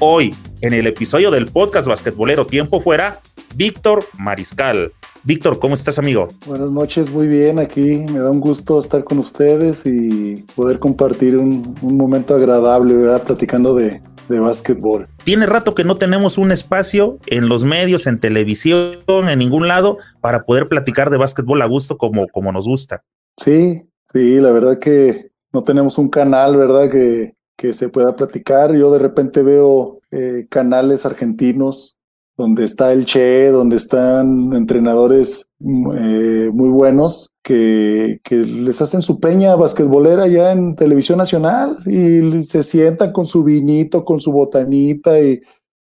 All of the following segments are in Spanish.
Hoy, en el episodio del podcast basquetbolero Tiempo Fuera, Víctor Mariscal. Víctor, ¿cómo estás, amigo? Buenas noches, muy bien. Aquí me da un gusto estar con ustedes y poder compartir un, momento agradable, ¿verdad? Platicando de, de básquetbol. Tiene rato que no tenemos un espacio en los medios, en televisión, en ningún lado, para poder platicar de básquetbol a gusto como, como nos gusta. Sí, sí, la verdad que no tenemos un canal, ¿verdad? Que, que se pueda platicar. Yo de repente veo eh, canales argentinos donde está el Che, donde están entrenadores mm, eh, muy buenos que, les hacen su peña basquetbolera ya en televisión nacional y se sientan con su vinito, con su botanita y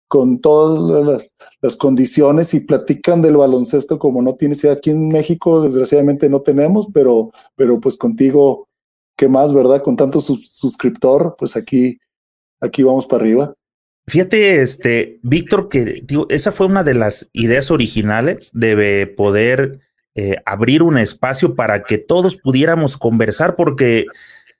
con todas las, las condiciones y platican del baloncesto como no tienes aquí en México, desgraciadamente no tenemos, pero, pero pues contigo ¿qué más, verdad? Con tanto suscriptor, pues aquí, aquí vamos para arriba. Fíjate, este, Víctor, que digo, esa fue una de las ideas originales de poder eh, abrir un espacio para que todos pudiéramos conversar, porque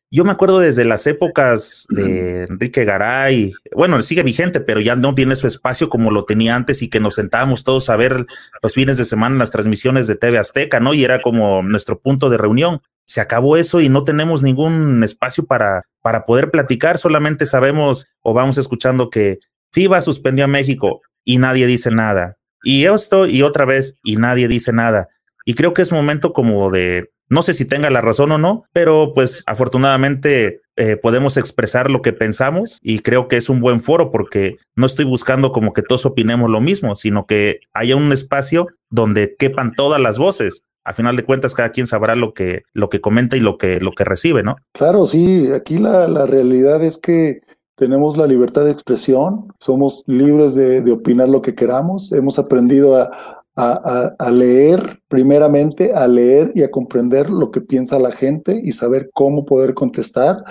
yo me acuerdo desde las épocas de Enrique Garay, bueno, sigue vigente, pero ya no tiene su espacio como lo tenía antes y que nos sentábamos todos a ver los fines de semana las transmisiones de TV Azteca, ¿no? Y era como nuestro punto de reunión se acabó eso y no tenemos ningún espacio para, para poder platicar, solamente sabemos o vamos escuchando que FIBA suspendió a México y nadie dice nada. Y esto y otra vez y nadie dice nada. Y creo que es momento como de, no sé si tenga la razón o no, pero pues afortunadamente eh, podemos expresar lo que pensamos y creo que es un buen foro porque no estoy buscando como que todos opinemos lo mismo, sino que haya un espacio donde quepan todas las voces a final de cuentas cada quien sabrá lo que, lo que comenta y lo que, lo que recibe, ¿no? Claro, sí, aquí la, la realidad es que tenemos la libertad de expresión, somos libres de, opinar lo que queramos, hemos aprendido a, a, leer, primeramente, a leer y a comprender lo que piensa la gente y saber cómo poder contestar.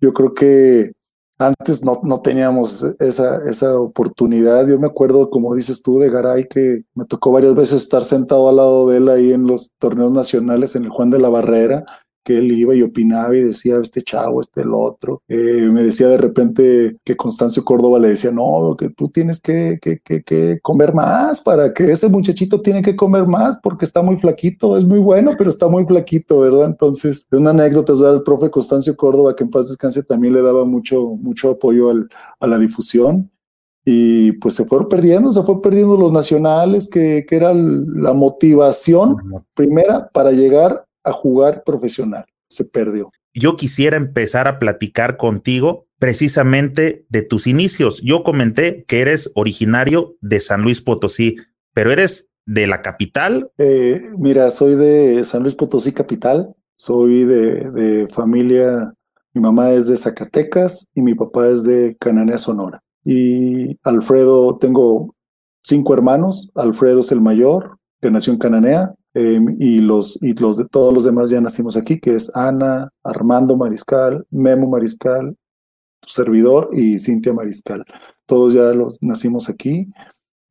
Yo creo que antes no, no teníamos esa, esa oportunidad. Yo me acuerdo, como dices tú, de Garay, que me tocó varias veces estar sentado al lado de él ahí en los torneos nacionales en el Juan de la Barrera que él iba y opinaba y decía, este chavo, este el otro. Eh, me decía de repente que Constancio Córdoba le decía, no, que tú tienes que, que, que, que, comer más para que ese muchachito tiene que comer más porque está muy flaquito, es muy bueno, pero está muy flaquito, ¿verdad? Entonces, de una anécdota, es el profe Constancio Córdoba, que en paz descanse, también le daba mucho, mucho apoyo al, a la difusión y pues se fueron perdiendo, se fue perdiendo los nacionales, que, que era la motivación primera para llegar a jugar profesional. Se perdió. Yo quisiera empezar a platicar contigo precisamente de tus inicios. Yo comenté que eres originario de San Luis Potosí, pero eres de la capital. Eh, mira, soy de San Luis Potosí capital, soy de, de familia, mi mamá es de Zacatecas y mi papá es de Cananea, Sonora. Y Alfredo, tengo cinco hermanos, Alfredo es el mayor, que nació en Cananea, Em, y los y los de todos los demás ya nacimos aquí, que es Ana, Armando Mariscal, Memo Mariscal, tu servidor y Cintia Mariscal. Todos ya los nacimos aquí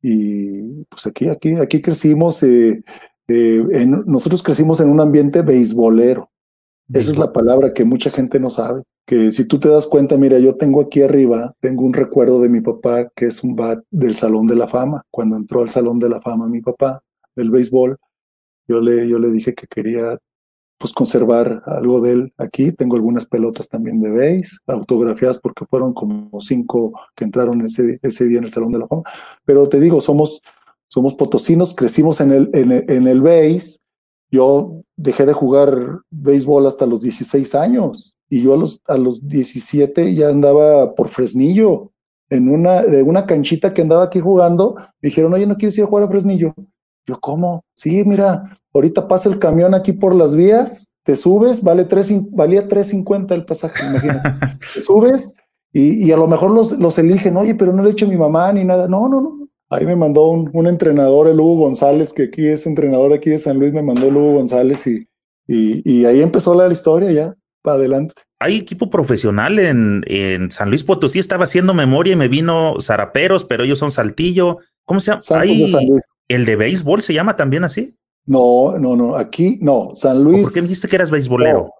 y pues aquí aquí aquí crecimos. Eh, eh, en, nosotros crecimos en un ambiente beisbolero. Esa es la palabra que mucha gente no sabe. Que si tú te das cuenta, mira, yo tengo aquí arriba, tengo un recuerdo de mi papá que es un bat del Salón de la Fama. Cuando entró al Salón de la Fama mi papá del béisbol, yo le, yo le dije que quería pues conservar algo de él aquí. Tengo algunas pelotas también de base, autografiadas porque fueron como cinco que entraron ese, ese día en el Salón de la Fama. Pero te digo, somos, somos potosinos, crecimos en el, en el, en el base. Yo dejé de jugar béisbol hasta los 16 años y yo a los, a los 17 ya andaba por Fresnillo. En una, de una canchita que andaba aquí jugando, dijeron, oye, ¿no quieres ir a jugar a Fresnillo? Yo, ¿cómo? Sí, mira, ahorita pasa el camión aquí por las vías, te subes, vale tres, valía 3.50 el pasaje, imagínate. te subes y, y, a lo mejor los, los eligen, oye, pero no le echo a mi mamá ni nada. No, no, no. Ahí me mandó un, un, entrenador, el Hugo González, que aquí es entrenador aquí de San Luis, me mandó el Hugo González y, y, y ahí empezó la historia ya, para adelante. Hay equipo profesional en, en, San Luis Potosí, estaba haciendo memoria y me vino Zaraperos, pero ellos son Saltillo. ¿Cómo se llama? Hay, ¿El de béisbol se llama también así? No, no, no, aquí no, San Luis. ¿Por qué me dijiste que eras beisbolero?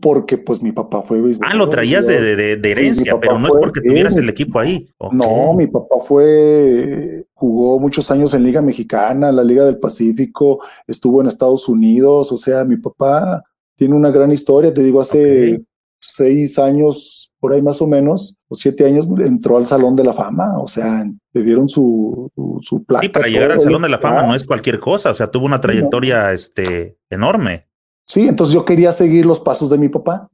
Porque pues mi papá fue béisbolero. Ah, lo traías de, de, de herencia, pero no es porque tuvieras el equipo ahí. No, mi papá fue, jugó muchos años en Liga Mexicana, la Liga del Pacífico, estuvo en Estados Unidos, o sea, mi papá tiene una gran historia, te digo, hace seis años, por ahí más o menos, o siete años, entró al Salón de la Fama, o sea, le dieron su, su, su placa. Sí, para llegar al Salón de la Fama no es cualquier cosa, o sea, tuvo una trayectoria este, enorme. Sí, entonces yo quería seguir los pasos de mi papá.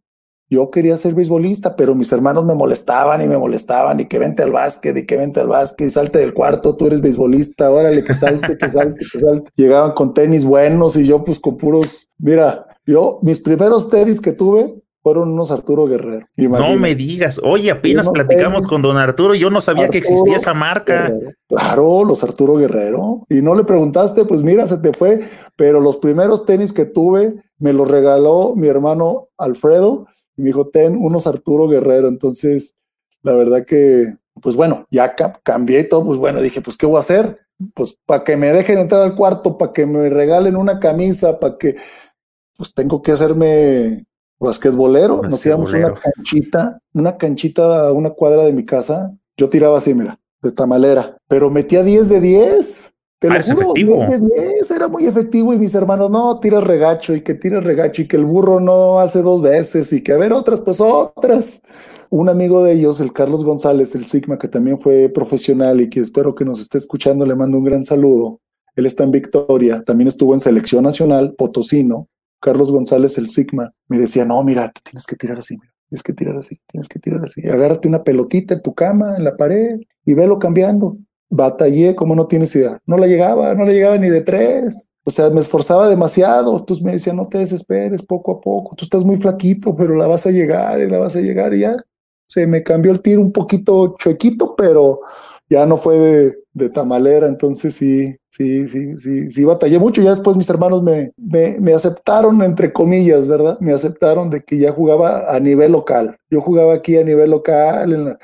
Yo quería ser beisbolista, pero mis hermanos me molestaban y me molestaban y que vente al básquet y que vente al básquet y salte del cuarto, tú eres beisbolista, órale que salte, que salte, que salte. Llegaban con tenis buenos y yo pues con puros, mira, yo mis primeros tenis que tuve fueron unos Arturo Guerrero. No me digas, oye, apenas platicamos con don Arturo, yo no sabía que existía esa marca. Claro, los Arturo Guerrero. Y no le preguntaste, pues mira, se te fue, pero los primeros tenis que tuve me los regaló mi hermano Alfredo y me dijo, ten unos Arturo Guerrero. Entonces, la verdad que, pues bueno, ya cambié y todo, pues bueno, dije, pues ¿qué voy a hacer? Pues para que me dejen entrar al cuarto, para que me regalen una camisa, para que, pues tengo que hacerme basquetbolero. Nos íbamos una canchita, una canchita a una cuadra de mi casa. Yo tiraba así, mira, de tamalera, pero metía 10 de 10. Te lo ah, juro, efectivo. 10 de 10, era muy efectivo y mis hermanos, no, tira regacho y que tira regacho y que el burro no hace dos veces y que a ver otras, pues otras. Un amigo de ellos, el Carlos González, el Sigma, que también fue profesional y que espero que nos esté escuchando, le mando un gran saludo. Él está en Victoria, también estuvo en selección nacional, Potosino, Carlos González, el Sigma, me decía, no, mira, te tienes que tirar así, tienes que tirar así, tienes que tirar así. Agárrate una pelotita en tu cama, en la pared, y velo cambiando. Batallé como no tienes idea. No la llegaba, no la llegaba ni de tres. O sea, me esforzaba demasiado. Entonces me decía, no te desesperes, poco a poco. Tú estás muy flaquito, pero la vas a llegar y la vas a llegar y ya. Se me cambió el tiro un poquito chuequito, pero ya no fue de, tamalera. Entonces sí, Sí, sí, sí, batallé mucho. Ya después mis hermanos me, me, aceptaron, entre comillas, ¿verdad? Me aceptaron de que ya jugaba a nivel local. Yo jugaba aquí a nivel local, en,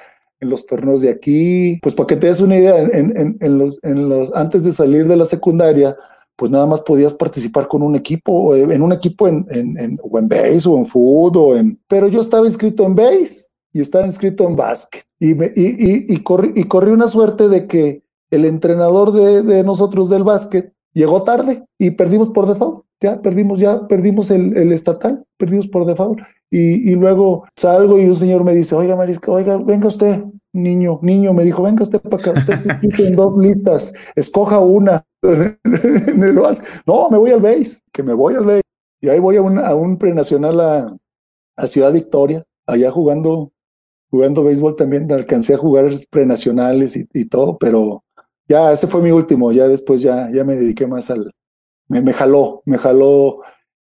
los torneos de aquí. Pues para que te des una idea, en, los, en los, antes de salir de la secundaria, pues nada más podías participar con un equipo, en un equipo en, en, en base o en fútbol, en... pero yo estaba inscrito en base y estaba inscrito en básquet. Y, me, y, y, y, corrí, y corrí una suerte de que el entrenador de, de, nosotros del básquet llegó tarde y perdimos por default. Ya perdimos, ya perdimos el, el estatal, perdimos por default. Y, y, luego salgo y un señor me dice, oiga, Marisca, oiga, venga usted, niño, niño, me dijo, venga usted para acá, usted se en dos listas, escoja una. no, me voy al base, que me voy al base. Y ahí voy a un, a un prenacional a, a Ciudad Victoria, allá jugando, jugando béisbol también, alcancé a jugar prenacionales y, y todo, pero ya ese fue mi último, ya después ya, ya me dediqué más al, me, jaló, me jaló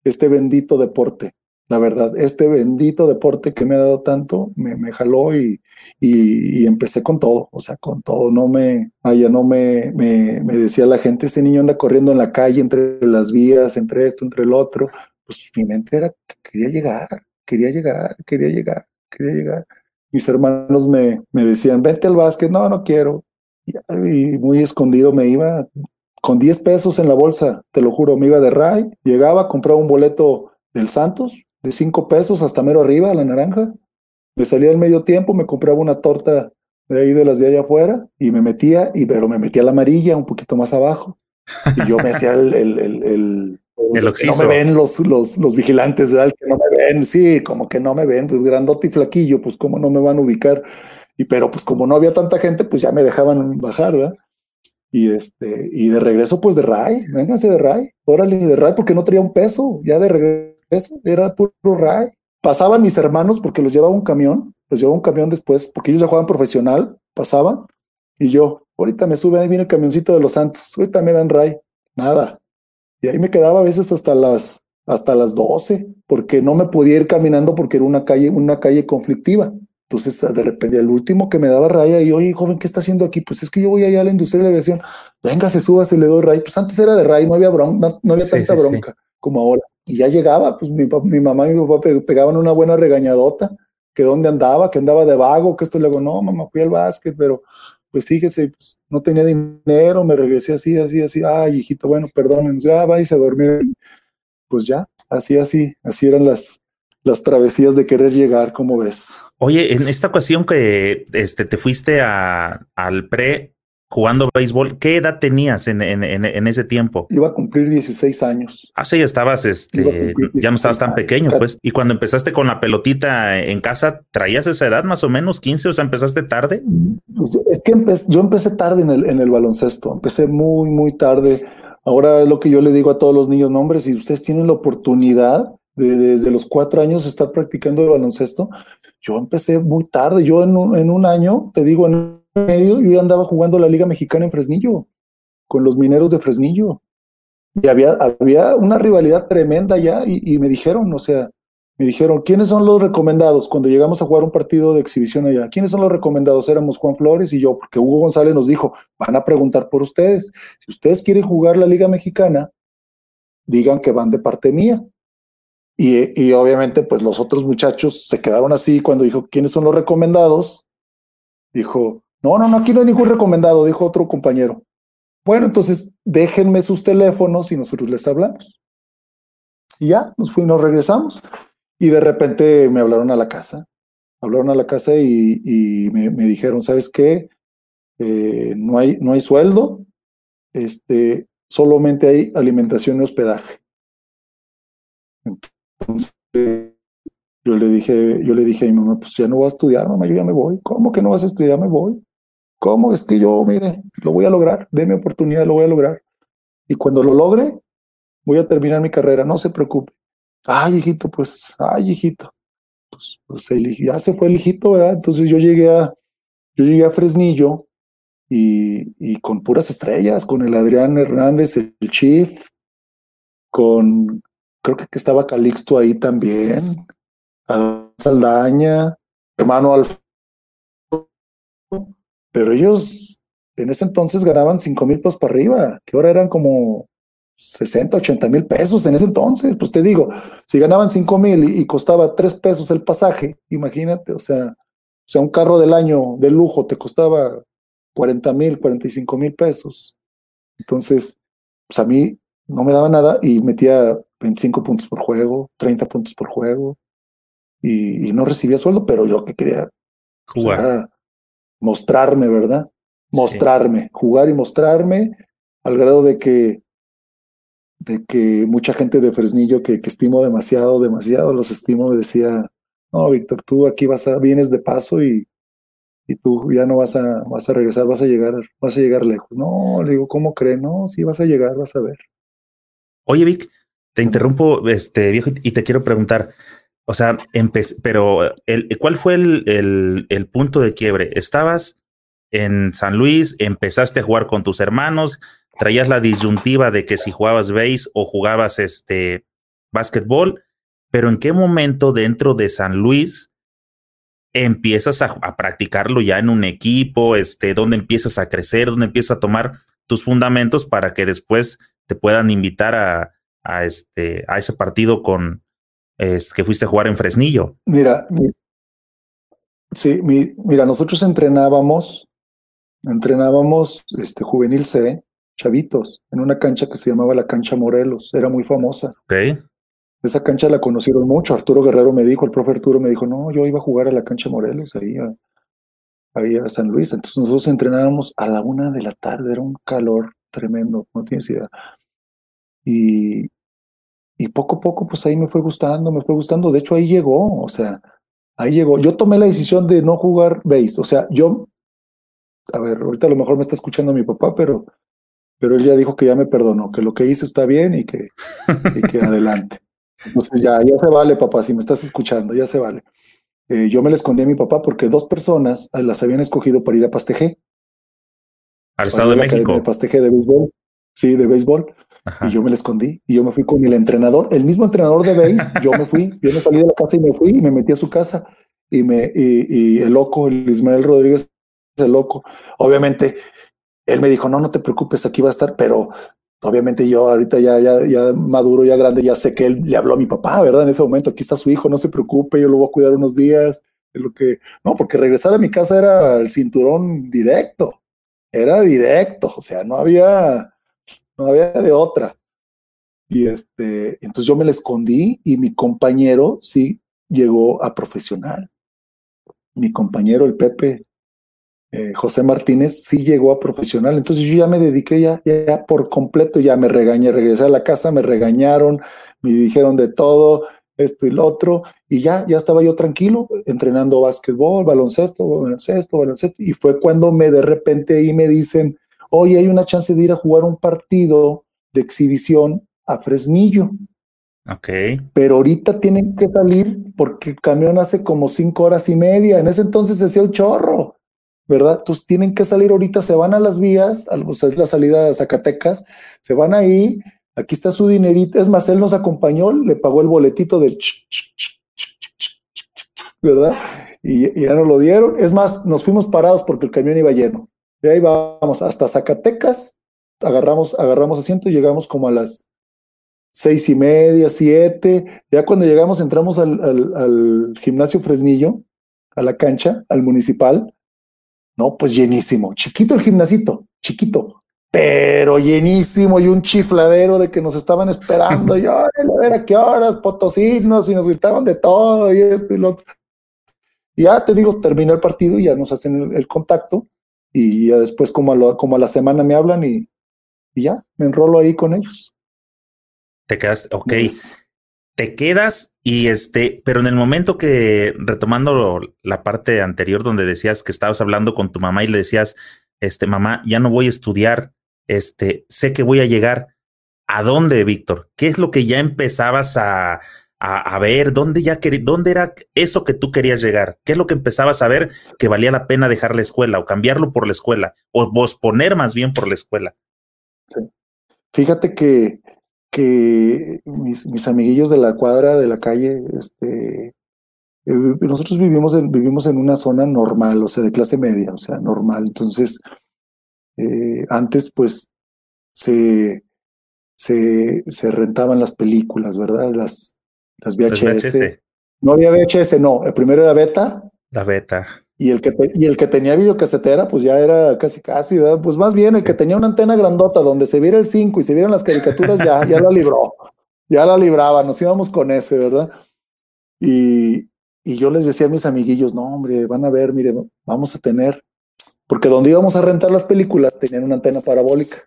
este bendito deporte, la verdad, este bendito deporte que me ha dado tanto, me, me jaló y, y, empecé con todo, o sea, con todo, no me, vaya, no me, me, me decía la gente, ese niño anda corriendo en la calle entre las vías, entre esto, entre el otro, pues mi mente era que quería llegar, quería llegar, quería llegar, quería llegar. Mis hermanos me, me decían, vete al básquet, no, no quiero, y muy escondido me iba con 10 pesos en la bolsa, te lo juro, me iba de Ray, llegaba, compraba un boleto del Santos de 5 pesos hasta mero arriba, la naranja, me salía al medio tiempo, me compraba una torta de ahí de las de allá afuera y me metía, y, pero me metía la amarilla un poquito más abajo. Y yo me hacía el, el no me ven los, los, los vigilantes, ¿verdad? Que no me ven, sí, como que no me ven, pues grandote y flaquillo, pues cómo no me van a ubicar. Y pero pues como no había tanta gente, pues ya me dejaban bajar, ¿verdad? Y este, y de regreso, pues de Ray, vénganse de Ray, órale de Ray, porque no traía un peso, ya de regreso, era puro Ray. Pasaban mis hermanos porque los llevaba un camión, los llevaba un camión después, porque ellos ya jugaban profesional, pasaban, y yo, ahorita me suben, ahí viene el camioncito de los Santos, ahorita me dan Ray, nada. Y ahí me quedaba a veces hasta las, hasta las 12, porque no me podía ir caminando porque era una calle, una calle conflictiva Entonces, de repente, el último que me daba raya, y oye, joven, ¿qué está haciendo aquí? Pues es que yo voy allá a la industria de la aviación. Venga, se suba, se le doy raya. Pues antes era de raya, no había bronca, no, había tanta bronca como ahora. Y ya llegaba, pues mi, mi mamá y mi papá pegaban una buena regañadota, que dónde andaba, que andaba de vago, que esto. Le digo, no, mamá, fui al básquet, pero pues fíjese, pues, no tenía dinero, me regresé así, así, así. Ay, hijito, bueno, perdón, ya va y se dormir. Pues ya, así, así, así eran las, las travesías de querer llegar, como ves. Oye, en esta ocasión que este, te fuiste a, al pre jugando béisbol, ¿qué edad tenías en, en, en, ese tiempo? Iba a cumplir 16 años. Ah, sí, ya estabas, este, ya no estabas tan pequeño, pues. Y cuando empezaste con la pelotita en casa, ¿traías esa edad más o menos, 15? O sea, ¿empezaste tarde? Pues, es que yo empecé tarde en el, en el baloncesto, empecé muy, muy tarde. Ahora es lo que yo le digo a todos los niños, no, hombre, si ustedes tienen la oportunidad, desde los cuatro años estar practicando el baloncesto. Yo empecé muy tarde, yo en un, en un año, te digo, en medio, yo andaba jugando la Liga Mexicana en Fresnillo, con los mineros de Fresnillo. Y había, había una rivalidad tremenda ya y, y me dijeron, o sea, me dijeron, ¿quiénes son los recomendados? Cuando llegamos a jugar un partido de exhibición allá, ¿quiénes son los recomendados? Éramos Juan Flores y yo, porque Hugo González nos dijo, van a preguntar por ustedes. Si ustedes quieren jugar la Liga Mexicana, digan que van de parte mía. Y, obviamente, pues los otros muchachos se quedaron así cuando dijo, ¿quiénes son los recomendados? Dijo, no, no, no, aquí no hay ningún recomendado, dijo otro compañero. Bueno, entonces déjenme sus teléfonos y nosotros les hablamos. Y ya, nos fuimos, nos regresamos. Y de repente me hablaron a la casa. Hablaron a la casa y, me, dijeron, ¿sabes qué? Eh, no, hay, no hay sueldo, este, solamente hay alimentación y hospedaje. Entonces, yo le dije, yo le dije a mi mamá, pues ya no voy a estudiar, mamá, yo ya me voy. ¿Cómo que no vas a estudiar? Me voy. ¿Cómo? Es que yo, mire, lo voy a lograr, déme oportunidad, lo voy a lograr. Y cuando lo logre, voy a terminar mi carrera, no se preocupe. Ay, hijito, pues, ay, hijito. Pues, pues ya se fue el hijito, ¿verdad? Entonces yo llegué a, yo llegué a Fresnillo y, y con puras estrellas, con el Adrián Hernández, el Chief, con, creo que estaba Calixto ahí también, Saldaña, hermano Alfonso, pero ellos en ese entonces ganaban cinco mil pesos para arriba, que ahora eran como 60, 80 mil pesos en ese entonces. Pues te digo, si ganaban cinco mil y, costaba tres pesos el pasaje, imagínate, o sea, o sea, un carro del año de lujo te costaba 40 mil, 45 mil pesos. Entonces, pues a mí no me daba nada y metía 25 puntos por juego, 30 puntos por juego, y, no recibía sueldo, pero yo lo que quería pues, jugar. Mostrarme, ¿verdad? Mostrarme, jugar y mostrarme, al grado de que, de que mucha gente de Fresnillo que, que estimo demasiado, demasiado, los estimo, me decía, no, Víctor, tú aquí vas a, vienes de paso y, y tú ya no vas a, vas a regresar, vas a llegar, vas a llegar lejos. No, le digo, ¿cómo cree? No, sí vas a llegar, vas a ver. Oye, Vic, te interrumpo, este viejo, y te quiero preguntar, o sea, pero el, ¿cuál fue el, el, punto de quiebre? ¿Estabas en San Luis, empezaste a jugar con tus hermanos, traías la disyuntiva de que si jugabas base o jugabas este básquetbol, pero ¿en qué momento dentro de San Luis empiezas a, practicarlo ya en un equipo? Este, ¿Dónde empiezas a crecer? ¿Dónde empiezas a tomar tus fundamentos para que después te puedan invitar a, este, a ese partido con es, que fuiste a jugar en Fresnillo. Mira, sí, mira, nosotros entrenábamos, entrenábamos este juvenil C, chavitos, en una cancha que se llamaba la cancha Morelos, era muy famosa. Okay. Esa cancha la conocieron mucho. Arturo Guerrero me dijo, el profe Arturo me dijo, no, yo iba a jugar a la cancha Morelos, ahí a, ahí a San Luis. Entonces nosotros entrenábamos a la una de la tarde, era un calor tremendo, no tienes idea. Y, y poco a poco, pues ahí me fue gustando, me fue gustando. De hecho, ahí llegó, o sea, ahí llegó. Yo tomé la decisión de no jugar base. O sea, yo, a ver, ahorita a lo mejor me está escuchando mi papá, pero, pero él ya dijo que ya me perdonó, que lo que hice está bien y que, y que adelante. Entonces ya, ya se vale, papá, si me estás escuchando, ya se vale. Eh, yo me le escondí a mi papá porque dos personas eh, las habían escogido para ir a Pastejé. Al Estado de México. Pastejé de béisbol. Sí, de béisbol. Y yo me la escondí y yo me fui con el entrenador, el mismo entrenador de base. yo me fui, yo me salí de la casa y me fui y me metí a su casa y me, y, el loco, el Ismael Rodríguez, el loco, obviamente, él me dijo, no, no te preocupes, aquí va a estar, pero obviamente yo ahorita ya, ya, ya maduro, ya grande, ya sé que él le habló a mi papá, ¿verdad? En ese momento, aquí está su hijo, no se preocupe, yo lo voy a cuidar unos días. Es lo que, no, porque regresar a mi casa era el cinturón directo, era directo, o sea, no había, no había de otra. Y este, entonces yo me la escondí y mi compañero sí llegó a profesional. Mi compañero, el Pepe, eh, José Martínez, sí llegó a profesional. Entonces yo ya me dediqué ya, ya por completo, ya me regañé, regresé a la casa, me regañaron, me dijeron de todo, esto y lo otro, y ya, ya estaba yo tranquilo, entrenando básquetbol, baloncesto, baloncesto, baloncesto, y fue cuando me de repente ahí me dicen, oye, hay una chance de ir a jugar un partido de exhibición a Fresnillo. Ok. Pero ahorita tienen que salir porque el camión hace como cinco horas y media. En ese entonces se hacía un chorro, ¿verdad? Entonces tienen que salir ahorita, se van a las vías, o es la salida de Zacatecas, se van ahí, aquí está su dinerito. Es más, él nos acompañó, le pagó el boletito del ¿verdad? Y, y ya nos lo dieron. Es más, nos fuimos parados porque el camión iba lleno. De ahí vamos hasta Zacatecas, agarramos, agarramos asiento y llegamos como a las seis y media, siete. Ya cuando llegamos, entramos al, al, gimnasio Fresnillo, a la cancha, al municipal. No, pues llenísimo. Chiquito el gimnasito, chiquito, pero llenísimo y un chifladero de que nos estaban esperando. y a ver a qué horas, potosinos, y nos gritaban de todo y esto y lo otro. Ya te digo, termina el partido y ya nos hacen el, contacto. Y ya después, como a, como a la semana, me hablan y, y ya me enrolo ahí con ellos. Te quedas, ok. Te quedas y este, pero en el momento que retomando la parte anterior donde decías que estabas hablando con tu mamá y le decías, este, mamá, ya no voy a estudiar, este, sé que voy a llegar. ¿A dónde, Víctor? ¿Qué es lo que ya empezabas a, a, ver? ¿Dónde ya dónde era eso que tú querías llegar? ¿Qué es lo que empezabas a ver que valía la pena dejar la escuela o cambiarlo por la escuela o posponer más bien por la escuela? Sí. Fíjate que que mis, mis amiguillos de la cuadra, de la calle, este, eh, nosotros vivimos en, vivimos en una zona normal, o sea, de clase media, o sea, normal. Entonces, eh, antes, pues, se, se, se, rentaban las películas, ¿verdad? Las, las VHS. No había VHS, no. El primero era beta. La beta. Y el que, y el que tenía videocasetera, pues ya era casi casi, ¿verdad? Pues más bien el que tenía una antena grandota donde se viera el 5 y se vieran las caricaturas, ya, ya la libró. Ya la libraba, nos íbamos con ese, ¿verdad? Y, y yo les decía a mis amiguillos, no, hombre, van a ver, mire, vamos a tener, porque donde íbamos a rentar las películas tenían una antena parabólica.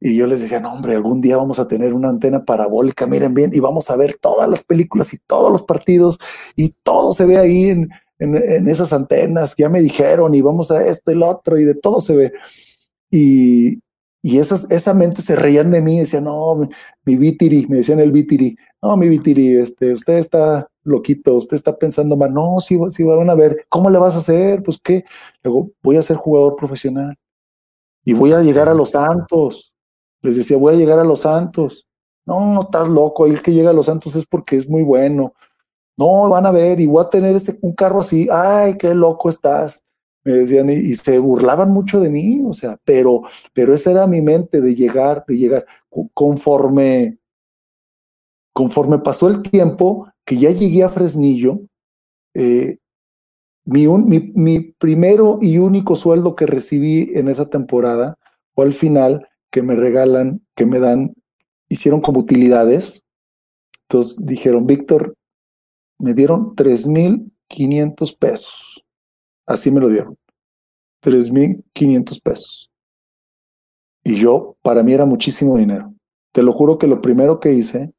Y yo les decía, no, hombre, algún día vamos a tener una antena parabólica, miren bien, y vamos a ver todas las películas y todos los partidos, y todo se ve ahí en, en, esas antenas, ya me dijeron, y vamos a esto y lo otro, y de todo se ve. Y, y esas, esa mente se reían de mí, decían, no, mi, mi vitiri, me decían el vitiri, no, mi vitiri, este, usted está loquito, usted está pensando mal, no, si, si van a ver, ¿cómo le vas a hacer? Pues qué, luego voy a ser jugador profesional y voy a llegar a los Santos. Les decía, voy a llegar a los Santos. No, estás loco, el que llega a los Santos es porque es muy bueno. No, van a ver, y voy a tener este, un carro así, ay, qué loco estás. Me decían, y, se burlaban mucho de mí, o sea, pero, pero esa era mi mente de llegar, de llegar. Conforme, conforme pasó el tiempo, que ya llegué a Fresnillo, eh, mi, mi, mi, primero y único sueldo que recibí en esa temporada fue al final que me regalan, que me dan, hicieron como utilidades. Entonces dijeron, Víctor, me dieron 3.500 pesos. Así me lo dieron. 3.500 pesos. Y yo, para mí era muchísimo dinero. Te lo juro que lo primero que hice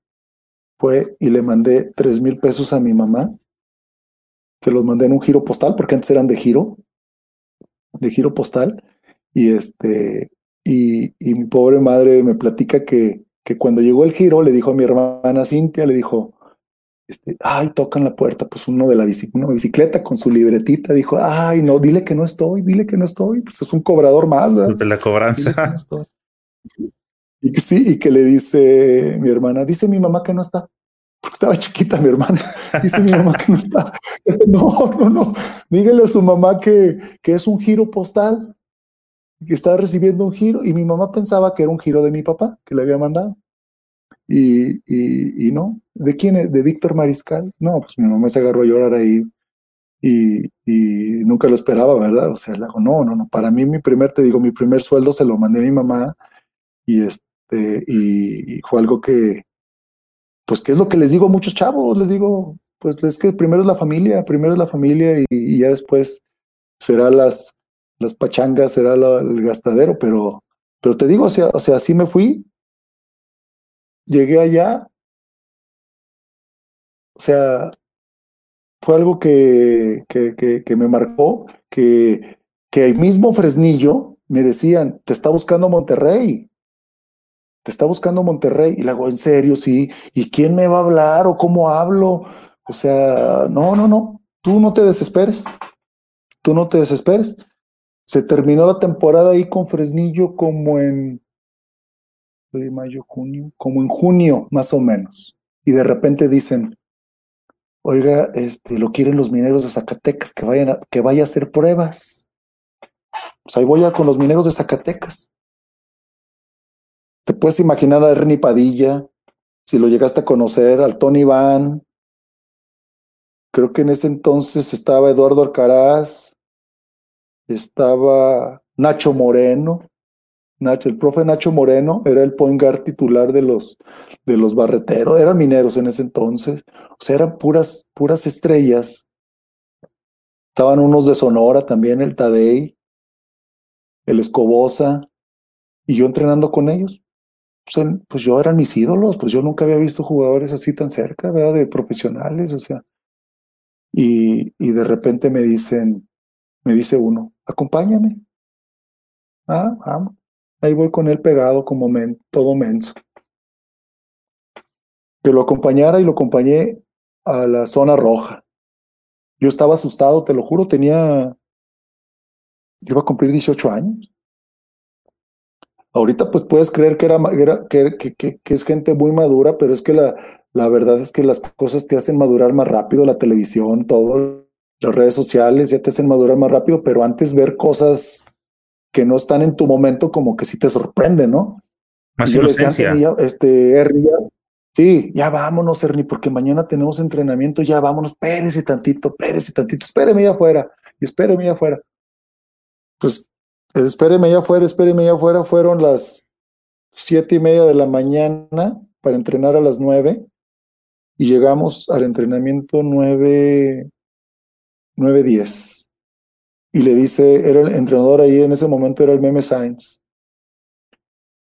fue y le mandé 3.000 pesos a mi mamá. Se los mandé en un giro postal, porque antes eran de giro, de giro postal. Y este, y, y mi pobre madre me platica que, que cuando llegó el giro le dijo a mi hermana Cintia, le dijo, este, ay, tocan la puerta, pues uno de la bicicleta con su libretita dijo, ay, no, dile que no estoy, dile que no estoy, pues es un cobrador más. Pues de la cobranza. y que sí, y que le dice mi hermana, dice mi mamá que no está. porque estaba chiquita mi hermana. Dice mi mamá que no está. No, no, no. Dígale a su mamá que, que es un giro postal, está recibiendo un giro. Y mi mamá pensaba que era un giro de mi papá, que le había mandado. Y, y, y no. ¿De quién es? ¿De Víctor Mariscal? No, pues mi mamá se agarró a llorar ahí. Y, y nunca lo esperaba, ¿verdad? O sea, le digo, no, no, no. Para mí, mi primer, te digo, mi primer sueldo se lo mandé a mi mamá. Y este, y fue algo que, pues, ¿qué es lo que les digo a muchos chavos? Les digo, pues es que primero es la familia, primero es la familia y, ya después será las, las pachangas, será el gastadero, pero, pero te digo, o sea, o sea, así me fui, llegué allá, o sea, fue algo que, que, que, que me marcó, que, que el mismo Fresnillo me decían, te está buscando Monterrey, te está buscando Monterrey. Y le hago, en serio, sí. ¿Y quién me va a hablar o cómo hablo? O sea, no, no, no. Tú no te desesperes. Tú no te desesperes. Se terminó la temporada ahí con Fresnillo como en mayo, junio, como en junio, más o menos. Y de repente dicen, oiga, este, lo quieren los mineros de Zacatecas, que vayan a, que vaya a hacer pruebas. Pues ahí voy a con los mineros de Zacatecas. Te puedes imaginar a Ernie Padilla, si lo llegaste a conocer, al Tony Van. Creo que en ese entonces estaba Eduardo Alcaraz, estaba Nacho Moreno. Nacho, el profe Nacho Moreno era el point titular de los, de los barreteros, eran mineros en ese entonces. O sea, eran puras, puras estrellas. Estaban unos de Sonora también, el Tadei, el Escobosa, y yo entrenando con ellos pues, pues, yo eran mis ídolos, pues yo nunca había visto jugadores así tan cerca, ¿verdad? De profesionales, o sea. Y, y de repente me dicen, me dice uno, acompáñame. Ah, vamos. Ahí voy con él pegado como todo menso. Que lo acompañara y lo acompañé a la zona roja. Yo estaba asustado, te lo juro, tenía, iba a cumplir 18 años. Ahorita pues puedes creer que, era, que, es gente muy madura, pero es que la, la verdad es que las cosas te hacen madurar más rápido, la televisión, todo, las redes sociales ya te hacen madurar más rápido, pero antes ver cosas que no están en tu momento como que sí te sorprende, ¿no? Más inocencia. este, Ernie, sí, ya vámonos, Ernie, porque mañana tenemos entrenamiento, ya vámonos, espérese tantito, espérese tantito, espéreme allá afuera, y espéreme allá afuera. Pues espéreme allá afuera, espéreme allá afuera, fueron las siete y media de la mañana para entrenar a las nueve y llegamos al entrenamiento nueve, nueve diez. Y le dice, era el entrenador ahí en ese momento, era el Meme Sainz.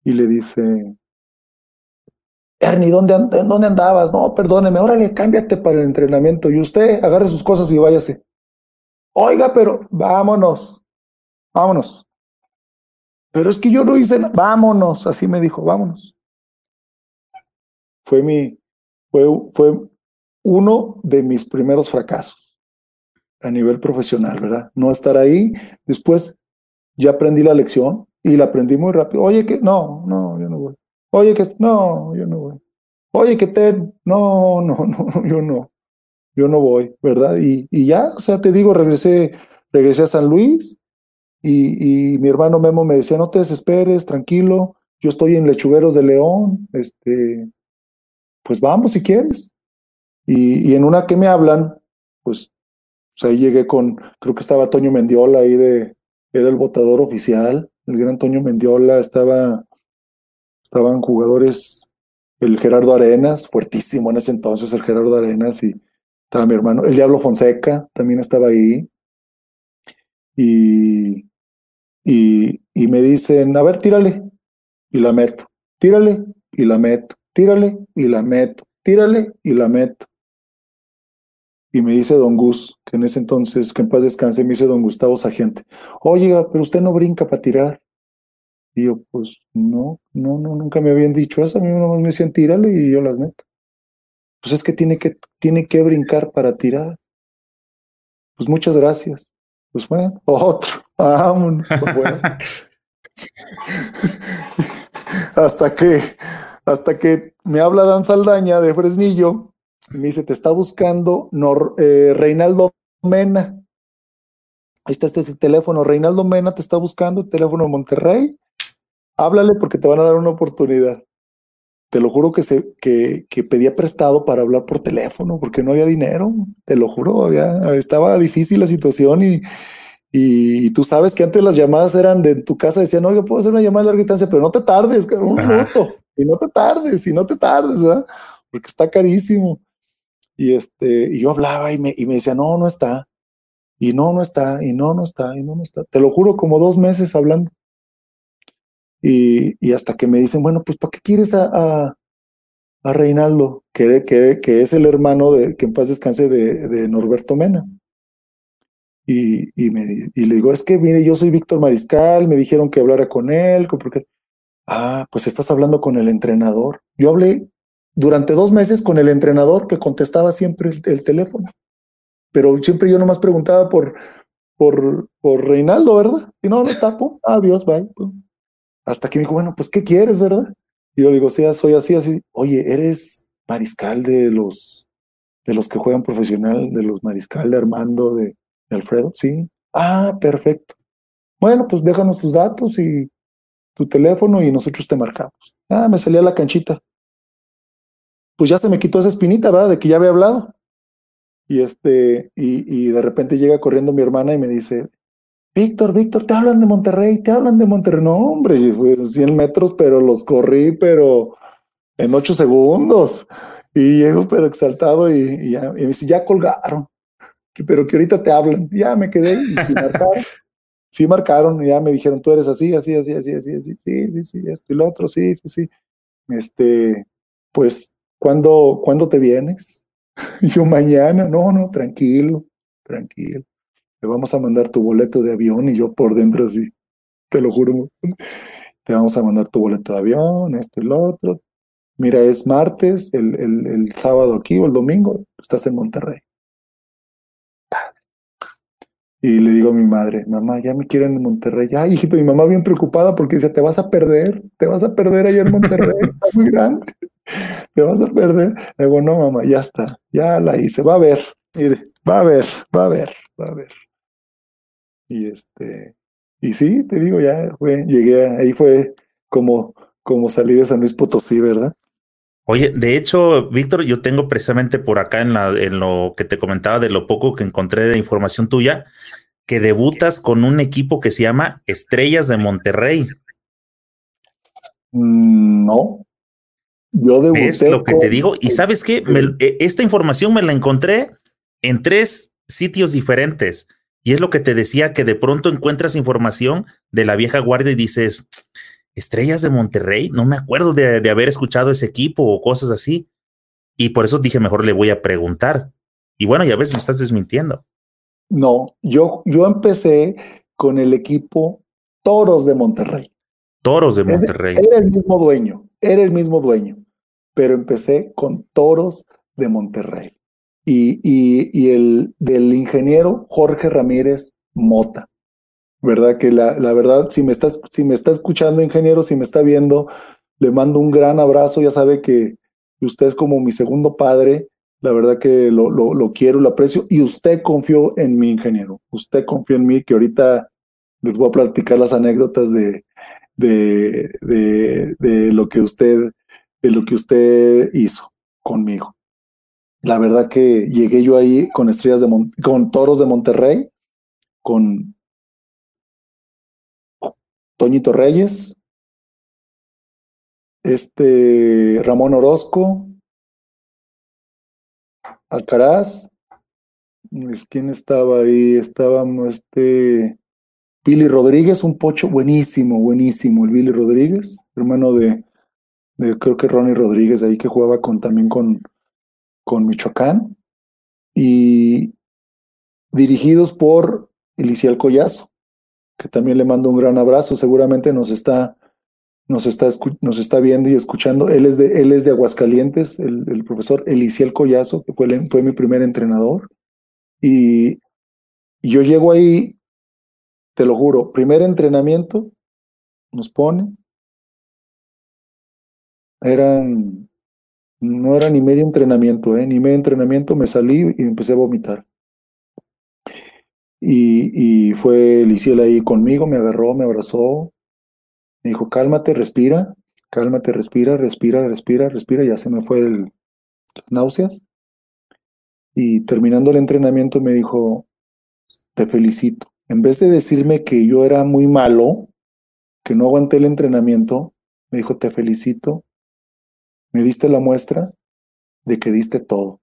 Y le dice, Ernie, ¿dónde, ¿dónde andabas? No, perdóneme, órale, cámbiate para el entrenamiento. Y usted agarre sus cosas y váyase. Oiga, pero vámonos, vámonos. Pero es que yo no hice nada. Vámonos, así me dijo, vámonos. Fue mi, fue, fue uno de mis primeros fracasos a nivel profesional, ¿verdad? No estar ahí. Después ya aprendí la lección y la aprendí muy rápido. Oye, que no, no, yo no voy. Oye, que no, yo no voy. Oye, que te, no, no, no, yo no, yo no voy, ¿verdad? Y, y ya, o sea, te digo, regresé, regresé a San Luis, y, mi hermano Memo me decía, no te desesperes, tranquilo, yo estoy en Lechugueros de León, este, pues vamos si quieres. Y, en una que me hablan, pues, pues, ahí llegué con, creo que estaba Toño Mendiola ahí de, era el votador oficial, el gran Toño Mendiola, estaba, estaban jugadores, el Gerardo Arenas, fuertísimo en ese entonces el Gerardo Arenas, y estaba mi hermano, el Diablo Fonseca también estaba ahí. Y, y, y me dicen, a ver, tírale, y la meto, tírale, y la meto, tírale, y la meto, tírale, y la meto. Y me dice don Gus, que en ese entonces, que en paz descanse, me dice don Gustavo Sagente, oye, pero usted no brinca para tirar. Y yo, pues no, no, no, nunca me habían dicho eso. A mí nomás me decían, tírale y yo las meto. Pues es que tiene que, tiene que brincar para tirar. Pues muchas gracias. Pues bueno, otro. Vámonos. Pues bueno. hasta que, hasta que me habla Dan Saldaña de Fresnillo me dice, te está buscando eh, Reinaldo Mena. Ahí está este teléfono. Reinaldo Mena te está buscando, el teléfono de Monterrey. Háblale porque te van a dar una oportunidad. Te lo juro que, se, que, que pedía prestado para hablar por teléfono porque no había dinero. Te lo juro, había, estaba difícil la situación y, y, tú sabes que antes las llamadas eran de tu casa, decían, no, yo puedo hacer una llamada a larga distancia, pero no te tardes, un minuto, y no te tardes, y no te tardes, ¿verdad? Porque está carísimo. Y este, y yo hablaba y me, y me decía, no, no está. Y no, no está, y no, no está, y no, no está. Te lo juro, como dos meses hablando. Y, y hasta que me dicen, bueno, pues ¿para qué quieres a, a, Reinaldo? Que, que, que, es el hermano de, que en paz descanse de, de Norberto Mena. Y, y, me, y le digo, es que mire, yo soy Víctor Mariscal, me dijeron que hablara con él, porque, ah, pues estás hablando con el entrenador. Yo hablé durante dos meses con el entrenador que contestaba siempre el, teléfono. Pero siempre yo nomás preguntaba por, por, por Reinaldo, ¿verdad? Y no, no está, adiós, bye. Hasta que me dijo, bueno, pues, ¿qué quieres, verdad? Y yo le digo, sí, soy así, así. Oye, ¿eres mariscal de los, de los que juegan profesional, de los mariscal de Armando, de Alfredo? Sí. Ah, perfecto. Bueno, pues déjanos tus datos y tu teléfono y nosotros te marcamos. Ah, me salía la canchita pues ya se me quitó esa espinita, ¿verdad? De que ya había hablado. Y este, y, de repente llega corriendo mi hermana y me dice, Víctor, Víctor, te hablan de Monterrey, te hablan de Monterrey. No, hombre, fue 100 metros, pero los corrí, pero en ocho segundos. Y llego, pero exaltado, y, ya, y me dice, ya colgaron, pero que ahorita te hablan. Ya me quedé y sí marcaron. sí marcaron, ya me dijeron, tú eres así, así, así, así, así, así, sí, sí, sí, esto y lo otro, sí, sí, sí. Este, pues ¿Cuándo, ¿cuándo te vienes? yo mañana, no, no, tranquilo, tranquilo. Te vamos a mandar tu boleto de avión y yo por dentro así, te lo juro. Te vamos a mandar tu boleto de avión, esto y lo otro. Mira, es martes, el, el, el sábado aquí o el domingo, estás en Monterrey. Y le digo a mi madre, mamá, ya me quieren en Monterrey. Ya, hijito, mi mamá bien preocupada porque dice, te vas a perder, te vas a perder allá en Monterrey, está muy grande te vas a perder. Le digo, no, mamá, ya está, ya la hice, va a ver, va a ver, va a ver, va a ver. Y este, y sí, te digo, ya fue, llegué, ahí fue como, como salí de San Luis Potosí, ¿verdad? Oye, de hecho, Víctor, yo tengo precisamente por acá en, la, en lo que te comentaba de lo poco que encontré de información tuya, que debutas con un equipo que se llama Estrellas de Monterrey. Mm, no, yo debuté. Es lo que te digo. Y sabes qué? Eh, esta información me la encontré en tres sitios diferentes. Y es lo que te decía, que de pronto encuentras información de la vieja guardia y dices, Estrellas de Monterrey, no me acuerdo de, haber escuchado ese equipo o cosas así. Y por eso dije, mejor le voy a preguntar. Y bueno, ya ves, me estás desmintiendo. No, yo, yo empecé con el equipo Toros de Monterrey. Toros de Monterrey. Era el mismo dueño, era el mismo dueño pero empecé con Toros de Monterrey. Y, y, el del ingeniero Jorge Ramírez Mota. ¿Verdad? Que la, la verdad, si me, estás, si me está escuchando, ingeniero, si me está viendo, le mando un gran abrazo. Ya sabe que usted es como mi segundo padre. La verdad que lo, lo, lo quiero, lo aprecio. Y usted confió en mí, ingeniero. Usted confió en mí, que ahorita les voy a platicar las anécdotas de, de, de, lo que usted de lo que usted hizo conmigo. La verdad que llegué yo ahí con estrellas de con toros de Monterrey, con Toñito Reyes, este Ramón Orozco, Alcaraz, ¿quién estaba ahí? Estábamos este Billy Rodríguez, un pocho buenísimo, buenísimo, el Billy Rodríguez, hermano de creo que Ronnie Rodríguez ahí que jugaba con, también con, con Michoacán, y dirigidos por Elicial Collazo, que también le mando un gran abrazo, seguramente nos está, nos está, nos está viendo y escuchando. Él es de, él es de Aguascalientes, el, profesor Elicial Collazo, que fue, fue mi primer entrenador. Y yo llego ahí, te lo juro, primer entrenamiento, nos pone, eran No era ni medio entrenamiento, ¿eh? ni medio entrenamiento, me salí y empecé a vomitar. Y, y fue Liciel ahí conmigo, me agarró, me abrazó, me dijo, cálmate, respira, cálmate, respira, respira, respira, respira, ya se me fue el, las náuseas. Y terminando el entrenamiento me dijo, te felicito. En vez de decirme que yo era muy malo, que no aguanté el entrenamiento, me dijo, te felicito, me diste la muestra de que diste todo,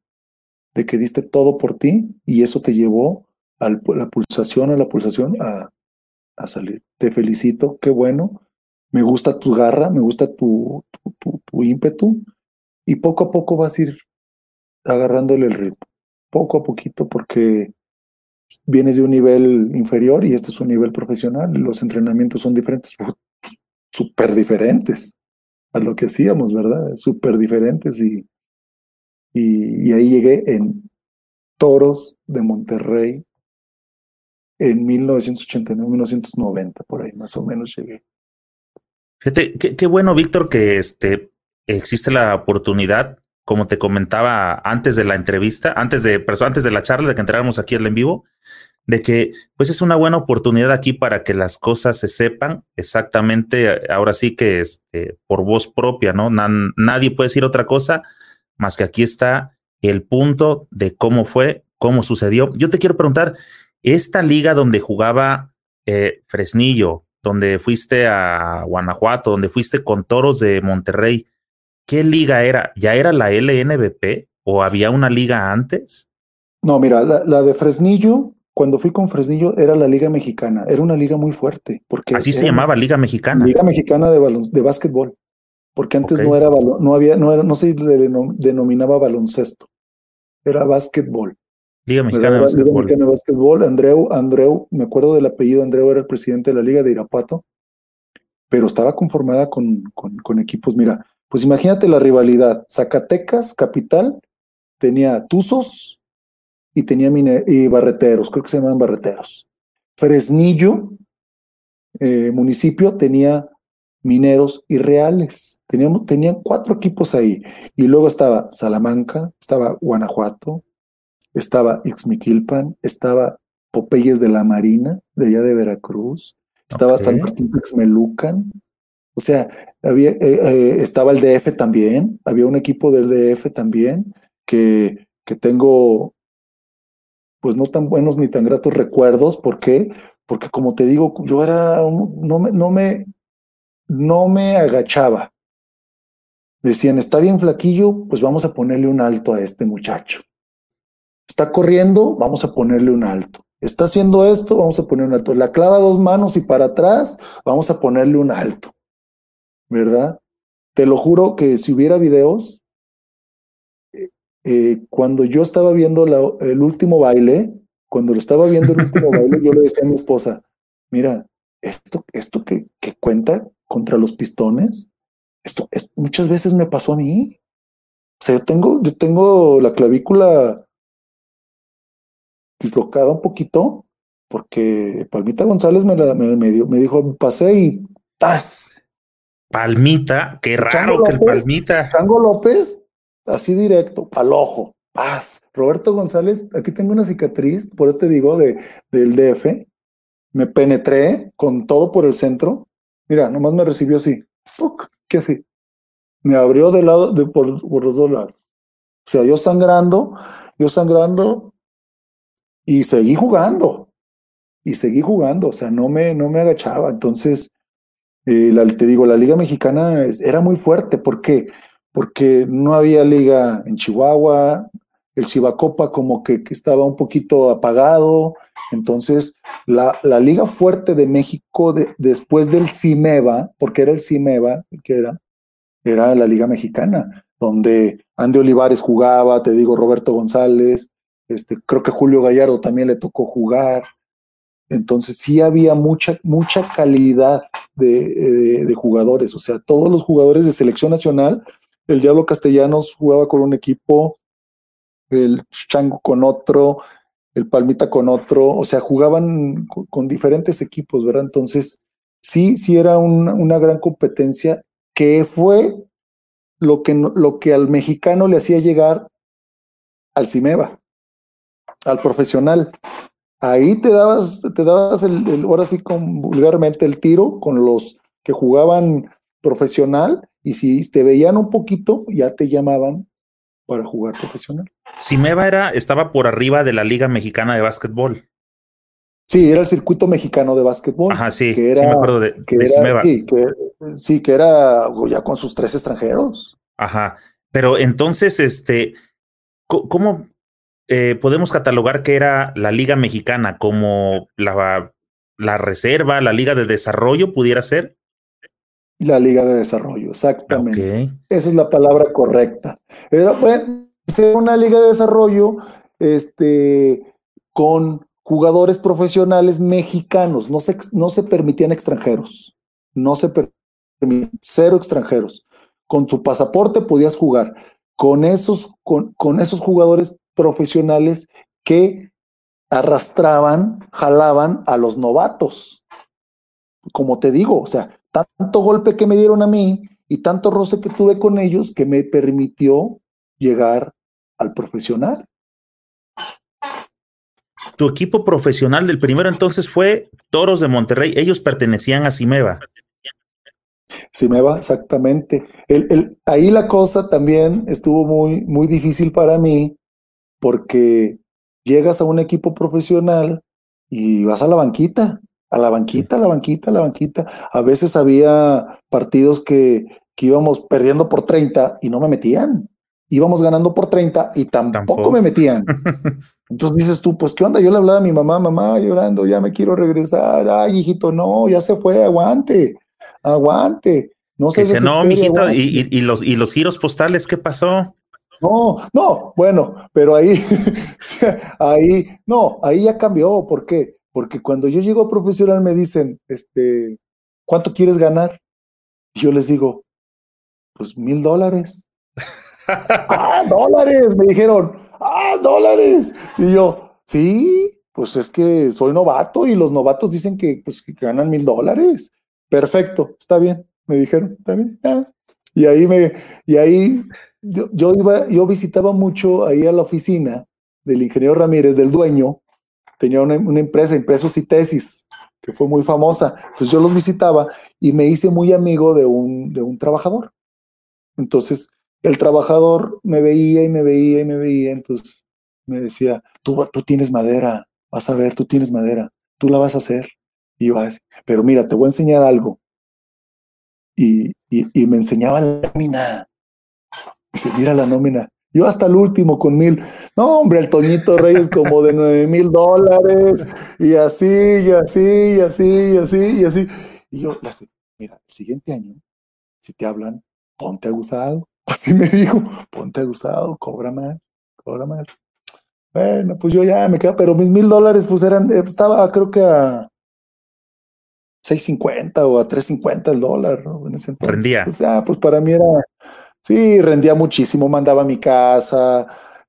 de que diste todo por ti y eso te llevó a la pulsación, a la pulsación, a, a salir. Te felicito, qué bueno, me gusta tu garra, me gusta tu, tu, tu, ímpetu y poco a poco vas a ir agarrándole el ritmo, poco a poquito porque vienes de un nivel inferior y este es un nivel profesional, los entrenamientos son diferentes, súper diferentes a lo que hacíamos, ¿verdad? Súper diferentes y, y, ahí llegué en Toros de Monterrey en 1989, 1990, por ahí más o menos llegué. Fíjate, qué, bueno, Víctor, que este, existe la oportunidad, como te comentaba antes de la entrevista, antes de, antes de la charla, de que entráramos aquí en vivo, de que pues es una buena oportunidad aquí para que las cosas se sepan exactamente, ahora sí que este, por voz propia, ¿no? nadie puede decir otra cosa más que aquí está el punto de cómo fue, cómo sucedió. Yo te quiero preguntar, esta liga donde jugaba eh, Fresnillo, donde fuiste a Guanajuato, donde fuiste con Toros de Monterrey, ¿qué liga era? ¿Ya era la LNBP o había una liga antes? No, mira, la de Fresnillo cuando fui con Fresnillo era la Liga Mexicana, era una liga muy fuerte. Porque Así se llamaba Liga Mexicana. Liga Mexicana de, de básquetbol, porque antes no era no había, no era, no se denominaba baloncesto, era básquetbol. Liga Mexicana de Básquetbol. Liga Mexicana de Básquetbol, Andreu, Andreu, me acuerdo del apellido, Andreu era el presidente de la Liga de Irapuato, pero estaba conformada con, con, con equipos, mira, pues imagínate la rivalidad, Zacatecas, capital, tenía Tuzos, y tenía y barreteros, creo que se llamaban barreteros. Fresnillo, eh, municipio, tenía mineros y reales. Teníamos, tenían cuatro equipos ahí. Y luego estaba Salamanca, estaba Guanajuato, estaba Ixmiquilpan, estaba Popeyes de la Marina, de allá de Veracruz, estaba San Martín Texmelucan. O sea, había, eh, eh, estaba el DF también, había un equipo del DF también que, que tengo pues no tan buenos ni tan gratos recuerdos. ¿Por qué? Porque como te digo, yo era, no me, no me, no me agachaba. Decían, está bien flaquillo, pues vamos a ponerle un alto a este muchacho. Está corriendo, vamos a ponerle un alto. Está haciendo esto, vamos a ponerle un alto. La clava dos manos y para atrás, vamos a ponerle un alto. ¿Verdad? Te lo juro que si hubiera videos, eh, cuando yo estaba viendo el último baile, cuando lo estaba viendo el último baile, yo le decía a mi esposa, mira, esto, esto que, que cuenta contra los pistones, esto, muchas veces me pasó a mí. O sea, yo tengo, yo tengo la clavícula dislocada un poquito, porque Palmita González me, la, me, me dijo, pasé y ¡tas! Palmita, qué raro que el Palmita. Chango López así directo, al ojo, paz. Roberto González, aquí tengo una cicatriz, por eso te digo, de, del DF. Me penetré con todo por el centro. Mira, nomás me recibió así. ¿Qué así? Me abrió de lado, de, por, los dos lados. O sea, yo sangrando, yo sangrando y seguí jugando. Y seguí jugando, o sea, no me, no me agachaba. Entonces, eh, te digo, la Liga Mexicana era muy fuerte. ¿Por qué? porque no había liga en Chihuahua, el Cibacopa como que, estaba un poquito apagado, entonces la, la liga fuerte de México después del CIMEVA, porque era el CIMEVA, que era, era la liga mexicana, donde Andy Olivares jugaba, te digo Roberto González, este, creo que Julio Gallardo también le tocó jugar, entonces sí había mucha, mucha calidad de, de, jugadores, o sea, todos los jugadores de selección nacional el Diablo Castellanos jugaba con un equipo, el Chango con otro, el Palmita con otro, o sea, jugaban con, diferentes equipos, ¿verdad? Entonces, sí, sí era una, una gran competencia que fue lo que, lo que al mexicano le hacía llegar al Cimeva, al profesional. Ahí te dabas, te dabas el, ahora sí con vulgarmente el tiro con los que jugaban profesional y si te veían un poquito, ya te llamaban para jugar profesional. Cimeva era, estaba por arriba de la Liga Mexicana de Básquetbol. Sí, era el circuito mexicano de básquetbol. Ajá, sí, que era, sí me acuerdo de, que de era- Cimeva. sí, que, sí, que era ya con sus tres extranjeros. Ajá. Pero entonces, este, ¿cómo eh, podemos catalogar que era la Liga Mexicana? ¿Como la, la reserva, la Liga de Desarrollo pudiera ser? La Liga de Desarrollo, exactamente. Esa es la palabra correcta. Era bueno, una liga de desarrollo este, con jugadores profesionales mexicanos. No se, no se permitían extranjeros. No se per- permitían cero extranjeros. Con su pasaporte podías jugar. Con esos, con, con esos jugadores profesionales que arrastraban, jalaban a los novatos. Como te digo, o sea, tanto golpe que me dieron a mí y tanto roce que tuve con ellos que me permitió llegar al profesional. Tu equipo profesional del primero entonces fue Toros de Monterrey. Ellos pertenecían a Cimeva. Si me va, exactamente. El, el, ahí la cosa también estuvo muy, muy difícil para mí porque llegas a un equipo profesional y vas a la banquita, a la banquita, a la banquita, a la banquita. A veces había partidos que, que íbamos perdiendo por 30 y no me metían. Íbamos ganando por 30 y tampoco, Tampoco. me metían. Entonces dices tú, pues qué onda, yo le hablaba a mi mamá, mamá llorando, ya me quiero regresar. Ay, hijito, no, ya se fue, aguante, aguante. No se Dice, no, mijito, aguante". y, y- y los, y los giros postales, ¿qué pasó? No, no, bueno, pero ahí, ahí, no, ahí ya cambió. ¿Por qué? Porque cuando yo llego a profesional me dicen, este, ¿cuánto quieres ganar? Y yo les digo, pues mil dólares. ah, dólares, me dijeron, ah, dólares. Y yo, sí, pues es que soy novato y los novatos dicen que, pues, que ganan mil dólares. Perfecto, está bien, me dijeron, está bien. Y ahí me, y ahí yo, yo iba, yo visitaba mucho ahí a la oficina del ingeniero Ramírez, del dueño, tenía una, una empresa, Impresos y Tesis, que fue muy famosa. Entonces yo los visitaba y me hice muy amigo de un, de un trabajador. Entonces el trabajador me veía y me veía y me veía, entonces me decía, tú, tú tienes madera, vas a ver, tú tienes madera, tú la vas a hacer. Y yo así, pero mira, te voy a enseñar algo. Y, y, y me enseñaba la nómina. Dice, mira la nómina. Yo hasta el último con mil. No, hombre, el Toñito Reyes como de nueve mil dólares. Y así, y así, y así, y así, y así. Y yo, mira, el siguiente año, si te hablan, ponte abusado. Así me dijo, ponte abusado, cobra más, cobra más. Bueno, pues yo ya me quedo, pero mis mil dólares, pues eran, eh, estaba creo que a 6.50 o a 3.50 el dólar, ¿no? En ese entonces. Rendía. Entonces, ah, pues para mí era, sí, rendía muchísimo, mandaba a mi casa,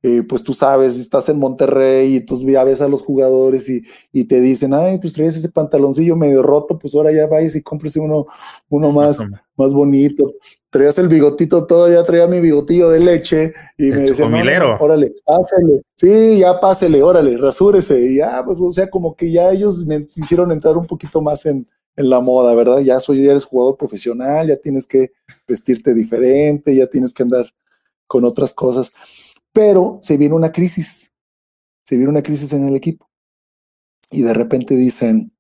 eh, pues tú sabes, estás en Monterrey y tú ya ves a los jugadores y, y te dicen, ay, pues traes ese pantaloncillo medio roto, pues ahora ya vayas y cómprese uno, uno más, Más bonito. Traías el bigotito, todavía traía mi bigotillo de leche y El me decía, no, órale, pásele. Sí, ya pásele, órale, rasúrese. Y ya, pues, o sea, como que ya ellos me hicieron entrar un poquito más en, en la moda, ¿verdad? Ya soy, ya eres jugador profesional, ya tienes que vestirte diferente, ya tienes que andar con otras cosas. Pero se viene una crisis, se viene una crisis en el equipo. Y de repente dicen,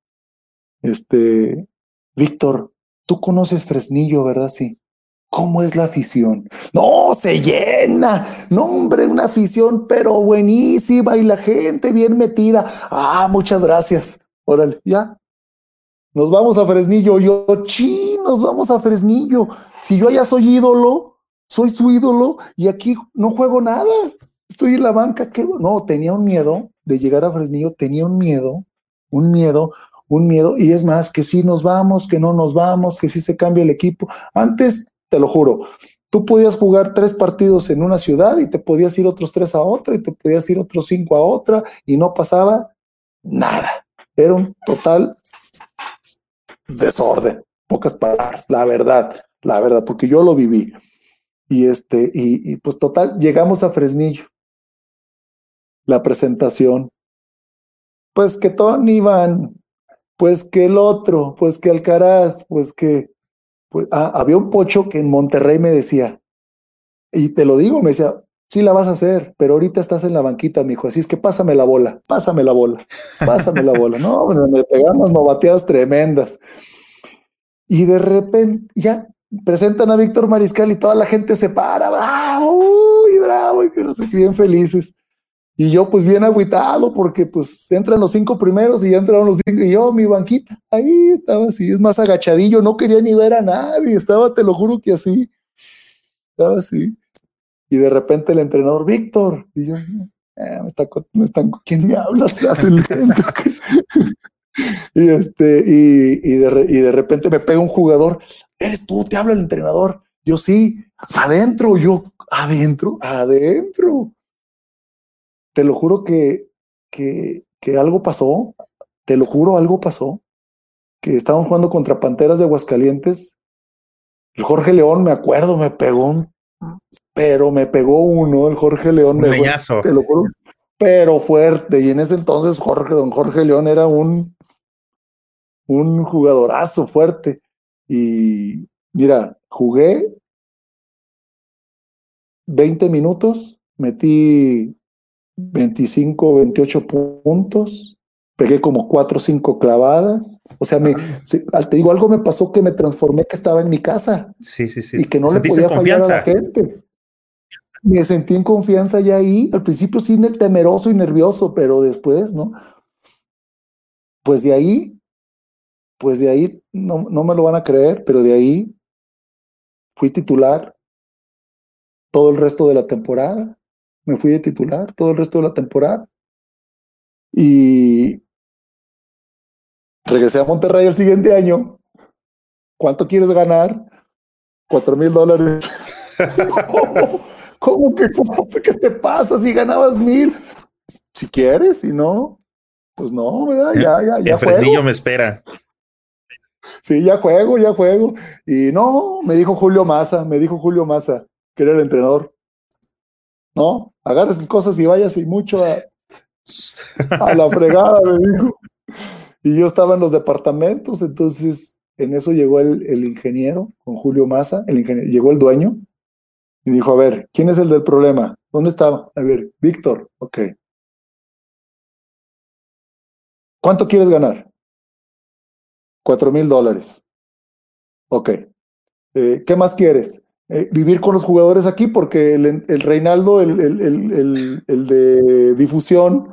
este, Víctor, tú conoces Fresnillo, ¿verdad? Sí. ¿Cómo es la afición? No, se llena. No, hombre, una afición, pero buenísima y la gente bien metida. Ah, muchas gracias. Órale, ya. Nos vamos a Fresnillo. Yo, sí, nos vamos a Fresnillo. Si yo ya soy ídolo, soy su ídolo y aquí no juego nada. Estoy en la banca. ¿qué? No, tenía un miedo de llegar a Fresnillo, tenía un miedo, un miedo, un miedo. Y es más, que si nos vamos, que no nos vamos, que si se cambia el equipo. Antes, te lo juro, tú podías jugar tres partidos en una ciudad y te podías ir otros tres a otra y te podías ir otros cinco a otra y no pasaba nada. Era un total desorden, pocas palabras, la verdad, la verdad, porque yo lo viví. Y este, y, pues total, llegamos a Fresnillo. La presentación. Pues que Tony Van, pues que el otro, pues que Alcaraz, pues que pues, ah, había un pocho que en Monterrey me decía, y te lo digo, me decía, sí la vas a hacer, pero ahorita estás en la banquita, mijo, así es que pásame la bola, pásame la bola, pásame la bola. No, me pegamos novateadas tremendas. Y de repente, ya, presentan a Víctor Mariscal y toda la gente se para, bravo, y bravo, y que no sé bien felices. Y yo pues bien agüitado porque pues entran los cinco primeros y ya entraron los cinco y yo mi banquita ahí estaba así, es más agachadillo, no quería ni ver a nadie, estaba, te lo juro que así, estaba así. Y de repente el entrenador, Víctor, y yo, eh, me, está, me ¿quién me habla y este, y, y, de, y de repente me pega un jugador, eres tú, te habla el entrenador. Yo sí, adentro, yo, adentro, adentro te lo juro que, que, que algo pasó, te lo juro, algo pasó, que estaban jugando contra Panteras de Aguascalientes. Jorge León, me acuerdo, me pegó un, pero me pegó uno, el Jorge León. Un me te lo juro, pero fuerte. Y en ese entonces Jorge, don Jorge León era un, un jugadorazo fuerte. Y mira, jugué 20 minutos, metí 25, 28 puntos, pegué como 4 o 5 clavadas. O sea, me, te digo, algo me pasó que me transformé que estaba en mi casa. Sí, sí, sí. Y que no le podía fallar a la gente. Me sentí en confianza ya ahí. Al principio sí temeroso y nervioso, pero después, ¿no? Pues de ahí, pues de ahí, no, no me lo van a creer, pero de ahí fui titular todo el resto de la temporada me fui de titular todo el resto de la temporada. Y regresé a Monterrey el siguiente año. ¿Cuánto quieres ganar? Cuatro mil dólares. ¿Cómo, que qué te pasa si ganabas mil? Si quieres, si no, pues no, ¿verdad? Ya, ya, ya. El Fresnillo me espera. Sí, ya juego, ya juego. Y no, me dijo Julio Massa, me dijo Julio Massa, que era el entrenador. No, agarra sus cosas y váyase mucho a, a la fregada, me dijo. Y yo estaba en los departamentos, entonces en eso llegó el, el ingeniero con Julio Massa, el ingeniero, llegó el dueño y dijo, a ver, ¿quién es el del problema? ¿Dónde estaba? A ver, Víctor, ok. ¿Cuánto quieres ganar? Cuatro mil dólares. Ok. Eh, ¿Qué más quieres? Eh, vivir con los jugadores aquí, porque el, el Reinaldo, el, el, el, de difusión,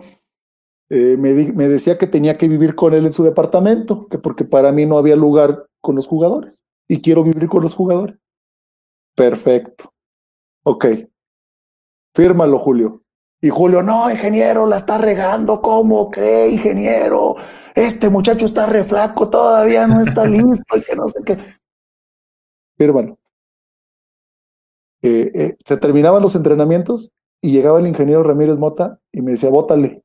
eh, me, me, decía que tenía que vivir con él en su departamento, que porque para mí no había lugar con los jugadores y quiero vivir con los jugadores. Perfecto. Ok. Fírmalo, Julio. Y Julio, no, ingeniero, la está regando. ¿Cómo cree, ingeniero? Este muchacho está re flaco, todavía no está listo y que no sé qué. Fírmalo. Eh, eh, se terminaban los entrenamientos y llegaba el ingeniero Ramírez Mota y me decía, bótale,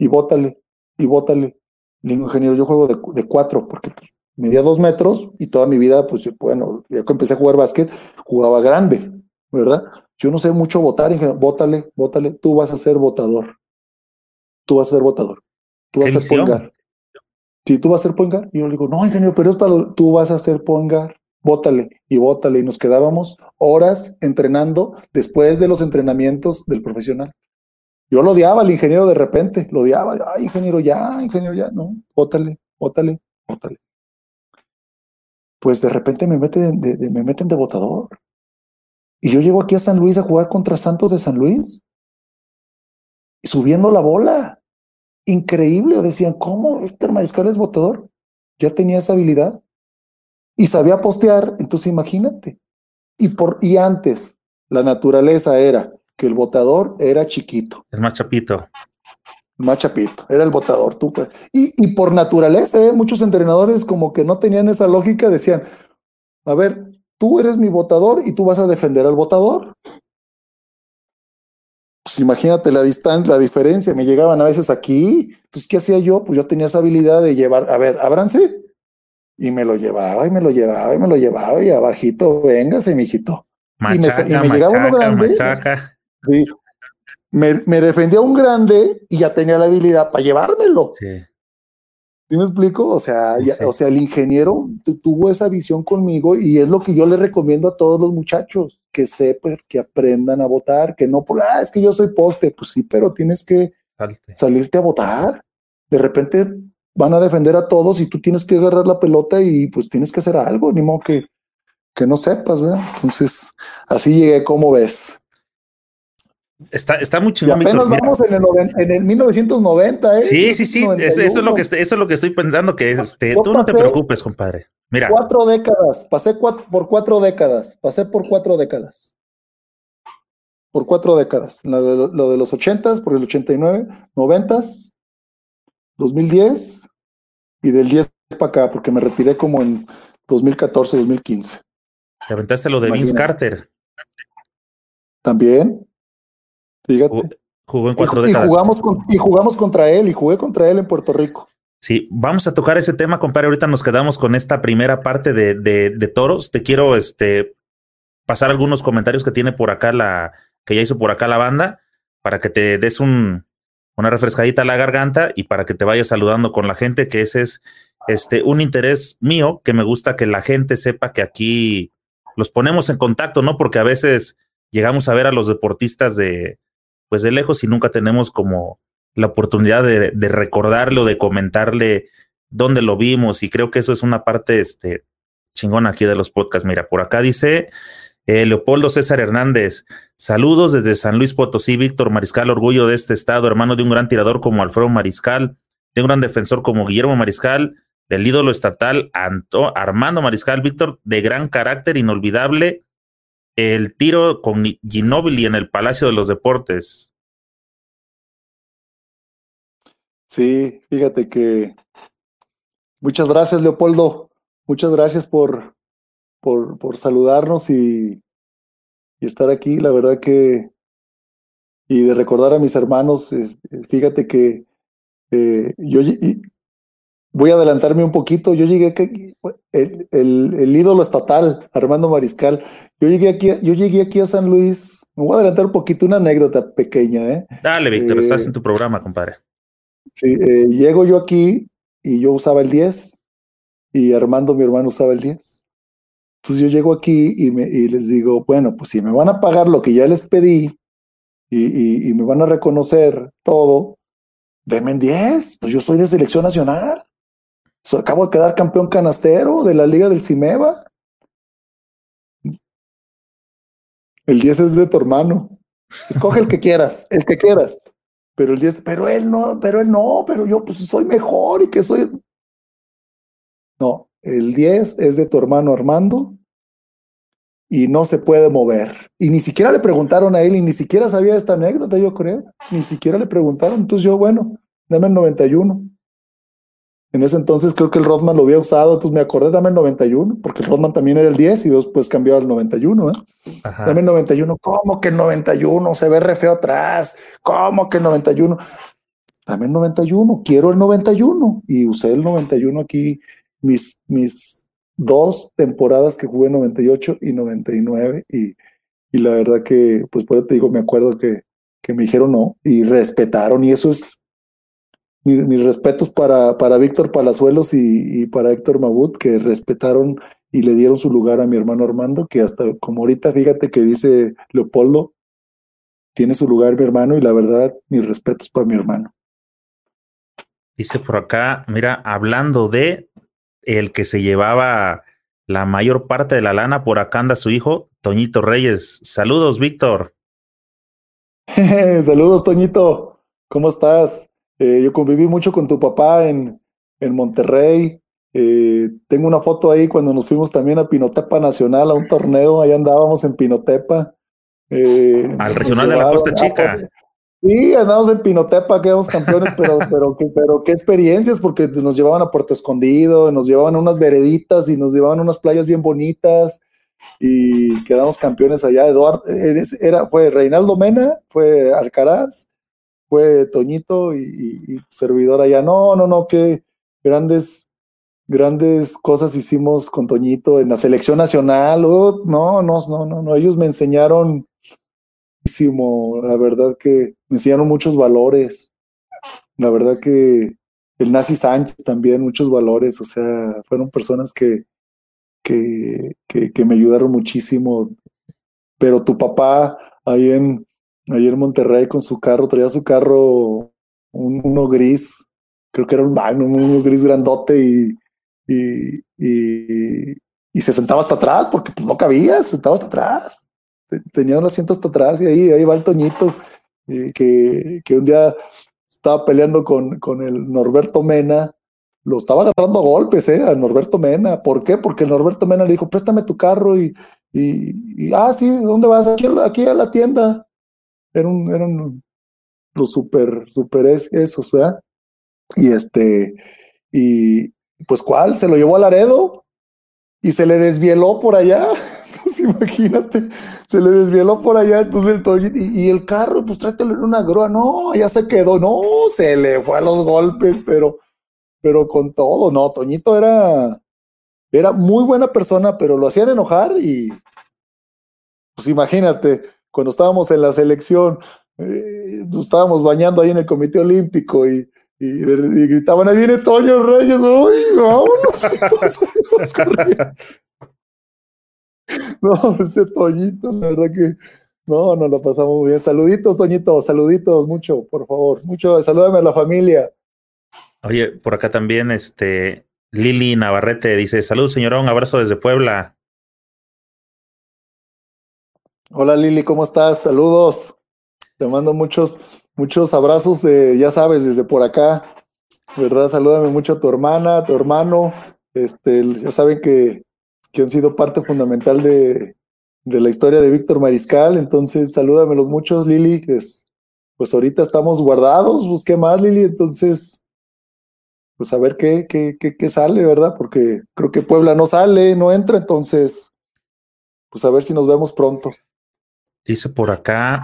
y bótale, y bótale. Le digo, ingeniero, yo juego de, cuatro, porque pues, medía dos metros y toda mi vida, pues bueno, ya que empecé a jugar básquet, jugaba grande, ¿verdad? Yo no sé mucho votar, ingeniero, bótale, bótale, tú vas a ser votador. Tú vas a ser votador. Tú vas a ser pongar. Si tú vas a ser pongar, yo le digo, no, ingeniero, pero es para, tú vas a ser pongar bótale y bótale y nos quedábamos horas entrenando después de los entrenamientos del profesional. Yo lo odiaba al ingeniero de repente, lo odiaba, ay ingeniero ya, ingeniero ya, no, bótale, bótale, bótale. Pues de repente me meten de, me meten de votador. Y yo llego aquí a San Luis a jugar contra Santos de San Luis, subiendo la bola. Increíble, decían, ¿cómo Víctor Mariscal es votador? Ya tenía esa habilidad y sabía postear, entonces imagínate. Y, por, y antes, la naturaleza era que el votador era chiquito. El más chapito. Más chapito, era el votador, tú. Pues. Y, y por naturaleza, ¿eh? muchos entrenadores como que no tenían esa lógica, decían, a ver, tú eres mi votador y tú vas a defender al votador. Pues imagínate la distancia, la diferencia, me llegaban a veces aquí, pues ¿qué hacía yo? Pues yo tenía esa habilidad de llevar, a ver, ábranse, y me lo llevaba y me lo llevaba y me lo llevaba y abajito, véngase, mijito, Machaca, y me, llegaba uno grande. Sí, me, defendía un grande y ya tenía la habilidad para llevármelo. Sí. ¿Sí me explico? O sea, o sea, el ingeniero tuvo esa visión conmigo y es lo que yo le recomiendo a todos los muchachos, que sepan, que aprendan a votar, que no por, ah, es que yo soy poste, pues sí, pero tienes que salirte a votar. De repente van a defender a todos y tú tienes que agarrar la pelota y pues tienes que hacer algo, ni modo que, que no sepas, ¿verdad? Entonces, así llegué, como ves? Está, está muy chingón. apenas vamos en el, en el, 1990, ¿eh? Sí, sí, sí. Eso, es lo que, eso es lo que estoy pensando, que este, tú no te preocupes, compadre. Mira. Cuatro décadas, pasé por cuatro décadas, pasé por cuatro décadas. Por cuatro décadas. Lo de, lo de los ochentas, por el 89, noventas, 2010 y del 10 para acá, porque me retiré como en 2014, 2015. Te aventaste lo de Vince Carter. También. Fíjate. Jugó en cuatro y, décadas. Y jugamos, y jugamos contra él y jugué contra él en Puerto Rico. Sí, vamos a tocar ese tema, compadre. Ahorita nos quedamos con esta primera parte de, de, toros. Te quiero este, pasar algunos comentarios que tiene por acá la, que ya hizo por acá la banda, para que te des un, una refrescadita a la garganta y para que te vayas saludando con la gente, que ese es este, un interés mío, que me gusta que la gente sepa que aquí los ponemos en contacto, ¿no? Porque a veces llegamos a ver a los deportistas de, pues de lejos y nunca tenemos como la oportunidad de, de recordarle o de comentarle dónde lo vimos y creo que eso es una parte este, chingona aquí de los podcasts. Mira, por acá dice eh, Leopoldo César Hernández, saludos desde San Luis Potosí, Víctor Mariscal, orgullo de este estado, hermano de un gran tirador como Alfredo Mariscal, de un gran defensor como Guillermo Mariscal, del ídolo estatal Armando Mariscal, Víctor, de gran carácter inolvidable, el tiro con Ginóbili en el Palacio de los Deportes. Sí, fíjate que muchas gracias, Leopoldo. Muchas gracias por, por, por saludarnos y, y, estar aquí. La verdad que, y de recordar a mis hermanos, fíjate que eh, yo voy a adelantarme un poquito. Yo llegué aquí, el, el, el, ídolo estatal, Armando Mariscal. Yo llegué aquí, yo llegué aquí a San Luis. Me voy a adelantar un poquito, una anécdota pequeña, ¿eh? Dale, Víctor, eh, estás en tu programa, compadre. Sí, eh, llego yo aquí y yo usaba el 10 y Armando, mi hermano, usaba el 10. Entonces yo llego aquí y, me, y les digo, bueno, pues si me van a pagar lo que ya les pedí y, y, me van a reconocer todo, denme 10, pues yo soy de selección nacional. Acabo de quedar campeón canastero de la Liga del Cimeva. El 10 es de tu hermano. Escoge el que quieras, el que quieras. Pero el 10, pero él no, pero él no, pero yo pues soy mejor y que soy. No, el 10 es de tu hermano Armando y no se puede mover. Y ni siquiera le preguntaron a él y ni siquiera sabía esta anécdota, yo creo. Ni siquiera le preguntaron. Entonces yo, bueno, dame el 91. En ese entonces creo que el Rodman lo había usado, entonces me acordé, dame el 91, porque el Rodman también era el 10 y después cambió al 91. ¿eh? Dame el 91. ¿Cómo que el 91? Se ve re feo atrás. ¿Cómo que el 91? Dame el 91, quiero el 91. Y usé el 91 aquí mis, mis dos temporadas que jugué 98 y 99 y, y la verdad que, pues por eso te digo, me acuerdo que, que me dijeron no y respetaron y eso es mis, respetos para, para Víctor Palazuelos y, y, para Héctor Mabut que respetaron y le dieron su lugar a mi hermano Armando, que hasta como ahorita fíjate que dice Leopoldo, tiene su lugar mi hermano y la verdad mis respetos para mi hermano. Dice por acá, mira, hablando de, el que se llevaba la mayor parte de la lana, por acá anda su hijo, Toñito Reyes. Saludos, Víctor. Saludos, Toñito. ¿Cómo estás? Eh, yo conviví mucho con tu papá en, en Monterrey. Eh, tengo una foto ahí cuando nos fuimos también a Pinotepa Nacional, a un torneo. Ahí andábamos en Pinotepa. Eh, Al regional de la Costa Chica. Sí, andamos en Pinotepa, quedamos campeones, pero, pero, pero qué experiencias, porque nos llevaban a Puerto Escondido, nos llevaban a unas vereditas y nos llevaban a unas playas bien bonitas y quedamos campeones allá. Eduardo, era, fue Reinaldo Mena, fue Alcaraz, fue Toñito y, servidor allá. No, no, no, qué grandes, grandes cosas hicimos con Toñito en la selección nacional. Oh, no, no, no, no, no. Ellos me enseñaron muchísimo. La verdad que me enseñaron muchos valores. La verdad que el Nazi Sánchez también, muchos valores. O sea, fueron personas que, que, que, me ayudaron muchísimo. Pero tu papá, ahí en, ahí en Monterrey, con su carro, traía su carro, uno gris, creo que era un Magnum, uno gris grandote y y, y, se sentaba hasta atrás porque pues, no cabía, se sentaba hasta atrás. Tenía un asiento hasta atrás y ahí, ahí va el Toñito, que, que un día estaba peleando con, con el Norberto Mena, lo estaba agarrando a golpes, ¿eh? A Norberto Mena. ¿Por qué? Porque el Norberto Mena le dijo, préstame tu carro y, y, ah, sí, ¿dónde vas? Aquí, aquí a la tienda. Eran, eran los super, super esos, ¿verdad? Y este, y, pues cuál, se lo llevó a Laredo y se le desvieló por allá. Entonces imagínate, se le desvieló por allá, entonces el Toñito, y, el carro, pues tráetelo en una grúa, no, ya se quedó, no, se le fue a los golpes, pero, pero con todo, no, Toñito era, era muy buena persona, pero lo hacían enojar y, pues imagínate, cuando estábamos en la selección, eh, nos estábamos bañando ahí en el Comité Olímpico y, gritaban, ahí viene Toño Reyes, uy, vámonos. no, ese Toñito, la verdad que no, nos lo pasamos muy bien. Saluditos, Toñito, saluditos, mucho, por favor, mucho, salúdame a la familia. Oye, por acá también, este, Lili Navarrete dice, salud, señorón, abrazo desde Puebla. Hola Lili, ¿cómo estás? Saludos. Te mando muchos, muchos abrazos, ya sabes, desde por acá. ¿Verdad? Salúdame mucho a tu hermana, a tu hermano. Este, ya saben que, que han sido parte fundamental de, de la historia de Víctor Mariscal. Entonces, salúdamelos muchos, Lili. Pues, pues ahorita estamos guardados. Busqué más, Lili. Entonces, pues a ver qué, qué, qué, qué sale, ¿verdad? Porque creo que Puebla no sale, no entra. Entonces, pues a ver si nos vemos pronto. Dice por acá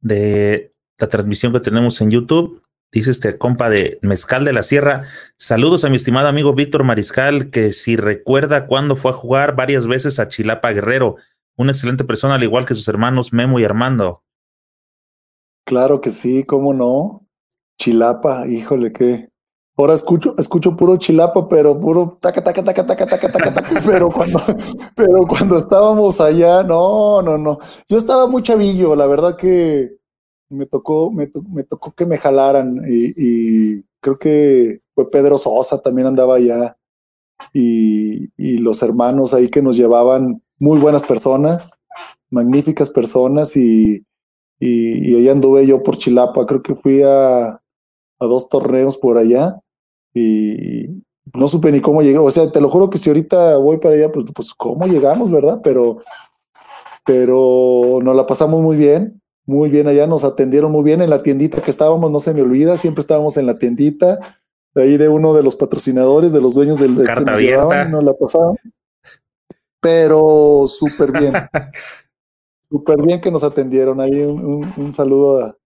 de la transmisión que tenemos en YouTube. Dice este compa de Mezcal de la Sierra. Saludos a mi estimado amigo Víctor Mariscal, que si recuerda cuando fue a jugar varias veces a Chilapa Guerrero. Una excelente persona, al igual que sus hermanos Memo y Armando. Claro que sí, cómo no. Chilapa, híjole, qué. Ahora escucho, escucho puro chilapa, pero puro taca, taca, taca, taca, taca, taca, taca. Pero cuando, pero cuando estábamos allá, no, no, no. Yo estaba muy chavillo, la verdad que me tocó, me, tocó que me jalaran y, creo que fue Pedro Sosa también andaba allá y, los hermanos ahí que nos llevaban muy buenas personas, magníficas personas y, y, ahí anduve yo por Chilapa, creo que fui a, a dos torneos por allá y no supe ni cómo llegué, o sea, te lo juro que si ahorita voy para allá, pues, pues cómo llegamos, ¿verdad? Pero, pero nos la pasamos muy bien muy bien allá, nos atendieron muy bien en la tiendita que estábamos, no se me olvida, siempre estábamos en la tiendita, de ahí de uno de los patrocinadores, de los dueños del... Carta abierta. nos la pasaban. Pero súper bien. súper bien que nos atendieron. Ahí un, saludo a,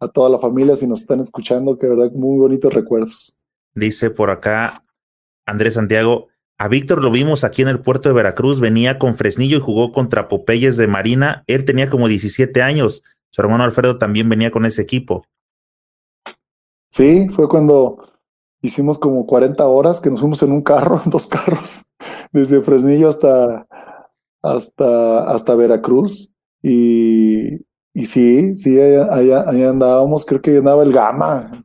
a, toda la familia si nos están escuchando, que verdad, muy bonitos recuerdos. Dice por acá Andrés Santiago, a Víctor lo vimos aquí en el puerto de Veracruz, venía con Fresnillo y jugó contra Popeyes de Marina. Él tenía como 17 años. Su hermano Alfredo también venía con ese equipo. Sí, fue cuando hicimos como 40 horas que nos fuimos en un carro, en dos carros, desde Fresnillo hasta, hasta, hasta Veracruz. Y, y sí, sí, allá, allá, andábamos, creo que andaba el Gama,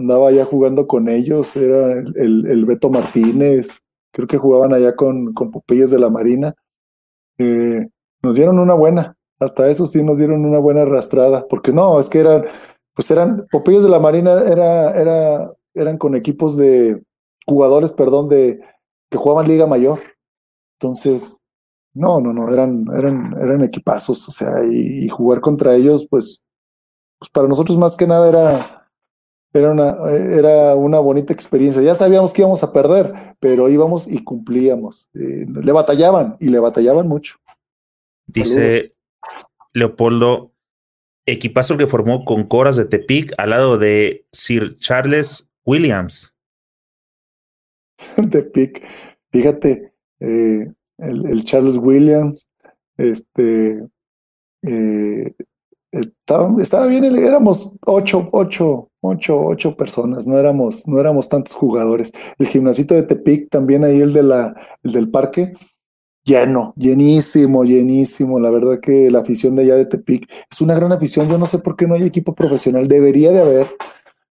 andaba allá jugando con ellos, era el, el, Beto Martínez, creo que jugaban allá con, con Popeyes de la Marina. Eh, nos dieron una buena, hasta eso sí nos dieron una buena arrastrada, porque no, es que eran, pues eran, Popeyes de la Marina era, era, eran con equipos de jugadores, perdón, de que jugaban Liga Mayor. Entonces, no, no, no, eran, eran, eran equipazos, o sea, y, jugar contra ellos, pues, pues para nosotros más que nada era, era una, era una bonita experiencia. Ya sabíamos que íbamos a perder, pero íbamos y cumplíamos. Eh, le batallaban y le batallaban mucho. Dice, Leopoldo, equipazo que formó con Coras de Tepic al lado de Sir Charles Williams. Tepic. Fíjate, eh, el, Charles Williams, este, eh, estaba, estaba, bien, éramos ocho, ocho, ocho, ocho personas, no éramos, no éramos tantos jugadores. El gimnasito de Tepic, también ahí el de la, el del parque, lleno, llenísimo, llenísimo. La verdad que la afición de allá de Tepic es una gran afición. Yo no sé por qué no hay equipo profesional, debería de haber,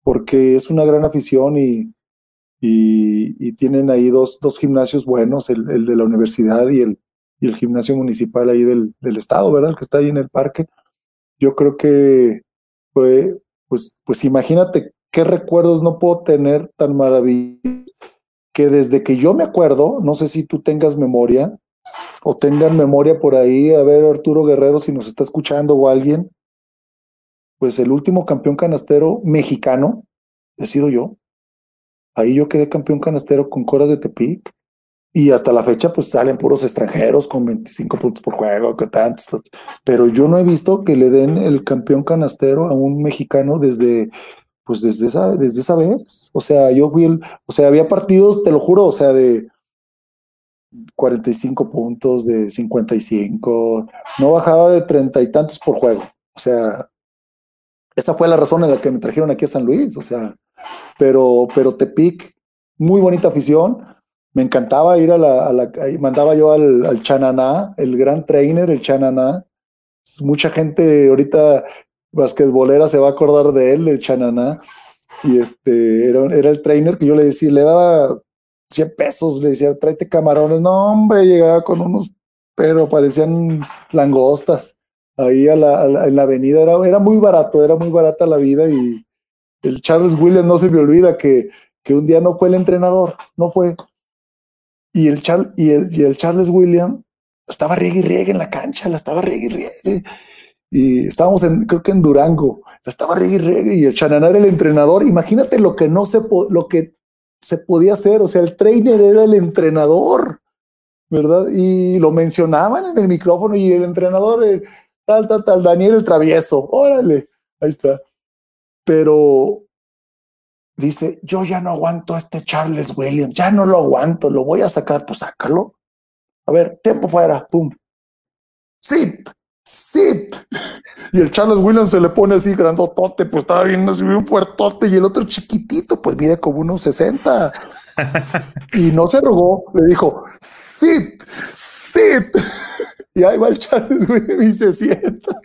porque es una gran afición y, y, tienen ahí dos, dos gimnasios buenos, el, el, de la universidad y el, y el gimnasio municipal ahí del, del estado, ¿verdad? El que está ahí en el parque. Yo creo que fue, pues, pues imagínate qué recuerdos no puedo tener tan maravillosos que desde que yo me acuerdo, no sé si tú tengas memoria o tengan memoria por ahí, a ver Arturo Guerrero si nos está escuchando o alguien, pues el último campeón canastero mexicano he sido yo. Ahí yo quedé campeón canastero con Coras de Tepic. Y hasta la fecha, pues salen puros extranjeros con 25 puntos por juego, que tantos. Pero yo no he visto que le den el campeón canastero a un mexicano desde, pues desde esa, desde esa vez. O sea, yo fui el, o sea, había partidos, te lo juro, o sea, de 45 puntos, de 55, no bajaba de treinta y tantos por juego. O sea, esta fue la razón en la que me trajeron aquí a San Luis. O sea, pero, pero Tepic, muy bonita afición. Me encantaba ir a la, mandaba yo al, al Chananá, el gran trainer, el Chananá. Mucha gente ahorita basquetbolera se va a acordar de él, el Chananá. Y este, era, era el trainer que yo le decía, le daba 100 pesos, le decía, tráete camarones. No, hombre, llegaba con unos, pero parecían langostas. Ahí a la, en la avenida era, era muy barato, era muy barata la vida y, el Charles Williams no se me olvida que, que un día no fue el entrenador, no fue. Y el, y el, y el Charles Williams estaba riegue y riegue en la cancha, la estaba riegue y riegue. Y estábamos en, creo que en Durango, la estaba riegue y riegue y el Chananá era el entrenador. Imagínate lo que no se, lo que se podía hacer, o sea, el trainer era el entrenador, ¿verdad? Y lo mencionaban en el micrófono y el entrenador, eh, tal, tal, tal, Daniel el travieso, órale, ahí está pero dice, yo ya no aguanto a este Charles Williams, ya no lo aguanto, lo voy a sacar, pues sácalo. A ver, tiempo fuera, pum. Sit, sit. Y el Charles Williams se le pone así grandotote, pues estaba bien, así un fuertote, y el otro chiquitito, pues mide como unos 60. y no se rogó, le dijo, sit, sit. Y ahí va el Charles Williams y se sienta.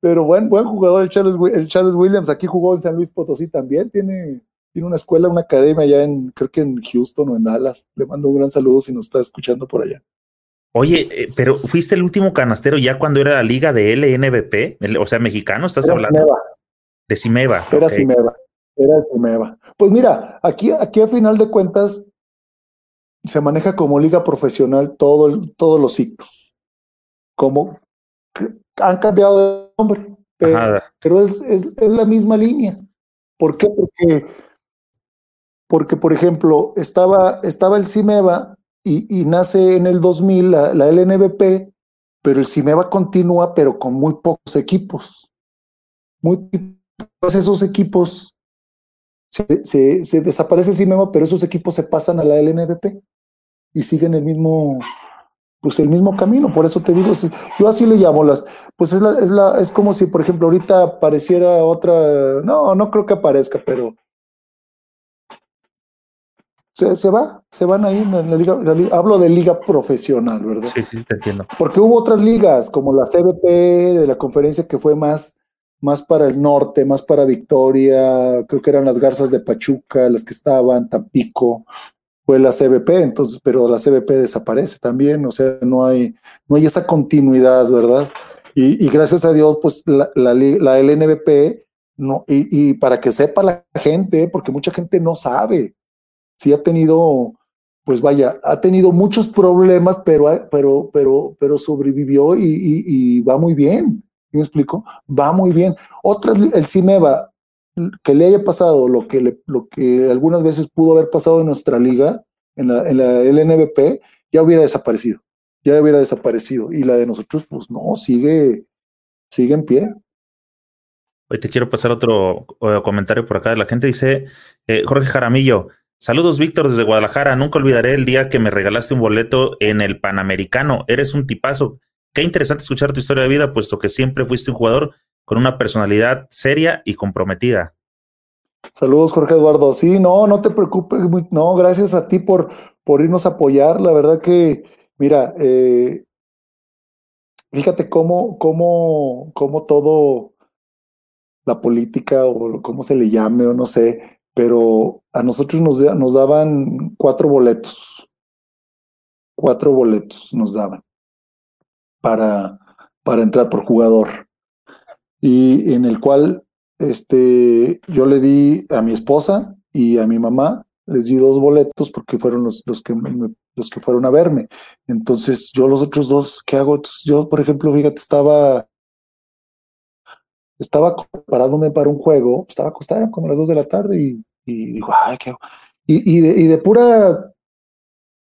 Pero buen, buen jugador el Charles, el Charles Williams. Aquí jugó en San Luis Potosí también. Tiene, tiene una escuela, una academia allá en, creo que en Houston o en Dallas. Le mando un gran saludo si nos está escuchando por allá. Oye, eh, pero fuiste el último canastero ya cuando era la liga de LNBP, o sea, mexicano, estás hablando. De Cimeva. Era Cimeva. Era Cimeva. Pues mira, aquí, aquí a final de cuentas se maneja como liga profesional todo todos los ciclos. Como han cambiado de nombre, pero, es, es, la misma línea. ¿Por qué? Porque, porque por ejemplo, estaba, estaba el CIMEVA y, y, nace en el 2000 la, la LNBP, pero el CIMEVA continúa, pero con muy pocos equipos. Muy pocos esos equipos se, se, se, desaparece el CIMEVA, pero esos equipos se pasan a la LNBP y siguen el mismo, pues el mismo camino, por eso te digo, yo así le llamo las, pues es, la, es, la, es como si, por ejemplo, ahorita apareciera otra, no, no creo que aparezca, pero se, se va, se van ahí en la liga, hablo de liga profesional, ¿verdad? Sí, sí, te entiendo. Porque hubo otras ligas, como la CBP de la conferencia que fue más, más para el norte, más para Victoria, creo que eran las Garzas de Pachuca, las que estaban, Tampico, fue la CBP, entonces, pero la CBP desaparece también, o sea, no hay, no hay esa continuidad, ¿verdad? Y, gracias a Dios, pues la, la, la LNBP, no, y, y, para que sepa la gente, porque mucha gente no sabe, sí ha tenido, pues vaya, ha tenido muchos problemas, pero, pero, pero, pero sobrevivió y, y va muy bien. ¿Me explico? Va muy bien. Otra, el CIMEVA, que le haya pasado lo que, le, lo que algunas veces pudo haber pasado en nuestra liga, en la, en la LNBP, ya hubiera desaparecido, ya hubiera desaparecido. Y la de nosotros, pues no, sigue, sigue en pie. Hoy te quiero pasar otro comentario por acá. La gente dice, eh, Jorge Jaramillo, Saludos, Víctor, desde Guadalajara. Nunca olvidaré el día que me regalaste un boleto en el Panamericano. Eres un tipazo. Qué interesante escuchar tu historia de vida, puesto que siempre fuiste un jugador con una personalidad seria y comprometida. Saludos, Jorge Eduardo. Sí, no, no te preocupes. No, gracias a ti por, por irnos a apoyar. La verdad que, mira, eh, fíjate cómo, cómo, cómo todo la política o cómo se le llame o no sé, pero a nosotros nos, nos daban cuatro boletos. Cuatro boletos nos daban para, para entrar por jugador. Y en el cual este, yo le di a mi esposa y a mi mamá, les di dos boletos porque fueron los, los, que, los que fueron a verme. Entonces, yo los otros dos, ¿qué hago? yo, por ejemplo, fíjate, estaba estaba preparándome para un juego, estaba acostada como a las dos de la tarde y, digo, ay, qué y, y, de, y de pura,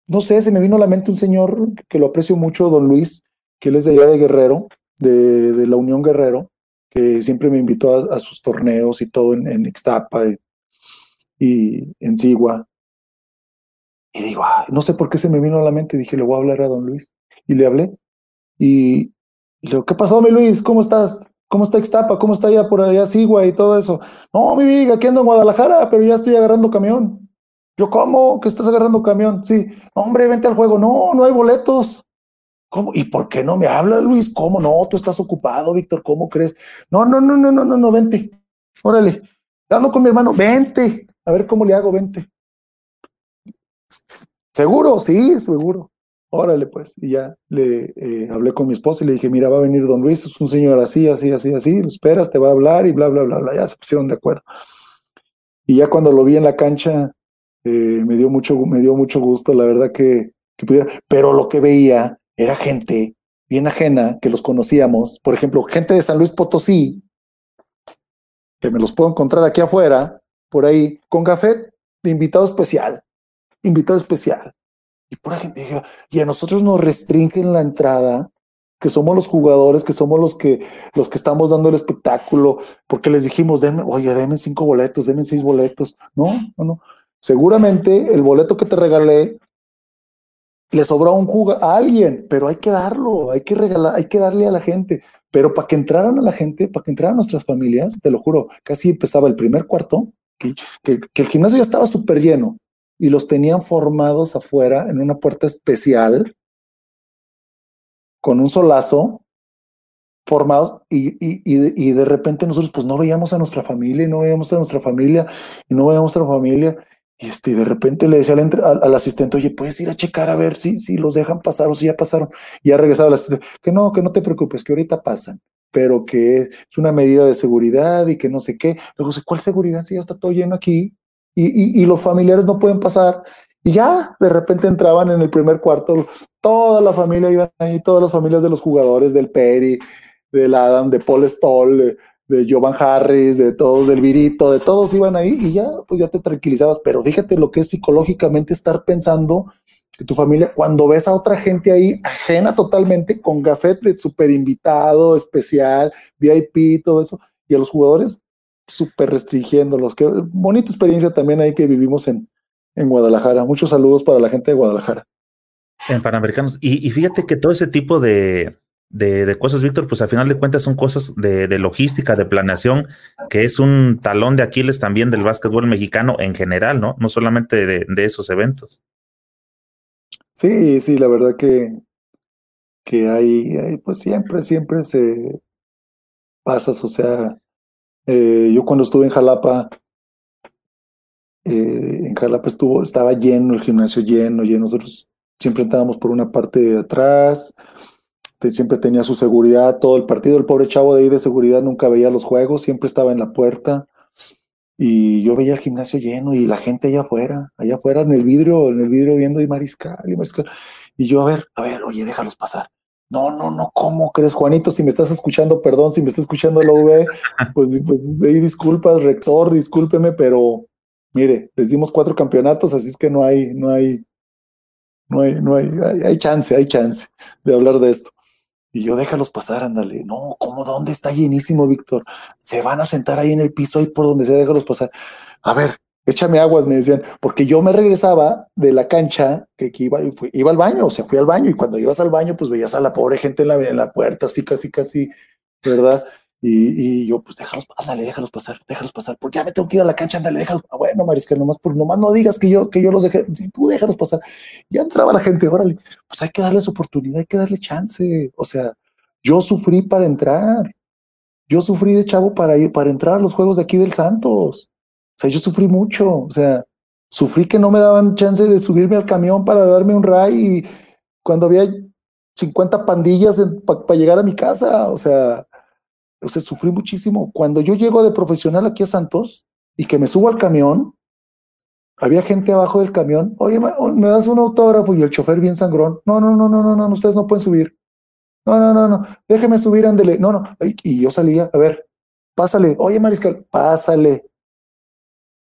no sé, se me vino a la mente un señor que lo aprecio mucho, don Luis, que él es de allá de Guerrero, de la Unión Guerrero, que siempre me invitó a, sus torneos y todo en, en Ixtapa y, en Sigua. Y digo, no sé por qué se me vino a la mente, dije, le voy a hablar a don Luis. Y le hablé. Y, y le digo, ¿qué pasó, mi Luis? ¿Cómo estás? ¿Cómo está Ixtapa? ¿Cómo está allá por allá Sigua y todo eso? No, mi vida, aquí ando en Guadalajara, pero ya estoy agarrando camión. Yo, ¿cómo? ¿Que estás agarrando camión? Sí. Hombre, vente al juego. No, no hay boletos. ¿Cómo? ¿Y por qué no me hablas, Luis? ¿Cómo no? Tú estás ocupado, Víctor. ¿Cómo crees? No, no, no, no, no, no, no, vente. Órale. Ando con mi hermano. Vente. A ver cómo le hago, vente. ¿Seguro? Sí, seguro. Órale, pues. Y ya le eh, hablé con mi esposa y le dije, mira, va a venir don Luis, es un señor así, así, así, así, lo esperas, te va a hablar y bla, bla, bla, bla. Ya se pusieron de acuerdo. Y ya cuando lo vi en la cancha, eh, me dio mucho, me dio mucho gusto, la verdad que, que pudiera. Pero lo que veía era gente bien ajena, que los conocíamos. Por ejemplo, gente de San Luis Potosí, que me los puedo encontrar aquí afuera, por ahí, con café de invitado especial. Invitado especial y pura gente y a nosotros nos restringen la entrada, que somos los jugadores, que somos los que, los que estamos dando el espectáculo, porque les dijimos, denme, oye, denme cinco boletos, denme seis boletos. No, no, no. Seguramente el boleto que te regalé le sobró un jugador, a alguien, pero hay que darlo, hay que regalar, hay que darle a la gente. Pero para que entraran a la gente, para que entraran nuestras familias, te lo juro, casi empezaba el primer cuarto, que, el gimnasio ya estaba súper lleno y los tenían formados afuera en una puerta especial con un solazo formados y, de, repente nosotros pues no veíamos a nuestra familia y no veíamos a nuestra familia y no veíamos a nuestra familia y este, de repente le decía al, al, asistente, oye, puedes ir a checar a ver si, si los dejan pasar o si ya pasaron. Y ya regresaba el asistente, que no, que no te preocupes, que ahorita pasan, pero que es una medida de seguridad y que no sé qué. Luego, ¿cuál seguridad? Si ya está todo lleno aquí y, y, los familiares no pueden pasar. Y ya de repente entraban en el primer cuarto, toda la familia iban ahí, todas las familias de los jugadores, del Peri, del Adam, de Paul Stoll, de, de Jovan Harris, de todos, del Virito, de todos iban ahí y ya, pues ya te tranquilizabas. Pero fíjate lo que es psicológicamente estar pensando que tu familia, cuando ves a otra gente ahí ajena totalmente, con gafet de super invitado, especial, VIP, todo eso, y a los jugadores súper restringiéndolos. Qué bonita experiencia también ahí que vivimos en, en Guadalajara. Muchos saludos para la gente de Guadalajara. En Panamericanos. Y, y fíjate que todo ese tipo de, de, de, cosas, Víctor, pues al final de cuentas son cosas de, de, logística, de planeación, que es un talón de Aquiles también del básquetbol mexicano en general, ¿no? No solamente de, de esos eventos. Sí, sí, la verdad que, que hay, pues siempre, siempre se pasas, o sea, eh, yo cuando estuve en Jalapa, eh, en Jalapa estuvo, estaba lleno, el gimnasio lleno, lleno. Nosotros siempre estábamos por una parte de atrás, siempre tenía su seguridad, todo el partido, el pobre chavo de ahí de seguridad nunca veía los juegos, siempre estaba en la puerta. Y yo veía el gimnasio lleno y la gente allá afuera, allá afuera en el vidrio, en el vidrio viendo y mariscal y mariscal. Y yo, a ver, a ver, oye, déjalos pasar. No, no, no, ¿cómo crees, Juanito? Si me estás escuchando, perdón, si me está escuchando la V, pues, pues disculpas, rector, discúlpeme, pero mire, les dimos cuatro campeonatos, así es que no hay, no hay, no hay, no hay, hay, chance, hay chance de hablar de esto. Y yo déjalos pasar, ándale. No, ¿cómo? ¿Dónde está llenísimo, Víctor? Se van a sentar ahí en el piso, ahí por donde se déjalos pasar. A ver, échame aguas, me decían, porque yo me regresaba de la cancha, que, iba, iba al baño, o sea, fui al baño y cuando ibas al baño, pues veías a la pobre gente en la, en la puerta, así, casi, casi, ¿verdad? Y, yo, pues déjalos, ándale, déjalos pasar, déjalos pasar, porque ya me tengo que ir a la cancha, ándale, déjalos. Ah, bueno, Mariscal, nomás, por, nomás no digas que yo, que yo los dejé, si tú déjalos pasar. Ya entraba la gente, órale, pues hay que darles oportunidad, hay que darle chance. O sea, yo sufrí para entrar. Yo sufrí de chavo para ir, para entrar a los juegos de aquí del Santos. O sea, yo sufrí mucho. O sea, sufrí que no me daban chance de subirme al camión para darme un ray y cuando había 50 pandillas para llegar a mi casa. O sea, o sea, sufrí muchísimo. Cuando yo llego de profesional aquí a Santos y que me subo al camión, había gente abajo del camión. Oye, me das un autógrafo y el chofer bien sangrón. No, no, no, no, no, no, ustedes no pueden subir. No, no, no, no, déjeme subir, ándele. No, no. Y yo salía, a ver, pásale. Oye, Mariscal, pásale.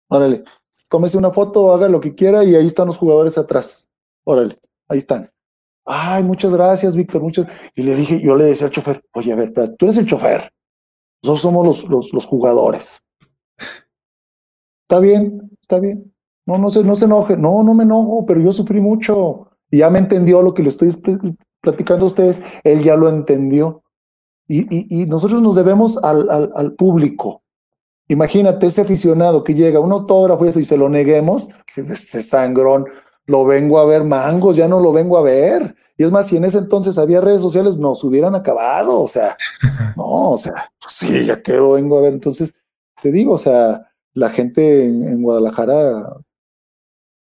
Órale, tómese una foto, haga lo que quiera y ahí están los jugadores atrás. Órale, ahí están. Ay, muchas gracias, Víctor, muchas. Y le dije, yo le decía al chofer, oye, a ver, tú eres el chofer. Nosotros somos los, los, los jugadores. Está bien, está bien. No, no se, no se enoje. No, no me enojo, pero yo sufrí mucho. Y ya me entendió lo que le estoy platicando a ustedes. Él ya lo entendió. Y, y, y nosotros nos debemos al, al, público. Imagínate ese aficionado que llega, un autógrafo y eso, se lo neguemos, ese sangrón, lo vengo a ver mangos, ya no lo vengo a ver. Y es más, si en ese entonces había redes sociales, nos hubieran acabado. O sea, no, o sea, pues sí, ya que lo vengo a ver. Entonces, te digo, o sea, la gente en, Guadalajara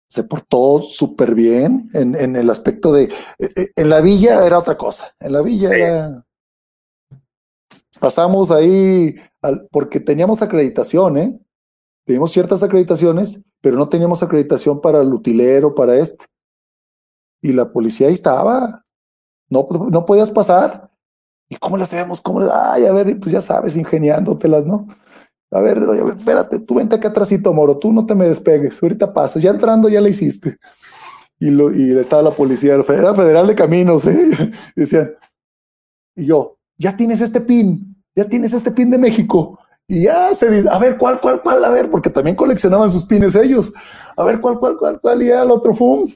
se portó súper bien en, en, el aspecto de, eh, eh, en la villa era otra cosa, en la villa era, pasamos ahí, al, porque teníamos acreditación, ¿eh? Teníamos ciertas acreditaciones, pero no teníamos acreditación para el utilero, para este. Y la policía ahí estaba. No, no podías pasar. ¿Y cómo le hacemos? ¿Cómo le... Ay, a ver, pues ya sabes, ingeniándotelas, ¿no? A ver, a ver, espérate, tú vente acá atrásito, Moro, tú no te me despegues, ahorita pasas, ya entrando ya la hiciste. Y, lo, y estaba la policía, el Federal, Federal de Caminos, ¿eh? Decían, y yo, ya tienes este pin, ya tienes este pin de México. Y ya se dice, a ver, ¿cuál, cuál, cuál? A ver, porque también coleccionaban sus pines ellos. A ver, ¿cuál, cuál, cuál, cuál? Y ya el otro, fum,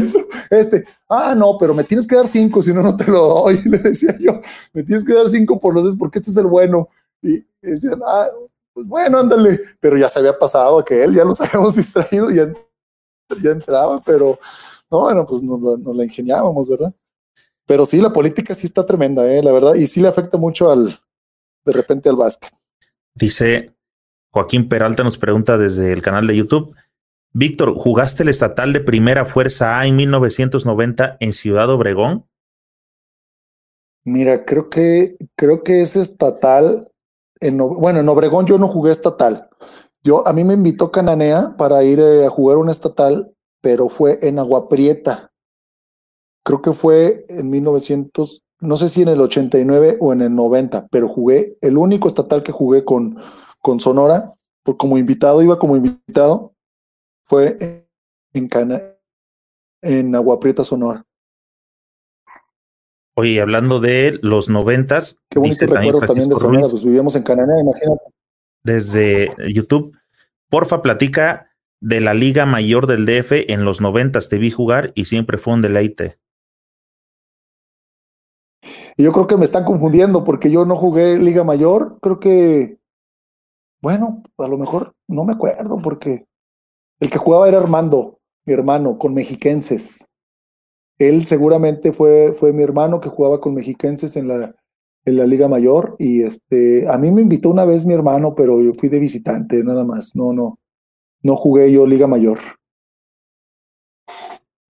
este, ah, no, pero me tienes que dar cinco, si no, no te lo doy. Le decía yo, me tienes que dar cinco por los dos, porque este es el bueno. Y decían, ah, pues bueno, ándale. Pero ya se había pasado que él, ya los habíamos distraído, y ya, ya entraba, pero no, bueno, pues nos, nos la ingeniábamos, ¿verdad? Pero sí, la política sí está tremenda, ¿eh? la verdad, y sí le afecta mucho al, de repente al básquet. Dice Joaquín Peralta, nos pregunta desde el canal de YouTube. Víctor, ¿jugaste el estatal de primera fuerza A en 1990 en Ciudad Obregón? Mira, creo que creo que es estatal. En, bueno, en Obregón yo no jugué estatal. Yo a mí me invitó Cananea para ir eh, a jugar un estatal, pero fue en Agua Prieta. Creo que fue en 1900, no sé si en el 89 o en el 90, pero jugué, el único estatal que jugué con, con Sonora, por, como invitado, iba como invitado, fue en Cana, en Agua Prieta, Sonora. Oye, hablando de los noventas. Qué bonitos recuerdos también de Sonora, pues vivíamos en Cananea, imagínate. Desde YouTube, porfa, platica de la Liga Mayor del DF en los noventas. Te vi jugar y siempre fue un deleite. Y yo creo que me están confundiendo porque yo no jugué Liga Mayor. Creo que, bueno, a lo mejor no me acuerdo porque el que jugaba era Armando, mi hermano, con mexiquenses. Él seguramente fue, fue mi hermano que jugaba con mexiquenses en la, en la Liga Mayor. Y este, a mí me invitó una vez mi hermano, pero yo fui de visitante nada más. No, no, no jugué yo Liga Mayor.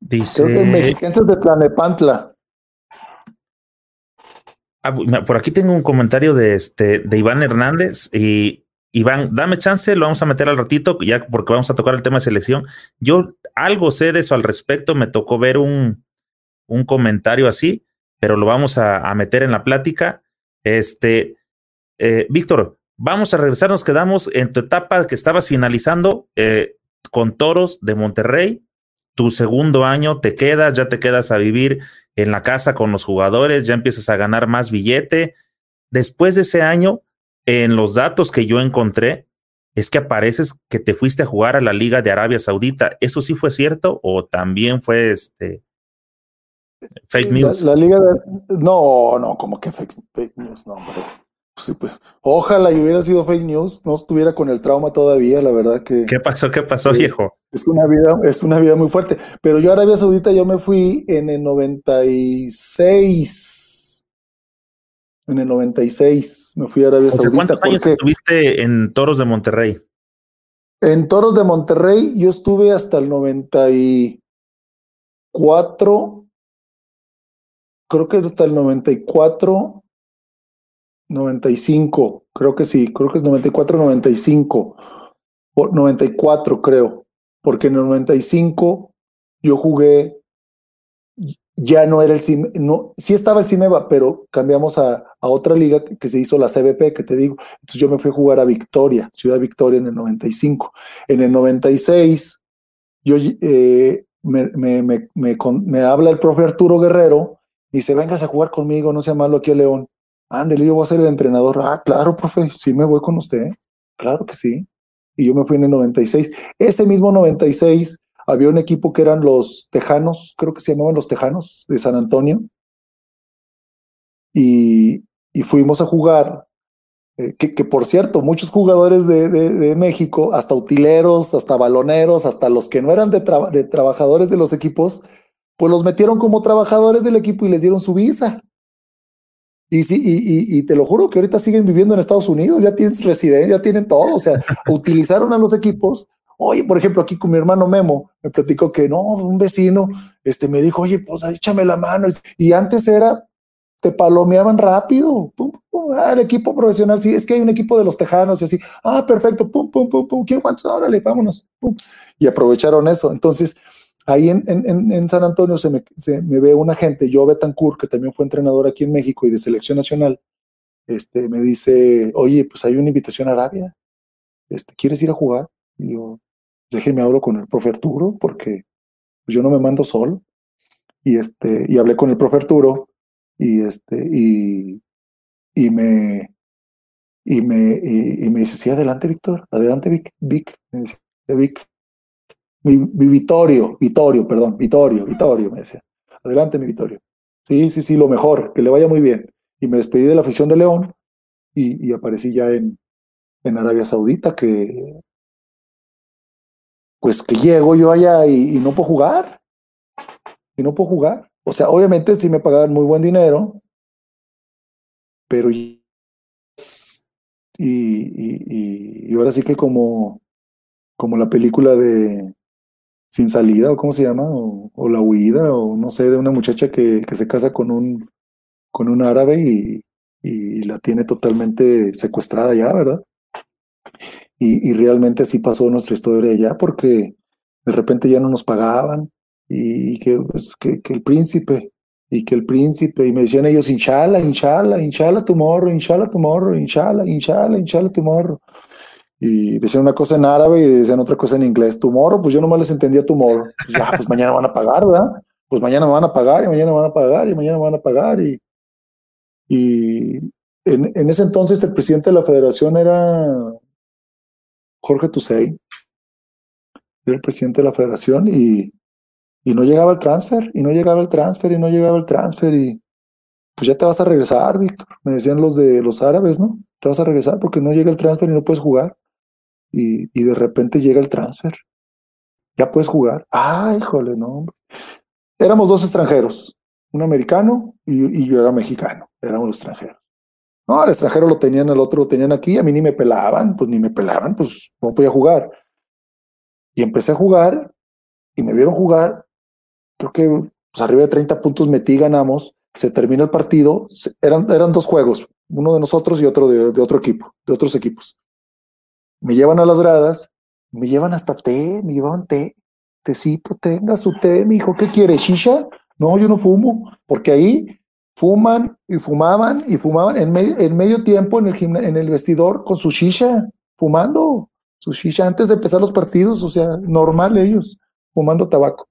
Dice... Creo que el mexiquenses de Tlanepantla. Ah, por aquí tengo un comentario de este de Iván Hernández y Iván, dame chance, lo vamos a meter al ratito, ya porque vamos a tocar el tema de selección. Yo algo sé de eso al respecto, me tocó ver un, un comentario así, pero lo vamos a, meter en la plática. Este, eh, Víctor, vamos a regresar, nos quedamos en tu etapa que estabas finalizando eh, con Toros de Monterrey, tu segundo año, te quedas, ya te quedas a vivir en la casa con los jugadores, ya empiezas a ganar más billete. Después de ese año, en los datos que yo encontré, es que apareces que te fuiste a jugar a la Liga de Arabia Saudita. ¿Eso sí fue cierto o también fue este fake news? La, Liga de... No, no, como que fake, news, no, hombre. Pues pues, ojalá y hubiera sido fake news, no estuviera con el trauma todavía, la verdad que... ¿Qué pasó? ¿Qué pasó, viejo? Es una vida, es una vida muy fuerte. Pero yo a Arabia Saudita yo me fui en el 96. En el 96 me fui a Arabia Saudita. ¿Cuántos años estuviste en Toros de Monterrey? En Toros de Monterrey yo estuve hasta el 94. Creo que hasta el 94 95, creo que sí, creo que es 94, 95, o 94 creo, porque en el 95 yo jugué, ya no era el CIME, no, sí estaba el CIMEVA, pero cambiamos a, a, otra liga que se hizo la CBP, que te digo, entonces yo me fui a jugar a Victoria, Ciudad Victoria en el 95. En el 96, yo eh, me, me, me, me, habla el profe Arturo Guerrero dice, vengas a jugar conmigo, no sea malo aquí a León. Ándale, yo voy a ser el entrenador. Ah, claro, profe, sí me voy con usted. Claro que sí. Y yo me fui en el 96. Ese mismo 96 había un equipo que eran los Tejanos, creo que se llamaban los Tejanos de San Antonio. Y, y fuimos a jugar. Eh, que, que, por cierto, muchos jugadores de, de, México, hasta utileros, hasta baloneros, hasta los que no eran de, de trabajadores de los equipos, pues los metieron como trabajadores del equipo y les dieron su visa. Y sí, y, y, te lo juro que ahorita siguen viviendo en Estados Unidos, ya tienen residencia, ya tienen todo, o sea, utilizaron a los equipos. Oye, por ejemplo, aquí con mi hermano Memo, me platicó que no, un vecino, este, me dijo, oye, pues échame la mano. Y antes era, te palomeaban rápido, pum, pum, ah, el equipo profesional, sí, es que hay un equipo de los tejanos y así, ah, perfecto, pum, pum, pum, pum, quiero cuántos, órale, vámonos, pum. Y aprovecharon eso. Entonces, Ahí en, San Antonio se me, se me ve una gente, yo Betancourt, que también fue entrenador aquí en México y de selección nacional, este, me dice, oye, pues hay una invitación a Arabia, este, ¿quieres ir a jugar? Y yo, déjeme hablo con el profe Arturo, porque yo no me mando solo. Y, este, y hablé con el profe Arturo, y, este, y, y me, y me, y, me dice, sí, adelante, Víctor, adelante, Vic, Vic, me dice, Vic, mi, Vitorio, Vitorio, perdón, Vitorio, Vitorio, me decía. Adelante, mi Vitorio. Sí, sí, sí, lo mejor, que le vaya muy bien. Y me despedí de la afición de León y, y aparecí ya en, en Arabia Saudita, que pues que llego yo allá y, no puedo jugar. Y no puedo jugar. O sea, obviamente sí me pagaban muy buen dinero, pero y, y, y, ahora sí que como, como la película de, sin salida, o cómo se llama, o, la huida, o no sé, de una muchacha que, que se casa con un, con un árabe y, y, la tiene totalmente secuestrada ya, ¿verdad? Y, y, realmente así pasó nuestra historia ya, porque de repente ya no nos pagaban y que, pues, que el príncipe, y que el príncipe, y me decían ellos, inshallah, inshallah, inshallah tomorrow, inshallah tomorrow, inshallah, inshallah, inshallah tomorrow y decían una cosa en árabe y decían otra cosa en inglés. Tomorrow, pues yo nomás les entendía tomorrow. Pues ya, pues mañana van a pagar, ¿verdad? Pues mañana me van a pagar y mañana van a pagar y mañana van a pagar. Y, y en, en ese entonces el presidente de la federación era Jorge Tusey. Era el presidente de la federación y, y no llegaba el transfer, y no llegaba el transfer, y no llegaba el transfer. Y pues ya te vas a regresar, Víctor. Me decían los de los árabes, ¿no? Te vas a regresar porque no llega el transfer y no puedes jugar y, de repente llega el transfer. Ya puedes jugar. Ah, híjole, no. Éramos dos extranjeros, un americano y, yo era mexicano. Éramos los extranjeros. No, al extranjero lo tenían, al otro lo tenían aquí, a mí ni me pelaban, pues ni me pelaban, pues no podía jugar. Y empecé a jugar y me vieron jugar, creo que pues, arriba de 30 puntos metí, ganamos, se termina el partido, eran, eran dos juegos, uno de nosotros y otro de otro equipo, de otros equipos me llevan a las gradas, me llevan hasta té, me llevaban té, tecito, tenga su té, mi hijo, ¿qué quiere? ¿Shisha? No, yo no fumo, porque ahí fuman y fumaban y fumaban en medio, en medio tiempo en el, en el vestidor con su shisha, fumando su shisha antes de empezar los partidos, o sea, normal ellos, fumando tabaco.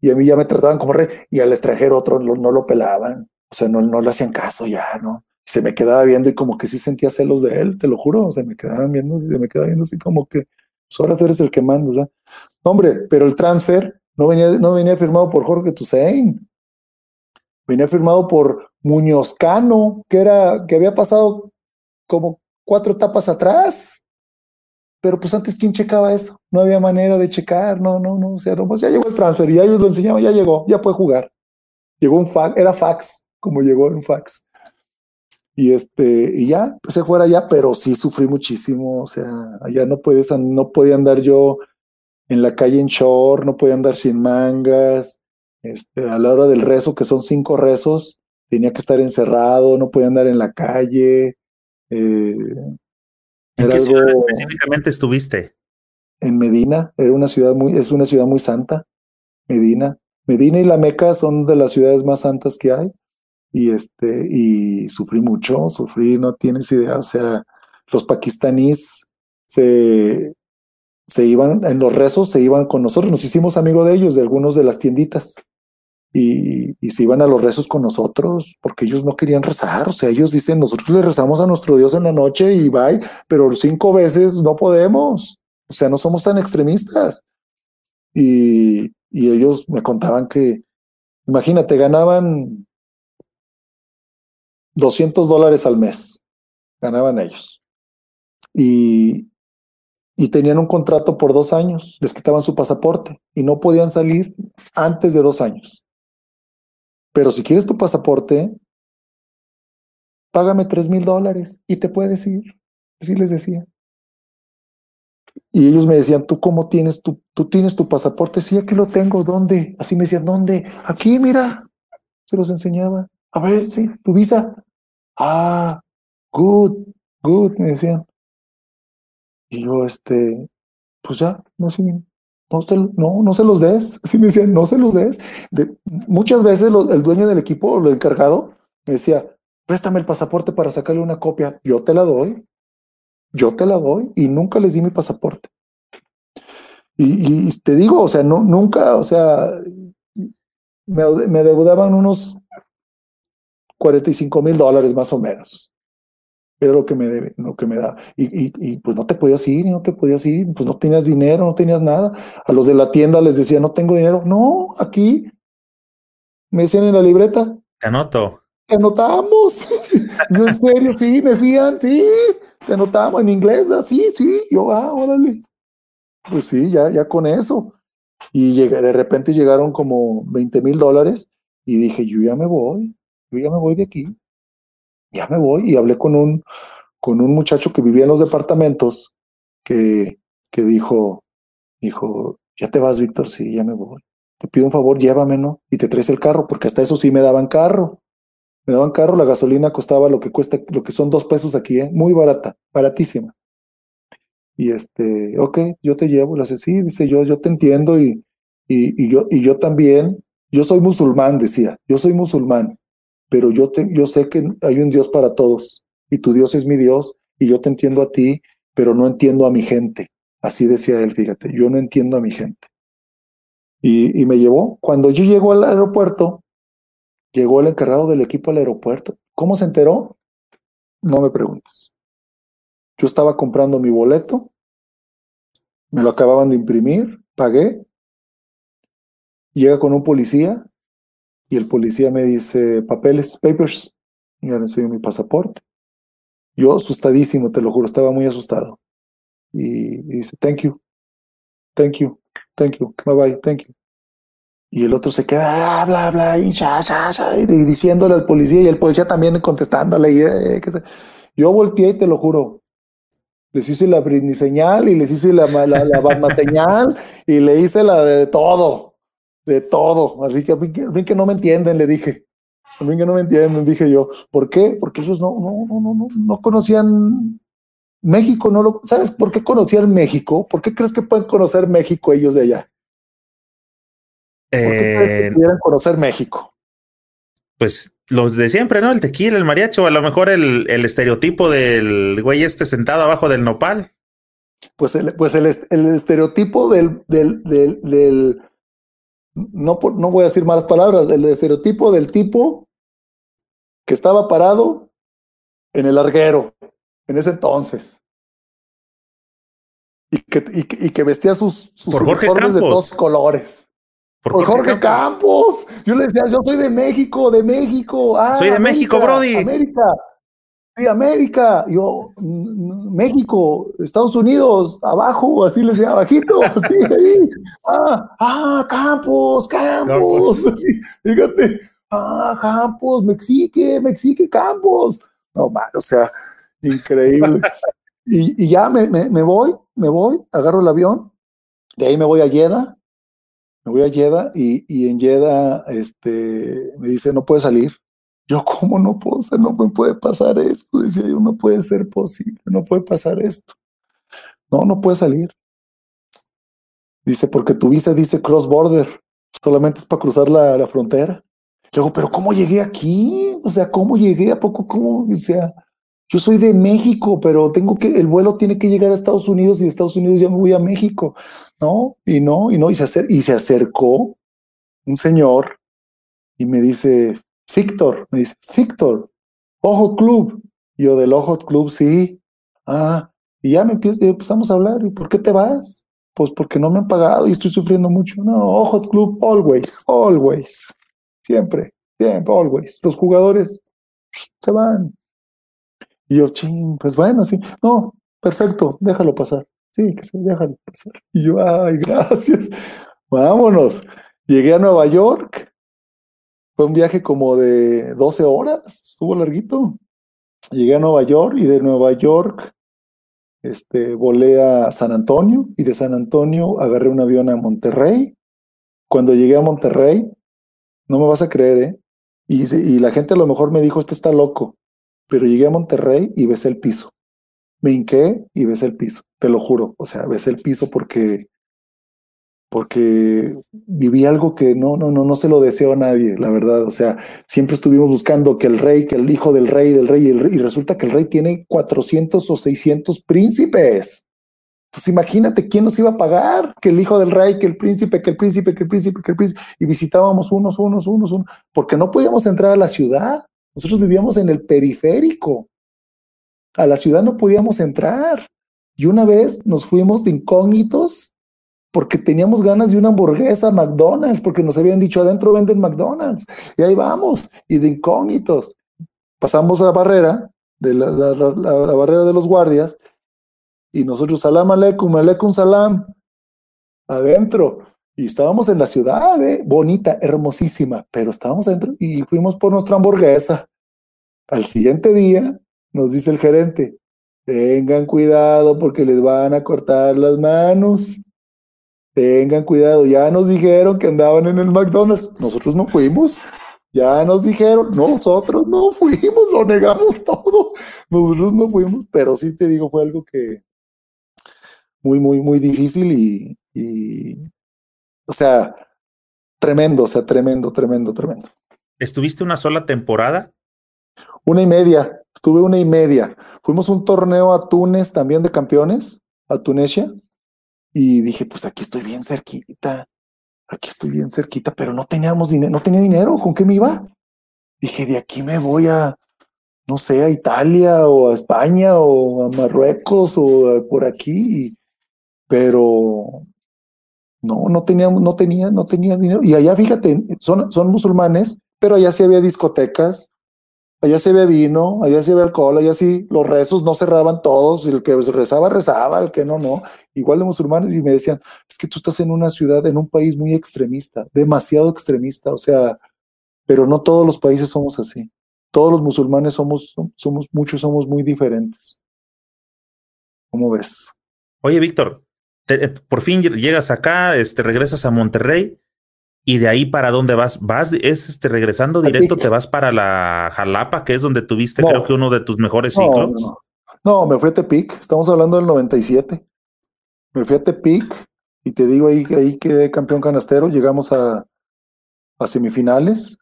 Y a mí ya me trataban como rey, y al extranjero otro no, lo pelaban, o sea, no, no le hacían caso ya, ¿no? Se me quedaba viendo y como que sí sentía celos de él, te lo juro, se me quedaban viendo, se me quedaba viendo así como que, pues ahora tú eres el que manda, o sea, hombre, pero el transfer no venía, no venía firmado por Jorge Tusein, venía firmado por Muñoz Cano, que era, que había pasado como cuatro etapas atrás. Pero pues antes, ¿quién checaba eso? No había manera de checar, no, no, no, o sea, no, pues ya llegó el transfer y ya ellos lo enseñaban, ya llegó, ya puede jugar. Llegó un fax, era fax, como llegó un fax. Y este, y ya, se fuera ya, pero sí sufrí muchísimo, o sea, allá no puedes, no podía andar yo en la calle en short, no podía andar sin mangas, este, a la hora del rezo, que son cinco rezos, tenía que estar encerrado, no podía andar en la calle. Eh, ¿En qué ciudad específicamente estuviste? En Medina, era una ciudad muy, es una ciudad muy santa, Medina. Medina y la Meca son de las ciudades más santas que hay. Y este, y sufrí mucho, sufrí, no tienes idea. O sea, los pakistaníes se, se iban, en los rezos se iban con nosotros, nos hicimos amigos de ellos, de algunos de las tienditas y, se iban a los rezos con nosotros porque ellos no querían rezar. O sea, ellos dicen, nosotros le rezamos a nuestro Dios en la noche y bye, pero cinco veces no podemos. O sea, no somos tan extremistas. Y, y ellos me contaban que, imagínate, ganaban 200 dólares al mes, ganaban ellos. Y, y tenían un contrato por dos años, les quitaban su pasaporte y no podían salir antes de dos años. Pero si quieres tu pasaporte, págame tres mil dólares y te puedes ir. Así les decía. Y ellos me decían, ¿tú cómo tienes tu, tú tienes tu pasaporte? Sí, aquí lo tengo. ¿Dónde? Así me decían, ¿dónde? Aquí, mira. Se los enseñaba. A ver, sí, tu visa. Ah, good, good, me decían. Y yo, este, pues ya, no sé, no, no, se los des. Así me decían, no se los des. De, muchas veces el dueño del equipo, el encargado, me decía, préstame el pasaporte para sacarle una copia. Yo te la doy. Yo te la doy y nunca les di mi pasaporte. Y, y te digo, o sea, no, nunca, o sea, me, me deudaban unos 45 mil dólares más o menos era lo que me debe, lo que me da. Y, y, pues no te podías ir, no te podías ir, pues no tenías dinero, no tenías nada. A los de la tienda les decía, no tengo dinero. No, aquí me decían en la libreta. Te anoto. Te anotamos. Yo en serio, sí, me fían, sí, te anotamos en inglés, así, ah, sí. Yo, ah, órale. Pues sí, ya, ya con eso. Y llegué, de repente llegaron como 20 mil dólares y dije, yo ya me voy, yo ya me voy de aquí ya me voy y hablé con un, con un muchacho que vivía en los departamentos que, que dijo, dijo, ya te vas, Víctor, sí, ya me voy. Te pido un favor, llévame, ¿no? Y te traes el carro, porque hasta eso sí me daban carro. Me daban carro, la gasolina costaba lo que cuesta, lo que son dos pesos aquí, ¿eh? Muy barata, baratísima. Y este, ok, yo te llevo, le hace, sí, dice yo, yo te entiendo y, y, y, yo, y yo también, yo soy musulmán, decía, yo soy musulmán pero yo, te, yo sé que hay un Dios para todos y tu Dios es mi Dios y yo te entiendo a ti, pero no entiendo a mi gente. Así decía él, fíjate, yo no entiendo a mi gente. Y, y me llevó, cuando yo llego al aeropuerto, llegó el encargado del equipo al aeropuerto. ¿Cómo se enteró? No me preguntes. Yo estaba comprando mi boleto, me lo acababan de imprimir, pagué, llega con un policía y el policía me dice, papeles, papers, y le enseño mi pasaporte. Yo asustadísimo, te lo juro, estaba muy asustado. Y, dice, thank you, thank you, thank you, bye bye, thank you. Y el otro se queda, ah, bla, bla, y, ya, ya, ya, y diciéndole al policía, y el policía también contestándole. Y, eh, Yo volteé y te lo juro, les hice la Britney señal y les hice la, la, la y le hice la de todo de todo. Así que a mí, que no me entienden, le dije. A mí que no me entienden, dije yo. ¿Por qué? Porque ellos no, no, no, no, no, no conocían México. No lo, ¿Sabes por qué conocían México? ¿Por qué crees que pueden conocer México ellos de allá? ¿Por qué crees que eh, pudieran conocer México? Pues los de siempre, ¿no? El tequila, el mariacho, a lo mejor el, el estereotipo del güey este sentado abajo del nopal. Pues el, pues el, el estereotipo del, del, del, del no, no voy a decir malas palabras, el estereotipo del tipo que estaba parado en el larguero, en ese entonces. Y que, y, que vestía sus, sus Por Jorge Campos. de todos colores. Por, Jorge, Campos. Yo le decía, yo soy de México, de México. Ah, soy de México, Brody. América. Sí, América. Yo, México, Estados Unidos, abajo, así le decía, abajito, así, ahí. Ah, ah, Campos, Campos. fíjate. Ah, Campos, Mexique, Mexique, Campos. No, man, o sea, increíble. y, y, ya me, me, me voy, me voy, agarro el avión, de ahí me voy a Yeda me voy a Yeda y, y en Yeda este, me dice, no puede salir. Yo, ¿cómo no puedo ser? No me puede pasar esto. Decía yo, no puede ser posible, no puede pasar esto. No, no puede salir. Dice, porque tu visa dice cross border, solamente es para cruzar la, la frontera. Luego, pero ¿cómo llegué aquí? O sea, ¿cómo llegué? ¿A poco? ¿Cómo? O sea, yo soy de México, pero tengo que, el vuelo tiene que llegar a Estados Unidos y de Estados Unidos ya me voy a México, ¿no? Y no, y no, y se, y se acercó un señor y me dice, Víctor, me dice, Víctor, Ojo Club. Y yo del Ojo Club, sí. Ah, y ya me empezamos a hablar. ¿Y por qué te vas? Pues porque no me han pagado y estoy sufriendo mucho. No, Ojo Club, always, always. Siempre, siempre, always. Los jugadores se van, y yo, ching, pues bueno, sí, no, perfecto, déjalo pasar. Sí, que se déjalo pasar. Y yo, ay, gracias. Vámonos. Llegué a Nueva York. Fue un viaje como de 12 horas, estuvo larguito. Llegué a Nueva York y de Nueva York este, volé a San Antonio y de San Antonio agarré un avión a Monterrey. Cuando llegué a Monterrey, no me vas a creer, ¿eh? Y, y la gente a lo mejor me dijo, este está loco pero llegué a Monterrey y besé el piso. Me hinqué y besé el piso, te lo juro. O sea, besé el piso porque, porque viví algo que no, no, no, no se lo deseo a nadie, la verdad. O sea, siempre estuvimos buscando que el rey, que el hijo del rey, del rey, y, y resulta que el rey tiene 400 o 600 príncipes. Entonces imagínate quién nos iba a pagar, que el hijo del rey, que el príncipe, que el príncipe, que el príncipe, que el príncipe, y visitábamos unos, unos, unos, unos, porque no podíamos entrar a la ciudad. Nosotros vivíamos en el periférico. A la ciudad no podíamos entrar. Y una vez nos fuimos de incógnitos porque teníamos ganas de una hamburguesa McDonald's, porque nos habían dicho adentro venden McDonald's. Y ahí vamos, y de incógnitos. Pasamos la barrera, de la, barrera de los guardias, y nosotros, salam aleikum, aleikum salam, adentro. Y estábamos en la ciudad, ¿eh? bonita, hermosísima, pero estábamos adentro y fuimos por nuestra hamburguesa. Al siguiente día nos dice el gerente, tengan cuidado porque les van a cortar las manos. Tengan cuidado, ya nos dijeron que andaban en el McDonald's. Nosotros no fuimos. Ya nos dijeron, nosotros no fuimos, lo negamos todo. Nosotros no fuimos, pero sí te digo, fue algo que muy, muy, muy difícil y, y o sea, tremendo, o sea, tremendo, tremendo, tremendo. ¿Estuviste una sola temporada? Una y media, estuve una y media. Fuimos un torneo a Túnez también de campeones, a Tunesia, y dije, pues aquí estoy bien cerquita, aquí estoy bien cerquita, pero no teníamos dinero, no tenía dinero, ¿con qué me iba? Dije, de aquí me voy a, no sé, a Italia o a España o a Marruecos o por aquí, pero no, no teníamos, no tenía, no tenía dinero. Y allá, fíjate, son, son musulmanes, pero allá sí había discotecas, allá se ve vino, allá se ve alcohol, allá sí los rezos no cerraban todos, el que rezaba, rezaba, el que no, no. Igual de musulmanes, y me decían, es que tú estás en una ciudad, en un país muy extremista, demasiado extremista, o sea, pero no todos los países somos así. Todos los musulmanes somos, somos, muchos somos muy diferentes. ¿Cómo ves? Oye, Víctor, eh, por fin llegas acá, este, regresas a Monterrey y de ahí para dónde vas? Vas, es este, regresando directo, te vas para la Jalapa, que es donde tuviste creo que uno de tus mejores ciclos. No, me fui a Tepic, estamos hablando del 97. Me fui a Tepic y te digo ahí, ahí quedé campeón canastero, llegamos a, a semifinales,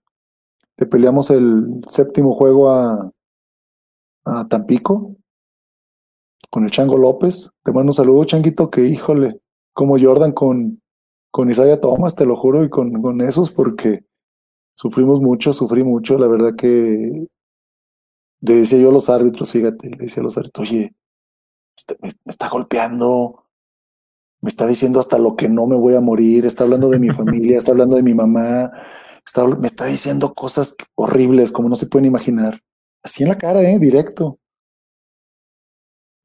le peleamos el séptimo juego a, a Tampico con el Chango López. Te mando un saludo, Changuito, que híjole, como Jordan con, con Isaiah Thomas, te lo juro, y con, con esos, porque sufrimos mucho, sufrí mucho. La verdad que le decía yo a los árbitros, fíjate, le decía a los árbitros, oye, este, me, está golpeando, me está diciendo hasta lo que no me voy a morir, está hablando de mi familia, está hablando de mi mamá, está, me está diciendo cosas horribles como no se pueden imaginar. Así en la cara, ¿eh? Directo.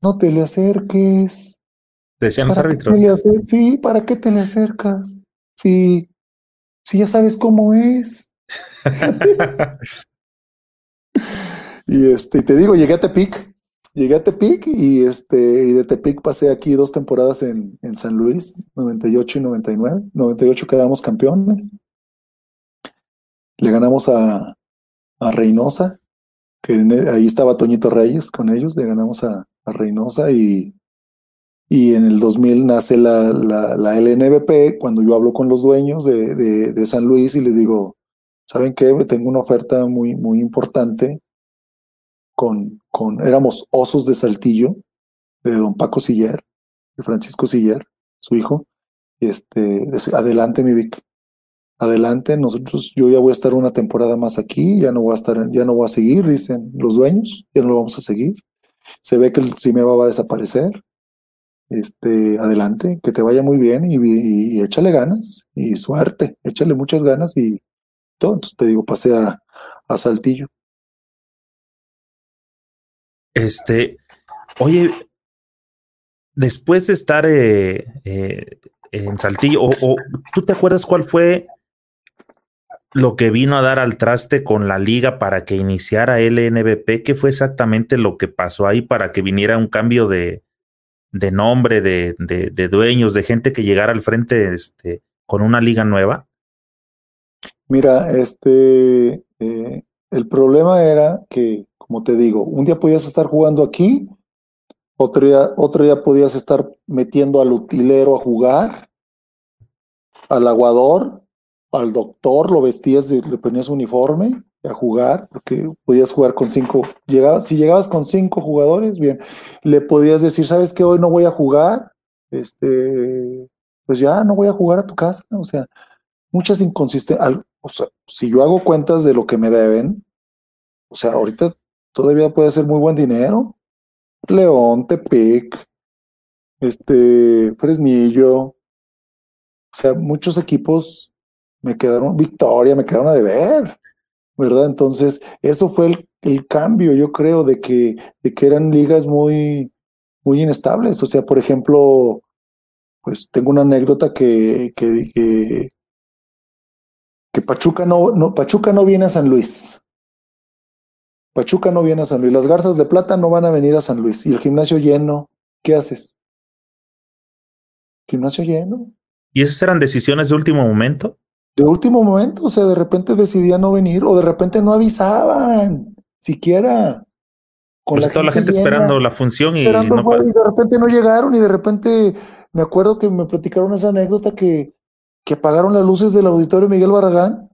No te le acerques. Decían los árbitros. Sí, ¿para qué te le acercas? Sí, sí, ya sabes cómo es. y este, te digo, llegué a Tepic, llegué a Tepic y este, y de Tepic pasé aquí dos temporadas en, en San Luis, 98 y 99. 98 quedamos campeones. Le ganamos a, a Reynosa, que ahí estaba Toñito Reyes con ellos, le ganamos a, a Reynosa y, y en el 2000 nace la, la, la, LNBP, cuando yo hablo con los dueños de, de, San Luis y les digo, ¿saben qué? Tengo una oferta muy, muy importante con, con, éramos osos de Saltillo, de don Paco Siller, de Francisco Siller, su hijo, este, adelante mi Vic, adelante, nosotros, yo ya voy a estar una temporada más aquí, ya no voy a estar, ya no voy a seguir, dicen los dueños, ya no lo vamos a seguir. Se ve que el Cimeba va a desaparecer. Este, adelante, que te vaya muy bien y, échale ganas y suerte, échale muchas ganas y todo. Entonces te digo, pasé a, a Saltillo. Este, oye, después de estar eh, eh, en Saltillo, o, ¿tú te acuerdas cuál fue lo que vino a dar al traste con la liga para que iniciara LNBP, ¿qué fue exactamente lo que pasó ahí para que viniera un cambio de, de nombre, de, de, dueños, de gente que llegara al frente este, con una liga nueva? Mira, este, eh, el problema era que, como te digo, un día podías estar jugando aquí, otro día, otro día podías estar metiendo al utilero a jugar, al aguador, al doctor, lo vestías, le ponías uniforme a jugar, porque podías jugar con cinco, llegabas, si llegabas con cinco jugadores, bien, le podías decir, sabes que hoy no voy a jugar, este, pues ya no voy a jugar a tu casa, o sea, muchas inconsistencias, o sea, si yo hago cuentas de lo que me deben, o sea, ahorita todavía puede ser muy buen dinero, León, Tepic, este, Fresnillo, o sea, muchos equipos me quedaron, Victoria, me quedaron a deber, ¿verdad? Entonces, eso fue el, cambio, yo creo, de que, de que eran ligas muy, muy inestables. O sea, por ejemplo, pues tengo una anécdota que, que, que, que Pachuca no, no, Pachuca no viene a San Luis. Pachuca no viene a San Luis. Las garzas de plata no van a venir a San Luis. Y el gimnasio lleno, ¿qué haces? Gimnasio lleno. ¿Y esas eran decisiones de último momento? De último momento, o sea, de repente decidían no venir o de repente no avisaban, siquiera. Con pues toda la gente esperando la función y, no y de repente no llegaron y de repente me acuerdo que me platicaron esa anécdota que, que apagaron las luces del auditorio Miguel Barragán.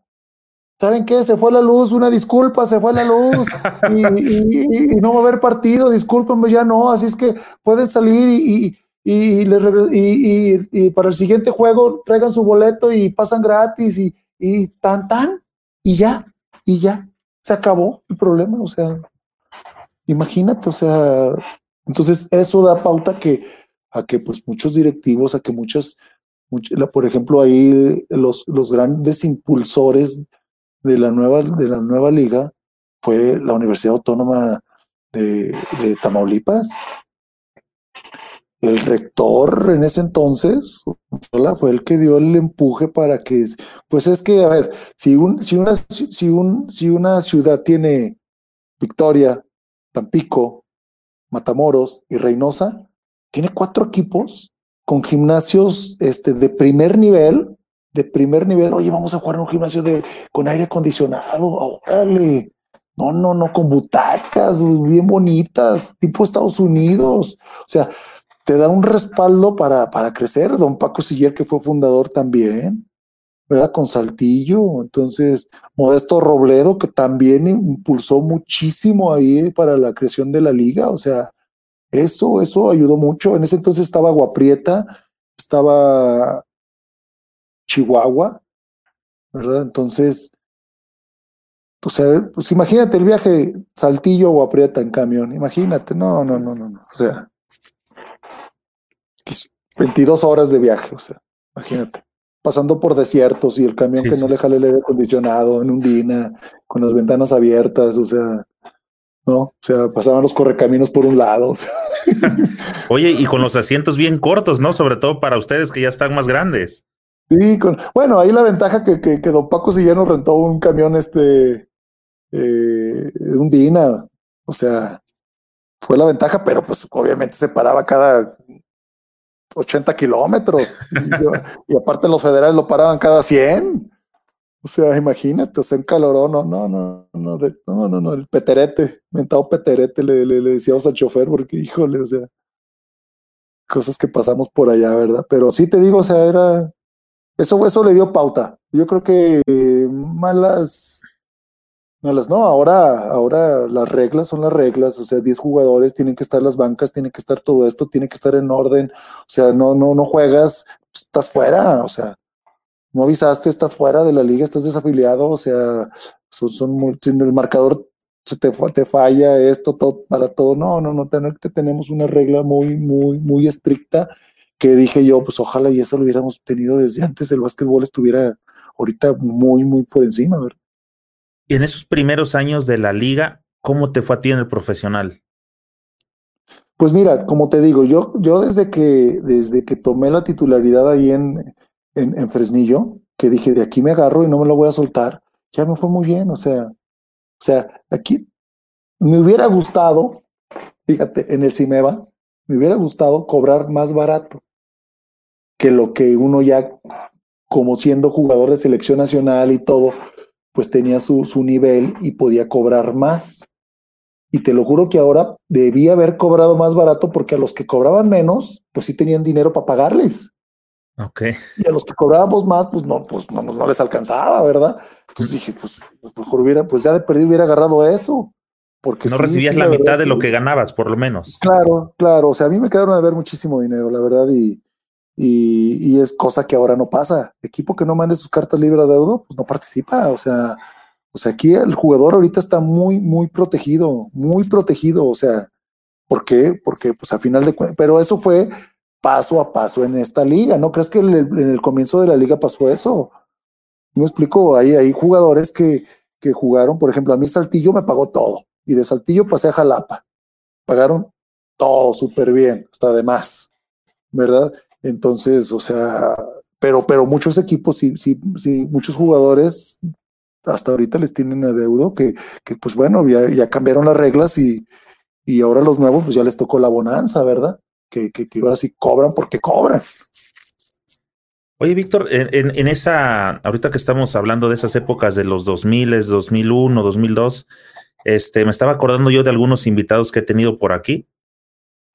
¿Saben qué? Se fue la luz, una disculpa, se fue la luz y, y, no va a haber partido, discúlpenme, ya no, así es que pueden salir y, y, y, y, para el siguiente juego traigan su boleto y pasan gratis y, y tan, tan, y ya, y ya, se acabó el problema, o sea, imagínate, o sea, entonces eso da pauta que, a que pues muchos directivos, a que muchos, por ejemplo, ahí los, los grandes impulsores de la nueva, de la nueva liga fue la Universidad Autónoma de, de Tamaulipas, el rector en ese entonces fue el que dio el empuje para que, pues es que, a ver, si, un, si, una, si, un, si una ciudad tiene Victoria, Tampico, Matamoros y Reynosa, tiene cuatro equipos con gimnasios este, de primer nivel, de primer nivel, oye, vamos a jugar en un gimnasio de, con aire acondicionado, órale. No, no, no, con butacas bien bonitas, tipo Estados Unidos. O sea, te da un respaldo para, para crecer. Don Paco Siller, que fue fundador también, ¿verdad? Con Saltillo. Entonces, Modesto Robledo, que también impulsó muchísimo ahí para la creación de la liga. O sea, eso, eso ayudó mucho. En ese entonces estaba Guaprieta, estaba Chihuahua, ¿verdad? Entonces, O sea, pues imagínate el viaje Saltillo o Aprieta en camión. Imagínate, no, no, no, no, no. O sea, 22 horas de viaje, o sea, imagínate. Pasando por desiertos y el camión que no le jale el aire acondicionado en un dina, con las ventanas abiertas, o sea, ¿no? O sea, pasaban los correcaminos por un lado. Oye, y con los asientos bien cortos, ¿no? Sobre todo para ustedes que ya están más grandes. Sí, con, bueno, ahí la ventaja que, que, que don Paco nos rentó un camión, este, eh, un Dina, o sea, fue la ventaja, pero pues obviamente se paraba cada 80 kilómetros. y, aparte los federales lo paraban cada 100. O sea, imagínate, o sea, un calorón, no, no, no, no, no, no, no, el peterete, mentado peterete, le, le, le, decíamos al chofer, porque híjole, o sea, cosas que pasamos por allá, ¿verdad? Pero sí te digo, o sea, era, eso, eso le dio pauta. Yo creo que malas, malas, no, ahora, ahora las reglas son las reglas, o sea, 10 jugadores, tienen que estar las bancas, tiene que estar todo esto, tiene que estar en orden, o sea, no, no, no juegas, estás fuera, o sea, no avisaste, estás fuera de la liga, estás desafiliado, o sea, son, son el marcador te, te falla esto, todo, para todo. No, no, no, tenemos una regla muy, muy, muy estricta que dije yo, pues ojalá y eso lo hubiéramos tenido desde antes, el básquetbol estuviera ahorita muy, muy por encima. ¿verdad? En esos primeros años de la liga, ¿cómo te fue a ti en el profesional? Pues mira, como te digo, yo, yo desde que, desde que tomé la titularidad ahí en, en, Fresnillo, que dije, de aquí me agarro y no me lo voy a soltar, ya me fue muy bien, o sea, o sea, aquí me hubiera gustado, fíjate, en el Cimeba, me hubiera gustado cobrar más barato que lo que uno ya, como siendo jugador de selección nacional y todo, pues tenía su, su nivel y podía cobrar más. Y te lo juro que ahora debía haber cobrado más barato porque a los que cobraban menos, pues sí tenían dinero para pagarles. Okay. Y a los que cobrábamos más, pues no, pues no, no les alcanzaba, ¿verdad? Pues dije, pues, pues, mejor hubiera, pues ya de perdido hubiera agarrado eso. Porque no recibías la, mitad de lo que ganabas, por lo menos. Claro, claro. O sea, a mí me quedaron a ver muchísimo dinero, la verdad, y, y, es cosa que ahora no pasa. Equipo que no mande sus cartas libres de deuda, pues no participa. O sea, o sea, aquí el jugador ahorita está muy, muy protegido, muy protegido. O sea, ¿por qué? Porque, pues a final de cuentas, pero eso fue paso a paso en esta liga. ¿No crees que en el, comienzo de la liga pasó eso? Me explico, hay, hay jugadores que, que jugaron, por ejemplo, a mí Saltillo me pagó todo y de Saltillo pasé a Jalapa. Pagaron todo súper bien, hasta de más, ¿verdad? Entonces, o sea, pero, pero muchos equipos, sí, sí, sí, muchos jugadores hasta ahorita les tienen adeudo que, que pues bueno, ya, cambiaron las reglas y, y ahora los nuevos, pues ya les tocó la bonanza, ¿verdad? que, que, ahora sí cobran porque cobran. Oye, Víctor, en, en, esa, ahorita que estamos hablando de esas épocas de los 2000, 2001, 2002, este, me estaba acordando yo de algunos invitados que he tenido por aquí.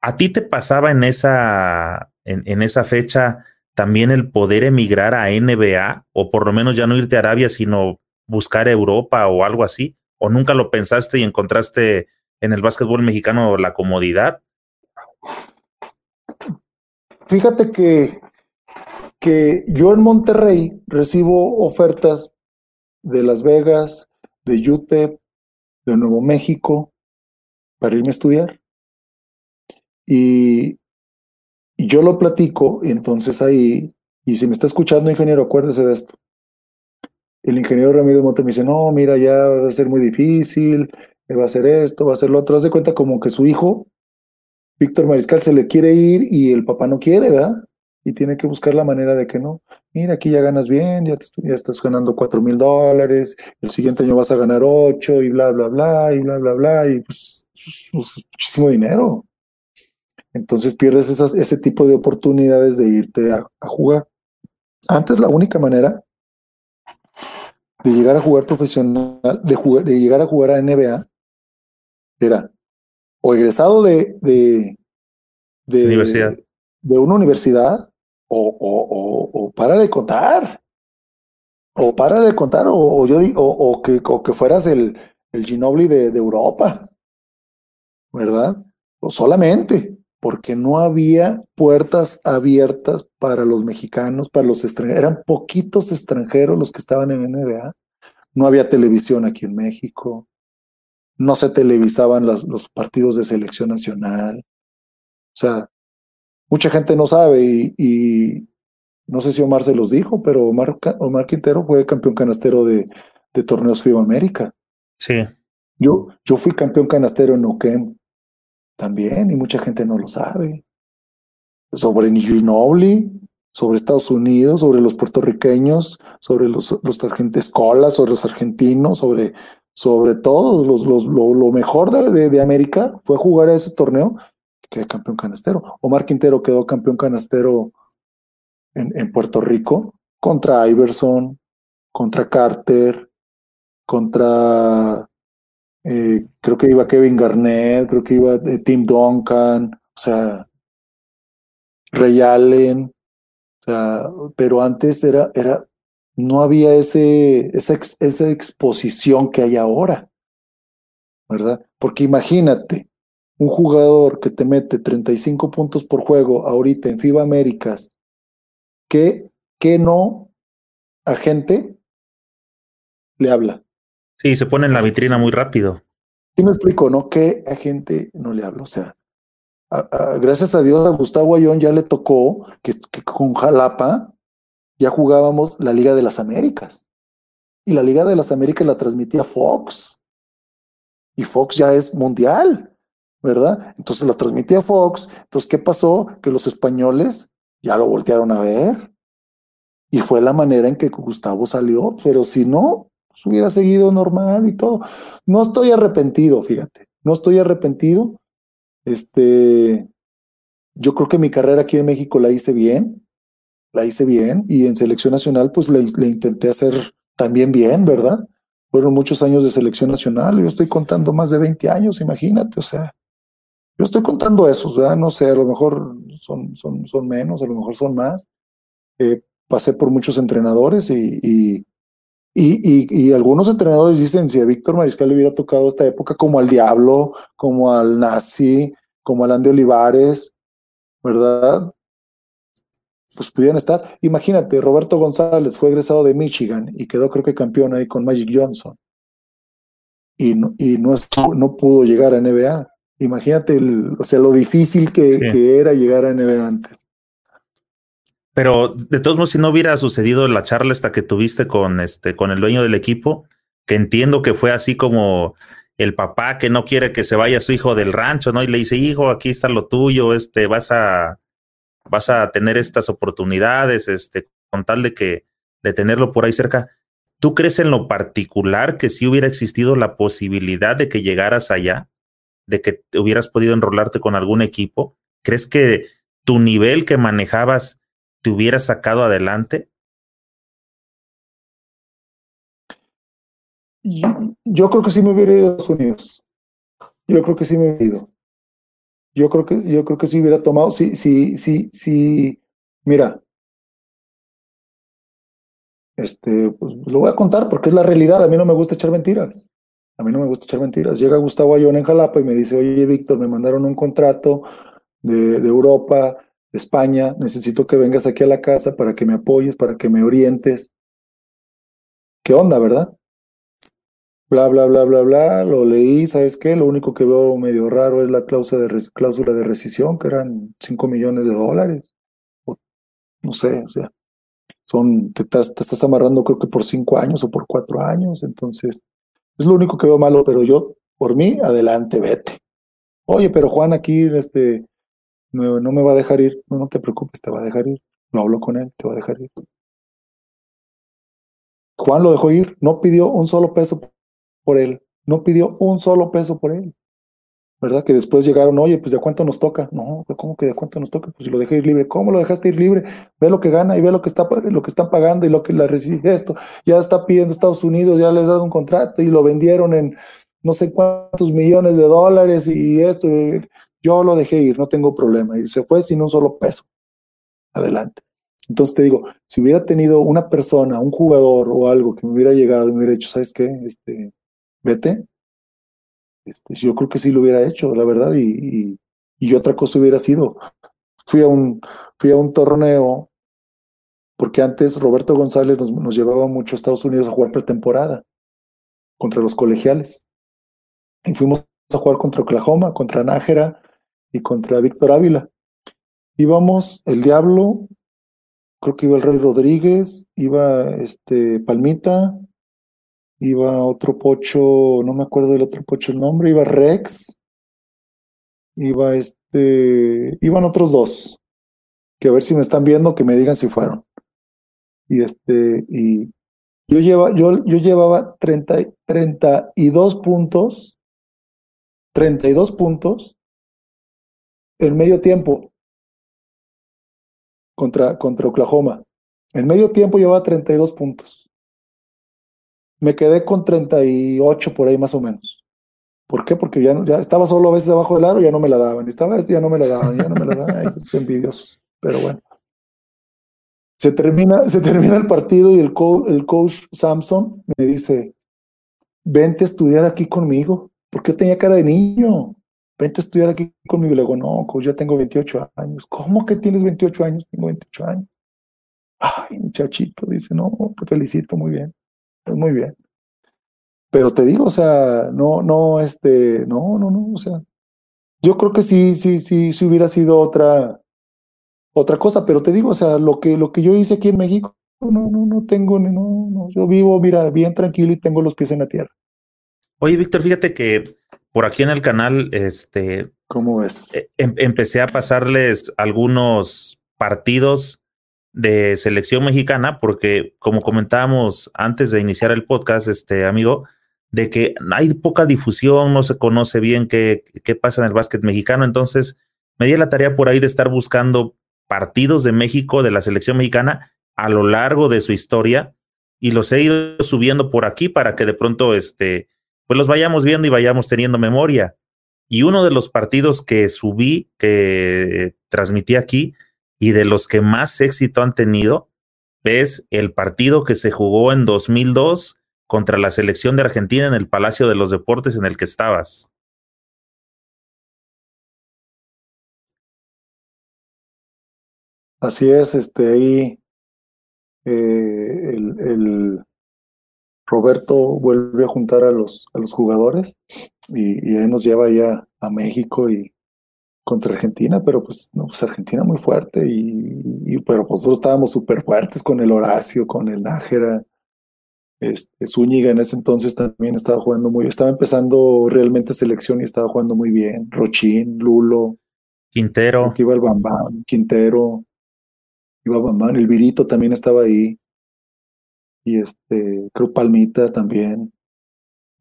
¿A ti te pasaba en esa, en, esa fecha también el poder emigrar a NBA o por lo menos ya no irte a Arabia, sino buscar Europa o algo así? ¿O nunca lo pensaste y encontraste en el básquetbol mexicano la comodidad? Fíjate que, que yo en Monterrey recibo ofertas de Las Vegas, de UTEP, de Nuevo México, para irme a estudiar. Y, yo lo platico, entonces ahí, y si me está escuchando, ingeniero, acuérdese de esto. El ingeniero Ramírez Monte me dice, no, mira, ya va a ser muy difícil, va a hacer esto, va a hacer lo otro. Haz de cuenta como que su hijo Víctor Mariscal se le quiere ir y el papá no quiere, ¿verdad? Y tiene que buscar la manera de que no. Mira, aquí ya ganas bien, ya, ya estás ganando cuatro mil dólares, el siguiente año vas a ganar ocho y bla, bla, bla, y bla, bla, bla, y pues, es muchísimo dinero. Entonces pierdes esas, ese tipo de oportunidades de irte a, jugar. Antes la única manera de llegar a jugar profesional, de, jugar, de llegar a jugar a NBA, era o egresado de, de, de, universidad. de una universidad o, o, o, para de contar. O para de contar, o, yo o, o, que, o que fueras el, el Ginobili de, de Europa, ¿verdad? O solamente, porque no había puertas abiertas para los mexicanos, para los extranjeros. Eran poquitos extranjeros los que estaban en NBA no había televisión aquí en México, no se televisaban los partidos de selección nacional. O sea, mucha gente no sabe y, no sé si Omar se los dijo, pero Omar, Omar Quintero fue campeón canastero de, de torneos FIBA América. Sí. Yo, yo fui campeón canastero en Oquem también y mucha gente no lo sabe. Sobre Ginobili, sobre Estados Unidos, sobre los puertorriqueños, sobre los, los escolas, sobre los argentinos, sobre, sobre todo los, los, lo, mejor de, de, América fue jugar a ese torneo que campeón canastero. Omar Quintero quedó campeón canastero en, en Puerto Rico contra Iverson, contra Carter, contra eh, creo que iba Kevin Garnett, creo que iba eh, Tim Duncan, o sea, Ray Allen, o sea, pero antes era, era, no había ese, esa, esa exposición que hay ahora, ¿verdad? Porque imagínate, un jugador que te mete 35 puntos por juego ahorita en FIBA Américas, que, que no a gente le habla. Sí, se pone en la vitrina muy rápido. Sí me explico, ¿no? Que a gente no le habla. O sea, gracias a Dios a Gustavo Ayón ya le tocó que, con Jalapa ya jugábamos la Liga de las Américas. Y la Liga de las Américas la transmitía Fox. Y Fox ya es mundial, ¿verdad? Entonces la transmitía Fox. Entonces, ¿qué pasó? Que los españoles ya lo voltearon a ver. Y fue la manera en que Gustavo salió. Pero si no, pues, hubiera seguido normal y todo. No estoy arrepentido, fíjate, no estoy arrepentido. Este, yo creo que mi carrera aquí en México la hice bien, la hice bien y en selección nacional pues le, intenté hacer también bien, ¿verdad? Fueron muchos años de selección nacional, yo estoy contando más de 20 años, imagínate, o sea, yo estoy contando esos, ¿verdad? No sé, a lo mejor son, son, son menos, a lo mejor son más. Eh, pasé por muchos entrenadores y, y, y, algunos entrenadores dicen, si a Víctor Mariscal le hubiera tocado esta época como al Diablo, como al Nazi, como al Andy Olivares, ¿verdad? Pues pudieran estar. Imagínate, Roberto González fue egresado de Michigan y quedó creo que campeón ahí con Magic Johnson. Y no, y no, no pudo llegar a NBA. Imagínate, o sea, lo difícil que, que era llegar a NBA antes. Pero de todos modos, si no hubiera sucedido la charla esta que tuviste con este, con el dueño del equipo, que entiendo que fue así como el papá que no quiere que se vaya su hijo del rancho, ¿no? Y le dice, hijo, aquí está lo tuyo, este, vas a, vas a tener estas oportunidades, este, con tal de que, de tenerlo por ahí cerca. ¿Tú crees en lo particular que si hubiera existido la posibilidad de que llegaras allá, de que hubieras podido enrolarte con algún equipo? ¿Crees que tu nivel que manejabas te hubiera sacado adelante? Yo, creo que sí me hubiera ido a Estados Unidos. Yo creo que sí me hubiera ido. Yo creo que, yo creo que sí hubiera tomado, sí, sí, sí, sí. Mira, este, pues lo voy a contar porque es la realidad. A mí no me gusta echar mentiras. A mí no me gusta echar mentiras. Llega Gustavo Ayón en Jalapa y me dice, oye, Víctor, me mandaron un contrato de, de Europa España, necesito que vengas aquí a la casa para que me apoyes, para que me orientes. ¿Qué onda, verdad? Bla, bla, bla, bla, bla, lo leí, ¿sabes qué? Lo único que veo medio raro es la cláusula de, de rescisión, que eran 5 millones de dólares. no sé, o sea, son, te estás, te estás amarrando creo que por 5 años o por 4 años, entonces, es lo único que veo malo, pero yo, por mí, adelante, vete. Oye, pero Juan aquí, este, no, me va a dejar ir, no, no te preocupes, te va a dejar ir. No hablo con él, te va a dejar ir. Juan lo dejó ir, no pidió un solo peso por él, no pidió un solo peso por él. ¿Verdad? Que después llegaron, oye, pues de cuánto nos toca. No, ¿cómo que de cuánto nos toca? Pues si lo dejé ir libre. ¿Cómo lo dejaste ir libre? Ve lo que gana y ve lo que está lo que están pagando y lo que la recibe esto. Ya está pidiendo Estados Unidos, ya le ha dado un contrato y lo vendieron en no sé cuántos millones de dólares y esto. Yo lo dejé ir, no tengo problema. Y se fue sin un solo peso. Adelante. Entonces te digo, si hubiera tenido una persona, un jugador o algo que me hubiera llegado y me hubiera dicho, ¿sabes qué? Este, vete. Este, yo creo que sí lo hubiera hecho, la verdad. Y, y, otra cosa hubiera sido, fui a un, fui a un torneo, porque antes Roberto González nos, nos llevaba mucho a Estados Unidos a jugar pretemporada. contra los colegiales. Y fuimos a jugar contra Oklahoma, contra Nájera y contra Víctor Ávila. Íbamos el Diablo, creo que iba el Rey Rodríguez, iba este Palmita, iba otro pocho, no me acuerdo del otro pocho el nombre, iba Rex, iba este, iban otros dos, que a ver si me están viendo, que me digan si fueron. Y este, y yo, lleva, yo, yo llevaba 30, 32 puntos, 32 puntos en medio tiempo contra, contra Oklahoma. En medio tiempo llevaba 32 puntos. Me quedé con 38 por ahí más o menos. ¿Por qué? Porque ya, ya estaba solo a veces abajo del aro, ya no me la daban. Estaba ya no me la daban, ya no me la daban. envidiosos. Pero bueno. Se termina, se termina el partido y el, el coach Samson me dice, vente a estudiar aquí conmigo, porque yo tenía cara de niño. Vente a estudiar aquí conmigo. Le digo, no, coach, yo tengo 28 años. ¿Cómo que tienes 28 años? Tengo 28 años. Ay, muchachito, dice, no, te felicito, muy bien. Pues muy bien. Pero te digo, o sea, no, no, este, no, no, no, o sea, yo creo que sí, sí, sí, sí hubiera sido otra, otra cosa, pero te digo, o sea, lo que, lo que yo hice aquí en México, no, no, no tengo, no, no, yo vivo, mira, bien tranquilo y tengo los pies en la tierra. Oye, Víctor, fíjate que por aquí en el canal, este, ¿cómo es? E, em, empecé a pasarles algunos partidos de selección mexicana, porque como comentábamos antes de iniciar el podcast, este amigo, de que hay poca difusión, no se conoce bien qué, qué pasa en el básquet mexicano, entonces me di la tarea por ahí de estar buscando partidos de México, de la selección mexicana, a lo largo de su historia, y los he ido subiendo por aquí para que de pronto, este, pues los vayamos viendo y vayamos teniendo memoria. Y uno de los partidos que subí, que transmití aquí, y de los que más éxito han tenido, es el partido que se jugó en 2002 contra la selección de Argentina en el Palacio de los Deportes en el que estabas. Así es, este ahí eh, el, Roberto vuelve a juntar a los, a los jugadores y, ahí nos lleva ya a México y contra Argentina, pero pues no, pues Argentina muy fuerte y, pero pues nosotros estábamos súper fuertes con el Horacio, con el Nájera, este, Zúñiga en ese entonces también estaba jugando muy, estaba empezando realmente selección y estaba jugando muy bien, Rochín, Lulo, Quintero, iba el Bambam, Quintero, iba Bambán, el Virito también estaba ahí. Y este, creo Palmita también.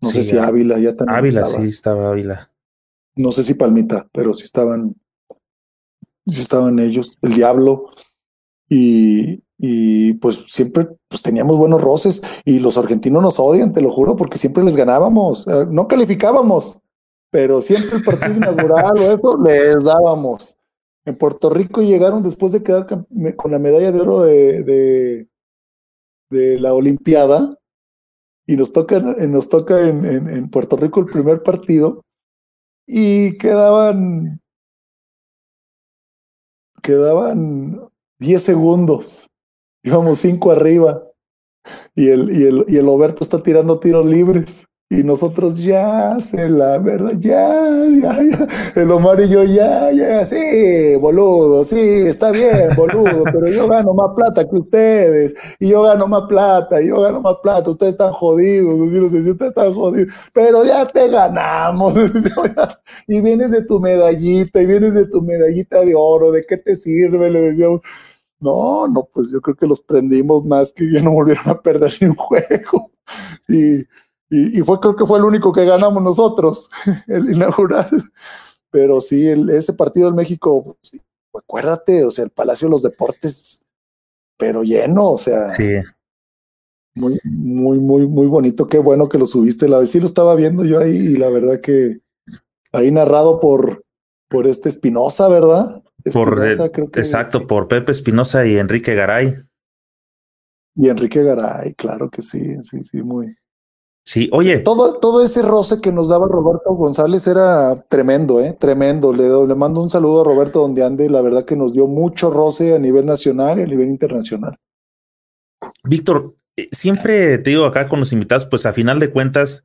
No sé si Ávila ya también. Ávila, sí, estaba Ávila. No sé si Palmita, pero sí estaban, sí estaban ellos, el Diablo. Y, y pues siempre pues teníamos buenos roces y los argentinos nos odian, te lo juro, porque siempre les ganábamos, eh, no calificábamos, pero siempre el partido inaugural o eso les dábamos. En Puerto Rico llegaron después de quedar con la medalla de oro de, de, de la Olimpiada y nos toca, nos toca en, Puerto Rico el primer partido y quedaban quedaban 10 segundos, íbamos 5 arriba y el, y, el, y el Oberto está tirando tiros libres y nosotros ya se la verdad, ya, ya, ya. El Omar y yo, ya, ya, sí, boludo, sí, está bien, boludo, pero yo gano más plata que ustedes, y yo gano más plata, y yo gano más plata, ustedes están jodidos, no sé si ustedes están jodidos, pero ya te ganamos, y vienes de tu medallita, y vienes de tu medallita de oro, ¿de qué te sirve? Le decíamos. No, no, pues yo creo que los prendimos más que ya no volvieron a perder ni un juego. Y, y, fue, creo que fue el único que ganamos nosotros, el inaugural. Pero sí, ese partido en México, acuérdate, o sea, el Palacio de los Deportes, pero lleno, o sea. Sí. Muy, muy, muy, muy bonito. Qué bueno que lo subiste. La vez sí lo estaba viendo yo ahí y la verdad que ahí narrado por, por este Espinosa, ¿verdad? por, eh, exacto, por Pepe Espinosa y Enrique Garay. Y Enrique Garay, claro que sí, sí, sí, muy, Sí, oye. Todo, todo ese roce que nos daba Roberto González era tremendo, ¿eh? Tremendo. Le, le mando un saludo a Roberto donde ande. La verdad que nos dio mucho roce a nivel nacional y a nivel internacional. Víctor, eh, siempre te digo acá con los invitados, pues a final de cuentas,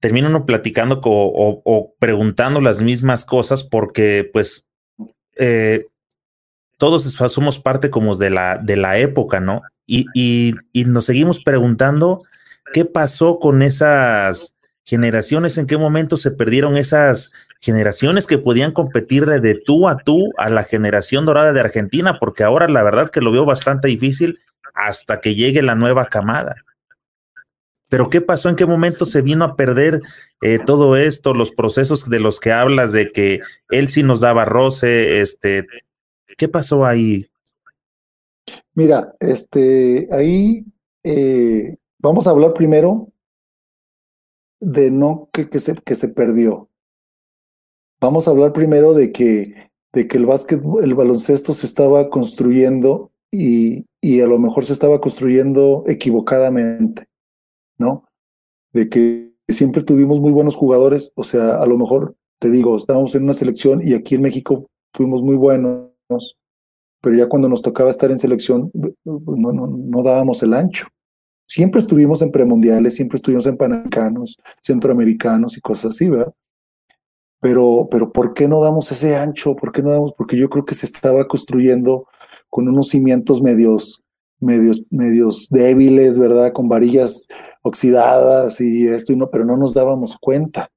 termina uno platicando o, preguntando las mismas cosas porque pues eh, todos somos parte como de la, de la época, ¿no? Y, y, y, nos seguimos preguntando qué pasó con esas generaciones, en qué momento se perdieron esas generaciones que podían competir de, tú a tú a la generación dorada de Argentina, porque ahora la verdad que lo veo bastante difícil hasta que llegue la nueva camada. Pero ¿qué pasó? ¿En qué momento se vino a perder eh, todo esto, los procesos de los que hablas, de que él sí nos daba roce, este, ¿qué pasó ahí? Mira, este, ahí eh, vamos a hablar primero de no que, que, se, que se perdió. Vamos a hablar primero de que, de que el básquet, el baloncesto se estaba construyendo y, y a lo mejor se estaba construyendo equivocadamente. ¿no? De que siempre tuvimos muy buenos jugadores, o sea, a lo mejor, te digo, estábamos en una selección y aquí en México fuimos muy buenos, pero ya cuando nos tocaba estar en selección, no, no, no dábamos el ancho. Siempre estuvimos en premundiales, siempre estuvimos en panamericanos, centroamericanos y cosas así, ¿verdad? Pero, pero ¿por qué no damos ese ancho? ¿Por qué no damos? Porque yo creo que se estaba construyendo con unos cimientos medios, medios, medios débiles, ¿verdad? Con varillas oxidadas y esto y no, pero no nos dábamos cuenta.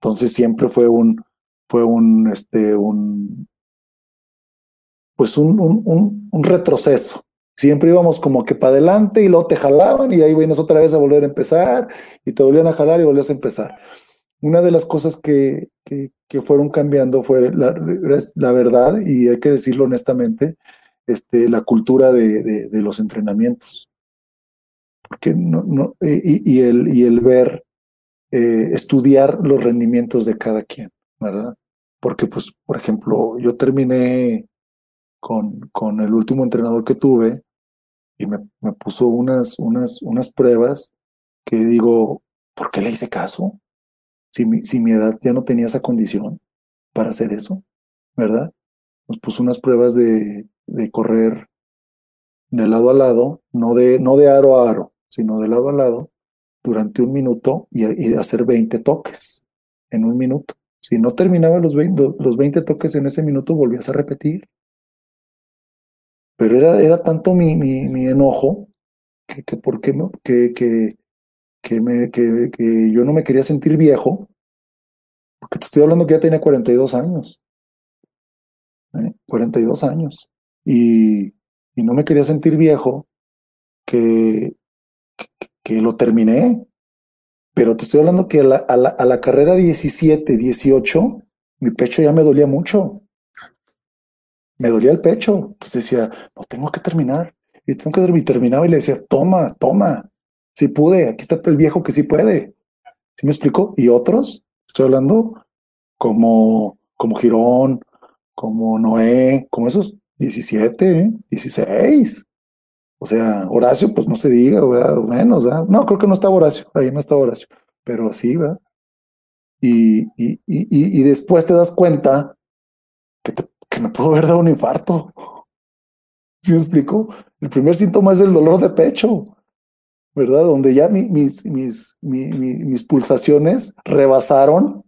Entonces siempre fue un, fue un, este, un, pues un, un, un, retroceso. Siempre íbamos como que para adelante y luego te jalaban y ahí vienes otra vez a volver a empezar y te volvían a jalar y volvías a empezar. Una de las cosas que, que, que fueron cambiando fue la, la, verdad, y hay que decirlo honestamente, este, la cultura de, de, los entrenamientos. Porque no, no, y, y, el, y el ver, eh, estudiar los rendimientos de cada quien, ¿verdad? Porque, pues, por ejemplo, yo terminé con, con el último entrenador que tuve y me, me puso unas, unas, unas pruebas que digo, ¿por qué le hice caso? Si mi, si mi edad ya no tenía esa condición para hacer eso, ¿verdad? Nos puso unas pruebas de, de correr de lado a lado, no de, no de aro a aro, sino de lado a lado, durante un minuto y, hacer 20 toques en un minuto. Si no terminaba los 20, los 20 toques en ese minuto, volvías a repetir. Pero era, era tanto mi, mi, enojo que, que, ¿por qué no? que, que, que, que, que yo no me quería sentir viejo, porque te estoy hablando que ya tenía 42 años. ¿eh? 42 años y, y no me quería sentir viejo, que, que, lo terminé. Pero te estoy hablando que a la, a la, a la carrera 17, 18, mi pecho ya me dolía mucho. Me dolía el pecho. Entonces decía, no tengo que terminar. Y tengo que terminar. Y terminaba y le decía, toma, toma. Si pude, aquí está el viejo que sí puede. ¿Sí me explico? Y otros, estoy hablando como, como Girón, como Noé, como esos 17, 16. O sea, Horacio, pues no se diga, ¿verdad? menos, ¿verdad? No, creo que no está Horacio, ahí no está Horacio, pero sí, ¿verdad? Y, y, y, y después te das cuenta que, te, que me pudo haber dado un infarto. ¿Sí me explico? El primer síntoma es el dolor de pecho, ¿verdad? Donde ya mis, mis, mis, pulsaciones rebasaron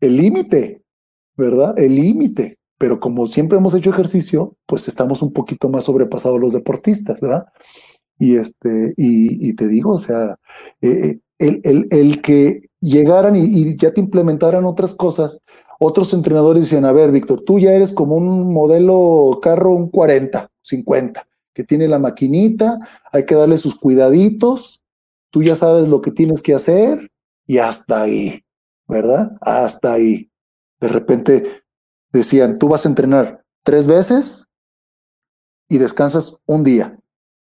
el límite, ¿verdad? El límite pero como siempre hemos hecho ejercicio, pues estamos un poquito más sobrepasados los deportistas, ¿verdad? Y este, y, te digo, o sea, eh, el, el, el, que llegaran y, ya te implementaran otras cosas, otros entrenadores decían, a ver, Víctor, tú ya eres como un modelo carro, un 40, 50, que tiene la maquinita, hay que darle sus cuidaditos, tú ya sabes lo que tienes que hacer y hasta ahí, ¿verdad? Hasta ahí. De repente decían, tú vas a entrenar tres veces y descansas un día.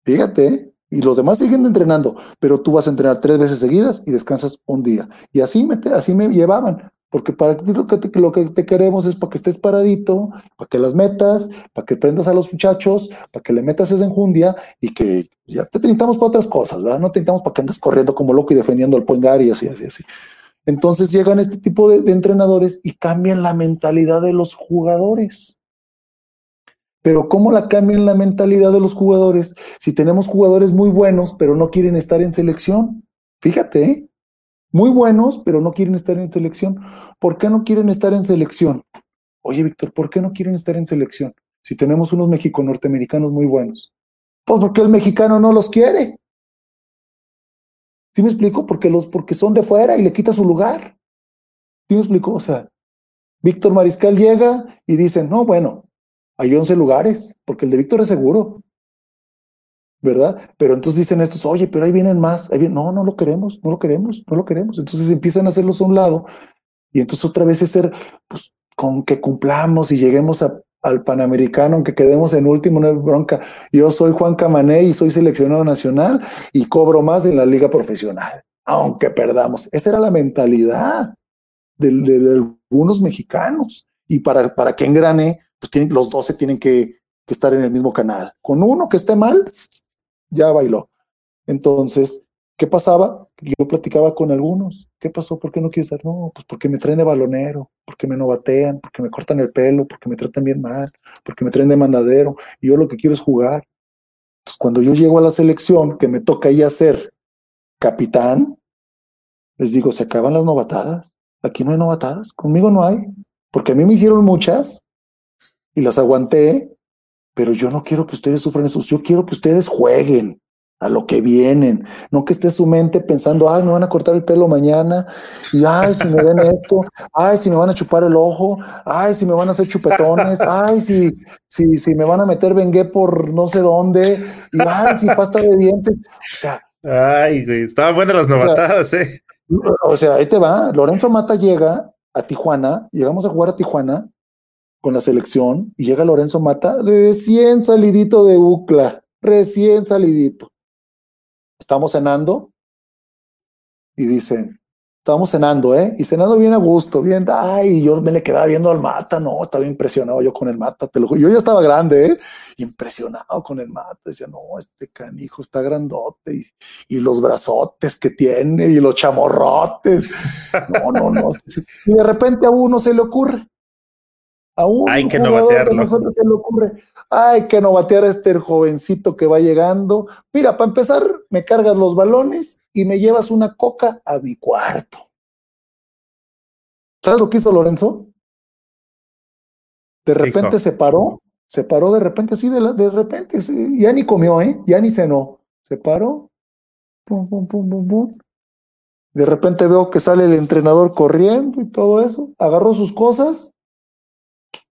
Fíjate, y los demás siguen entrenando, pero tú vas a entrenar tres veces seguidas y descansas un día. Y así me, así me llevaban, porque para lo que, te, lo que te queremos es para que estés paradito, para que las metas, para que prendas a los muchachos, para que le metas esa enjundia y que ya te necesitamos para otras cosas, ¿verdad? No te necesitamos para que andes corriendo como loco y defendiendo al poingar y así, así, así. Entonces llegan este tipo de, de entrenadores y cambian la mentalidad de los jugadores. Pero ¿cómo la cambian la mentalidad de los jugadores si tenemos jugadores muy buenos pero no quieren estar en selección? Fíjate, ¿eh? Muy buenos, pero no quieren estar en selección. ¿Por qué no quieren estar en selección? Oye, Víctor, ¿por qué no quieren estar en selección? Si tenemos unos México-norteamericanos muy buenos. Pues porque el mexicano no los quiere. ¿Sí me explico? Porque, los, porque son de fuera y le quita su lugar. ¿Sí me explico? O sea, Víctor Mariscal llega y dicen, no, bueno, hay 11 lugares, porque el de Víctor es seguro. ¿Verdad? Pero entonces dicen estos, oye, pero ahí vienen más. Ahí No, no lo queremos, no lo queremos, no lo queremos. Entonces empiezan a hacerlos a un lado y entonces otra vez es ser, pues, con que cumplamos y lleguemos al Panamericano, aunque quedemos en último, no es bronca. Yo soy Juan Camané y soy seleccionado nacional y cobro más en la liga profesional, aunque perdamos. Esa era la mentalidad de, algunos mexicanos. Y para, para que engrane, pues tienen, los 12 tienen que estar en el mismo canal. Con uno que esté mal, ya bailó. Entonces, ¿qué pasaba? Yo platicaba con algunos. ¿Qué pasó? ¿Por qué no quieres estar? No, pues porque me traen de balonero, porque me novatean, porque me cortan el pelo, porque me tratan bien mal, porque me traen de mandadero. Y yo lo que quiero es jugar. Cuando yo llego a la selección, que me toca ya ser capitán, les digo, se acaban las novatadas. Aquí no hay novatadas, conmigo no hay, porque a mí me hicieron muchas y las aguanté, pero yo no quiero que ustedes sufran eso, yo quiero que ustedes jueguen a lo que vienen, no que esté su mente pensando, ay, me van a cortar el pelo mañana, y ay, si me ven esto, ay, si me van a chupar el ojo, ay, si me van a hacer chupetones, ay, si, si, si me van a meter vengué por no sé dónde, y ay, si pasta de dientes, o sea. Ay, güey, estaban buenas las novatadas, eh. O sea, ahí te va, Lorenzo Mata llega a Tijuana, llegamos a jugar a Tijuana con la selección, y llega Lorenzo Mata recién salidito de UCLA, recién salidito estamos cenando y dicen, estamos cenando, ¿eh? Y cenando bien a gusto, bien, ay, yo me le quedaba viendo al mata, no, estaba impresionado yo con el mata, te lo juro, yo ya estaba grande, ¿eh? Impresionado con el mata, decía, no, este canijo está grandote y, y los brazotes que tiene y los chamorrotes, no, no, no, y de repente a uno se le ocurre, a un Hay que no batearlo. Se le ocurre, hay que no batear a este jovencito que va llegando. Mira, para empezar, me cargas los balones y me llevas una coca a mi cuarto. ¿Sabes lo que hizo Lorenzo? De repente se paró, se paró de repente, sí, de, de repente, ya ni comió, ¿eh? Ya ni cenó. Se paró, pum, pum, pum, pum, pum. De repente veo que sale el entrenador corriendo y todo eso. Agarró sus cosas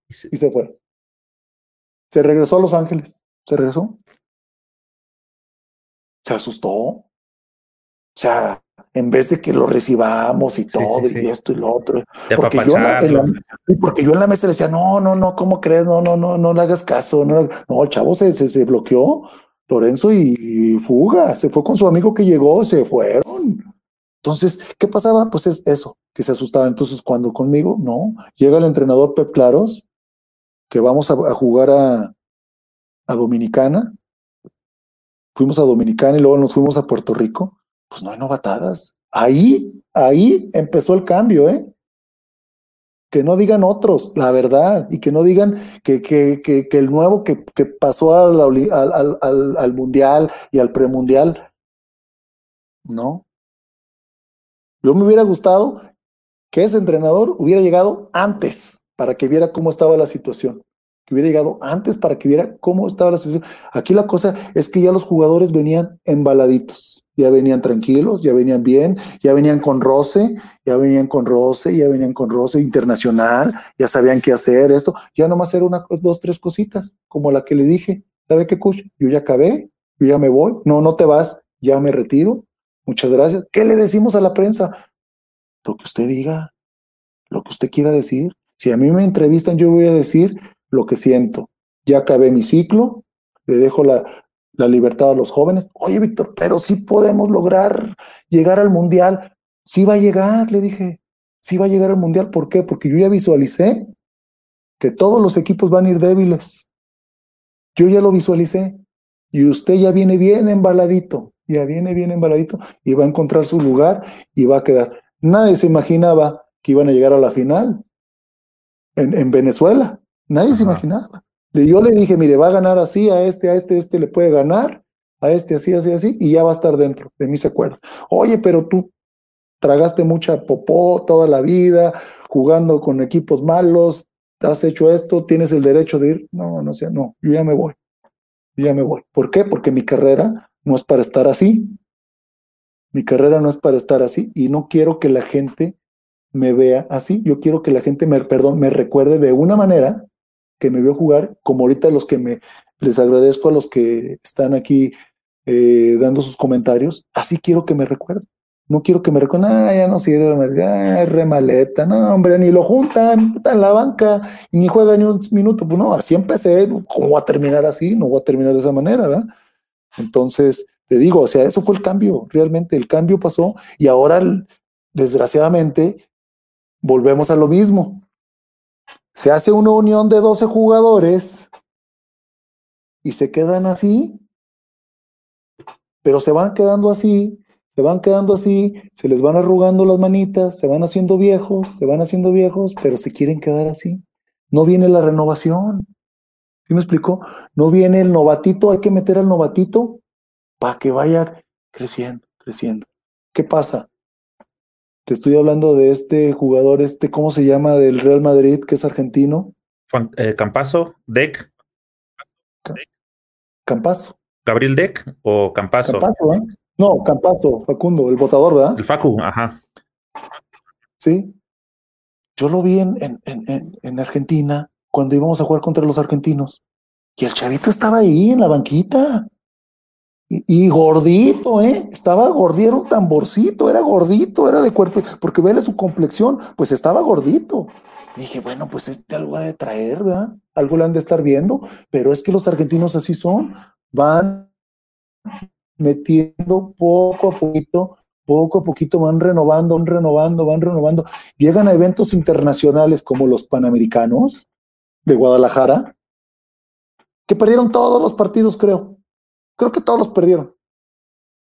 y se fue. Se regresó a Los Ángeles. Se regresó. Se asustó. O sea, en vez de que lo recibamos y todo, y esto y lo otro. Porque yo, en la, porque yo, en la, mesa le decía, no, no, no, ¿cómo crees? No, no, no, no le hagas caso. No, no el chavo se, se, bloqueó, Lorenzo, y, fuga. Se fue con su amigo que llegó, se fueron. Entonces, ¿qué pasaba? Pues es eso, que se asustaba. Entonces, cuando conmigo, no, llega el entrenador Pep Claros que vamos a, jugar a, a, Dominicana. Fuimos a Dominicana y luego nos fuimos a Puerto Rico. Pues no hay novatadas. Ahí, ahí empezó el cambio, ¿eh? Que no digan otros, la verdad, y que no digan que, que, que, que el nuevo que, que pasó al, al, al, al mundial y al premundial, no. Yo me hubiera gustado que ese entrenador hubiera llegado antes para que viera cómo estaba la situación, que hubiera llegado antes para que viera cómo estaba la situación. Aquí la cosa es que ya los jugadores venían embaladitos, ya venían tranquilos, ya venían bien, ya venían con roce, ya venían con roce, ya venían con roce internacional, ya sabían qué hacer, esto, ya nomás era una, dos, tres cositas, como la que le dije, ¿sabe qué, coach? Yo ya acabé, yo ya me voy, no, no te vas, ya me retiro, muchas gracias. ¿Qué le decimos a la prensa? Lo que usted diga, lo que usted quiera decir. Si a mí me entrevistan, yo voy a decir lo que siento. Ya acabé mi ciclo, le dejo la, libertad a los jóvenes. Oye, Víctor, pero sí podemos lograr llegar al mundial. Sí va a llegar, le dije. Sí va a llegar al mundial. ¿Por qué? Porque yo ya visualicé que todos los equipos van a ir débiles. Yo ya lo visualicé. Y usted ya viene bien embaladito, ya viene bien embaladito y va a encontrar su lugar y va a quedar. Nadie se imaginaba que iban a llegar a la final en, Venezuela. Nadie se imaginaba. Yo le dije, mire, va a ganar así, a este, a este, este le puede ganar, a este así, así, así, y ya va a estar dentro. De mí se acuerda. Oye, pero tú, tragaste mucha popó toda la vida, jugando con equipos malos, has hecho esto, tienes el derecho de ir. No, no sé, no, yo ya me voy. Yo ya me voy. ¿Por qué? Porque mi carrera no es para estar así. Mi carrera no es para estar así y no quiero que la gente me vea así. Yo quiero que la gente me, perdón, me recuerde de una manera que me veo jugar, como ahorita los que me les agradezco a los que están aquí eh, dando sus comentarios. Así quiero que me recuerden. No quiero que me recuerden, ah, ya no sirve, ah, remaleta, no, hombre, ni lo juntan, está en la banca ni juega ni un minuto. Pues no, así empecé, ¿cómo voy a terminar así? No voy a terminar de esa manera. Entonces, te digo, o sea, eso fue el cambio, realmente el cambio pasó y ahora, desgraciadamente, volvemos a lo mismo. Se hace una unión de 12 jugadores y se quedan así, pero se van quedando así, se van quedando así, se les van arrugando las manitas, se van haciendo viejos, se van haciendo viejos, pero se quieren quedar así. No viene la renovación. ¿Sí me explico? No viene el novatito, hay que meter al novatito para que vaya creciendo, creciendo. ¿Qué pasa? Te estoy hablando de este jugador, este, ¿cómo se llama? Del Real Madrid, que es argentino. Eh, Campazo, Deck. Campazo. ¿Gabriel Deck o Campazo? Campazo, ¿eh? No, Campazo, Facundo, el votador, ¿verdad? El Facu, ajá. Sí. Yo lo vi en, en, en, en Argentina cuando íbamos a jugar contra los argentinos. Y el chavito estaba ahí en la banquita. Y, gordito, ¿eh? Estaba gordito, era un tamborcito, era gordito, era de cuerpo, porque vele su complexión, pues estaba gordito. dije, bueno, pues este algo ha de traer, ¿verdad? Algo le han de estar viendo, pero es que los argentinos así son, van metiendo poco a poquito, poco a poquito van renovando, van renovando, van renovando. Llegan a eventos internacionales como los Panamericanos de Guadalajara, que perdieron todos los partidos, creo Creo que todos los perdieron,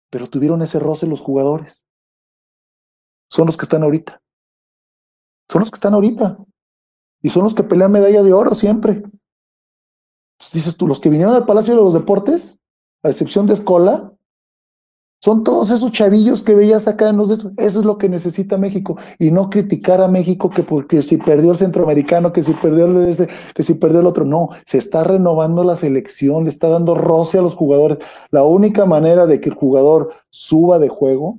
pero tuvieron ese roce los jugadores. Son los que están ahorita. Son los que están ahorita. Y son los que pelean medalla de oro siempre. dices tú, los que vinieron al Palacio de los Deportes, a excepción de Escola, son todos esos chavillos que veías acá en los de Eso es lo que necesita México. Y no criticar a México que porque si perdió el centroamericano, que si perdió el ese, que si perdió el otro. No, se está renovando la selección, le está dando roce a los jugadores. La única manera de que el jugador suba de juego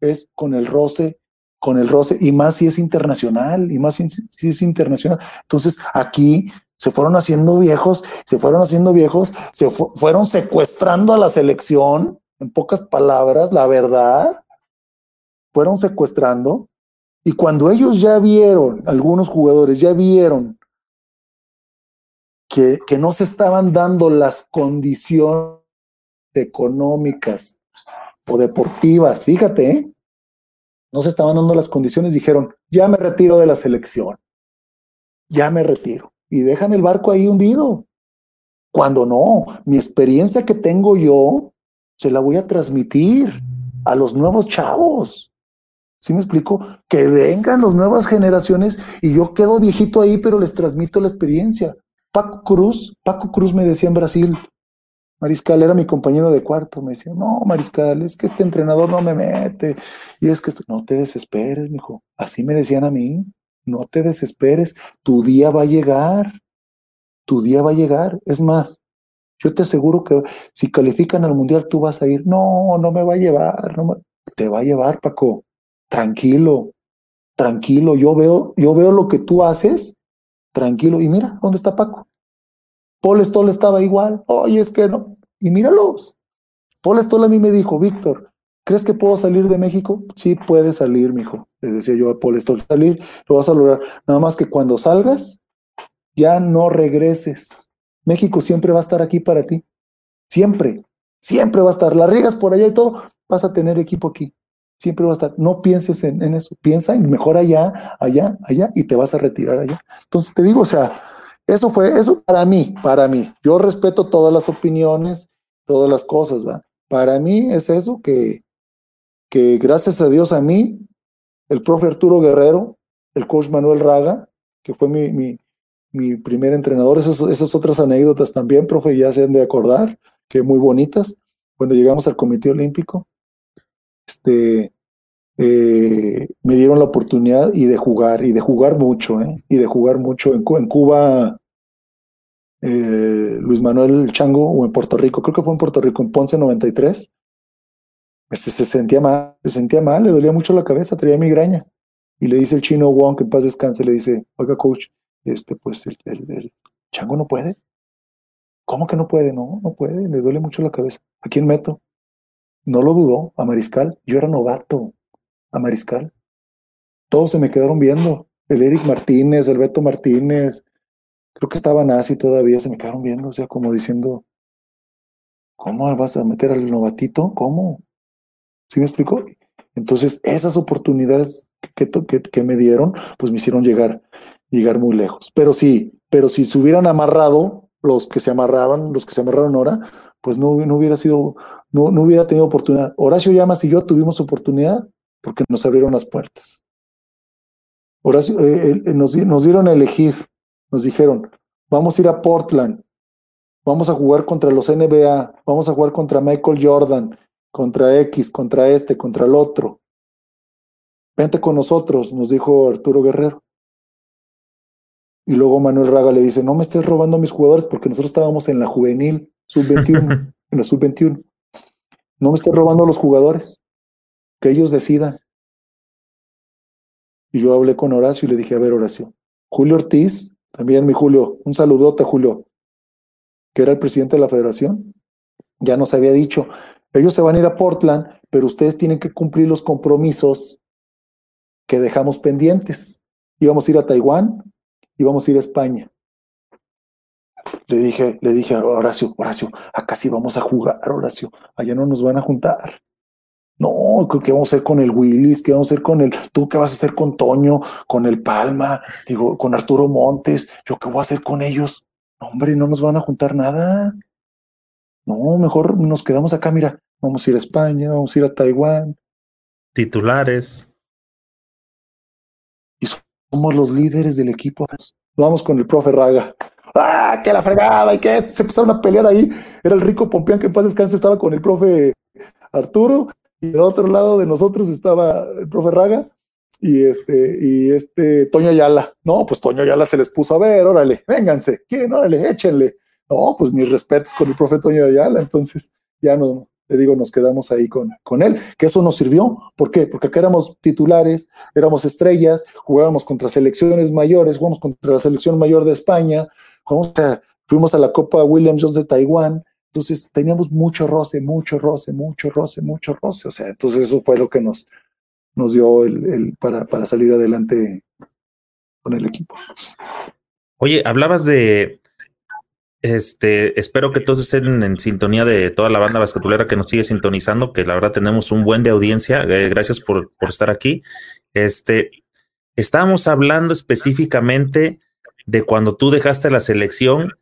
es con el roce, con el roce, y más si es internacional, y más si, es internacional. Entonces, aquí se fueron haciendo viejos, se fueron haciendo viejos, se fueron secuestrando a la selección en pocas palabras, la verdad, fueron secuestrando. Y cuando ellos ya vieron, algunos jugadores ya vieron que, que no se estaban dando las condiciones económicas o deportivas, fíjate, ¿eh? no se estaban dando las condiciones, dijeron, ya me retiro de la selección, ya me retiro. Y dejan el barco ahí hundido. Cuando no, mi experiencia que tengo yo se la voy a transmitir a los nuevos chavos. ¿Sí me explico? Que vengan las nuevas generaciones y yo quedo viejito ahí, pero les transmito la experiencia. Paco Cruz, Paco Cruz me decía en Brasil, Mariscal era mi compañero de cuarto, me decía, no, Mariscal, es que este entrenador no me mete. Y es que no te desesperes, mijo. Así me decían a mí, no te desesperes, tu día va a llegar, tu día va a llegar. Es más, yo te aseguro que si califican al mundial, tú vas a ir. No, no me va a llevar. No Te va a llevar, Paco. Tranquilo, tranquilo. Yo veo, yo veo lo que tú haces. Tranquilo. Y mira, ¿dónde está Paco? Paul Stoll estaba igual. Oye, es que no. Y míralos. Paul Stoll a mí me dijo, Víctor, ¿crees que puedo salir de México? Sí, puedes salir, mijo. Le decía yo a Paul Stoll, salir, lo vas a lograr. Nada más que cuando salgas, ya no regreses México siempre va a estar aquí para ti. Siempre, siempre va a estar. La riegas por allá y todo, vas a tener equipo aquí. Siempre va a estar. No pienses en, eso. Piensa en mejor allá, allá, allá y te vas a retirar allá. Entonces te digo, o sea, eso fue, eso para mí, para mí. Yo respeto todas las opiniones, todas las cosas, ¿va? Para mí es eso que, que gracias a Dios a mí, el profe Arturo Guerrero, el coach Manuel Raga, que fue mi, mi, mi primer entrenador. Esas, esas otras anécdotas también, profe, ya se han de acordar, que muy bonitas. Cuando llegamos al Comité Olímpico, este, eh, me dieron la oportunidad y de jugar, y de jugar mucho, ¿eh? y de jugar mucho. En, Cuba, eh, Luis Manuel Chango, o en Puerto Rico, creo que fue en Puerto Rico, en Ponce 93, se, se sentía mal, se sentía mal, le dolía mucho la cabeza, traía migraña. Y le dice el chino Wong, que en paz descanse, le dice, oiga, coach, este, pues el, el Chango no puede. ¿Cómo que no puede? No, no puede, le duele mucho la cabeza. ¿A quién meto? No lo dudó, a Mariscal. Yo era novato, a Mariscal. Todos se me quedaron viendo. El Eric Martínez, el Beto Martínez, creo que estaban así todavía, se me quedaron viendo, o sea, como diciendo, ¿cómo vas a meter al novatito? ¿Cómo? ¿Sí me explico? Entonces, esas oportunidades que, que, me dieron, pues me hicieron llegar, llegar muy lejos. Pero sí, pero si se hubieran amarrado los que se amarraban, los que se amarraron ahora, pues no, no hubiera sido, no, no hubiera tenido oportunidad. Horacio Llamas y yo tuvimos oportunidad porque nos abrieron las puertas. Horacio, eh, eh, nos, nos dieron a elegir, nos dijeron, vamos a ir a Portland, vamos a jugar contra los NBA, vamos a jugar contra Michael Jordan, contra X, contra este, contra el otro. Vente con nosotros, nos dijo Arturo Guerrero. Y luego Manuel Raga le dice, no me estés robando a mis jugadores porque nosotros estábamos en la juvenil, sub-21, en la sub-21. No me estés robando a los jugadores, que ellos decidan. Y yo hablé con Horacio y le dije, a ver, Horacio, Julio Ortiz, también mi Julio, un saludote, Julio, que era el presidente de la federación, ya nos había dicho, ellos se van a ir a Portland, pero ustedes tienen que cumplir los compromisos que dejamos pendientes. Íbamos a ir a Taiwán, íbamos a ir a España. Le dije, le dije a Horacio, Horacio, acá sí vamos a jugar, Horacio, allá no nos van a juntar. No, ¿qué vamos a hacer con el Willis? ¿Qué vamos a hacer con el, tú qué vas a hacer con Toño, con el Palma, digo, con Arturo Montes? ¿Yo qué voy a hacer con ellos? hombre, no nos van a juntar nada. No, mejor nos quedamos acá, mira, vamos a ir a España, vamos a ir a Taiwán. Titulares somos los líderes del equipo. Vamos con el profe Raga. ¡Ah, que la fregada! Y que se empezaron a pelear ahí. Era el rico Pompeán que en paz descanse estaba con el profe Arturo. Y del otro lado de nosotros estaba el profe Raga y este, y este Toño Ayala. No, pues Toño Ayala se les puso a ver, órale, vénganse, ¿quién? Órale, échenle. No, pues mis respetos con el profe Toño Ayala. Entonces ya no, te digo, nos quedamos ahí con, con él, que eso nos sirvió. ¿Por qué? Porque acá éramos titulares, éramos estrellas, jugábamos contra selecciones mayores, jugamos contra la selección mayor de España, fuimos a la Copa Williams Jones de Taiwán, entonces teníamos mucho roce, mucho roce, mucho roce, mucho roce. O sea, entonces eso fue lo que nos, nos dio el para, para salir adelante con el equipo. Oye, hablabas de, este, espero que todos estén en sintonía de toda la banda basquetbolera que nos sigue sintonizando, que la verdad tenemos un buen de audiencia. Eh, gracias por, por, estar aquí. Este, estábamos hablando específicamente de cuando tú dejaste la selección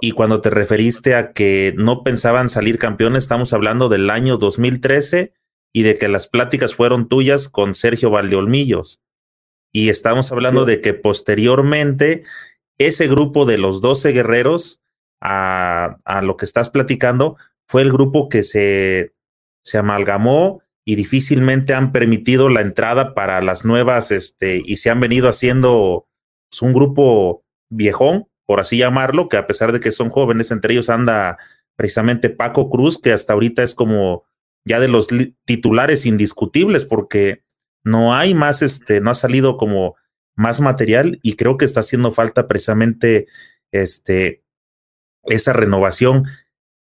y cuando te referiste a que no pensaban salir campeones, estamos hablando del año 2013 y de que las pláticas fueron tuyas con Sergio Valdeolmillos. Y estamos hablando sí. de que posteriormente ese grupo de los 12 guerreros a, lo que estás platicando, fue el grupo que se, se amalgamó y difícilmente han permitido la entrada para las nuevas, este, y se han venido haciendo pues, un grupo viejón, por así llamarlo, que a pesar de que son jóvenes, entre ellos anda precisamente Paco Cruz, que hasta ahorita es como ya de los titulares indiscutibles, porque no hay más, este, no ha salido como más material y creo que está haciendo falta precisamente este esa renovación.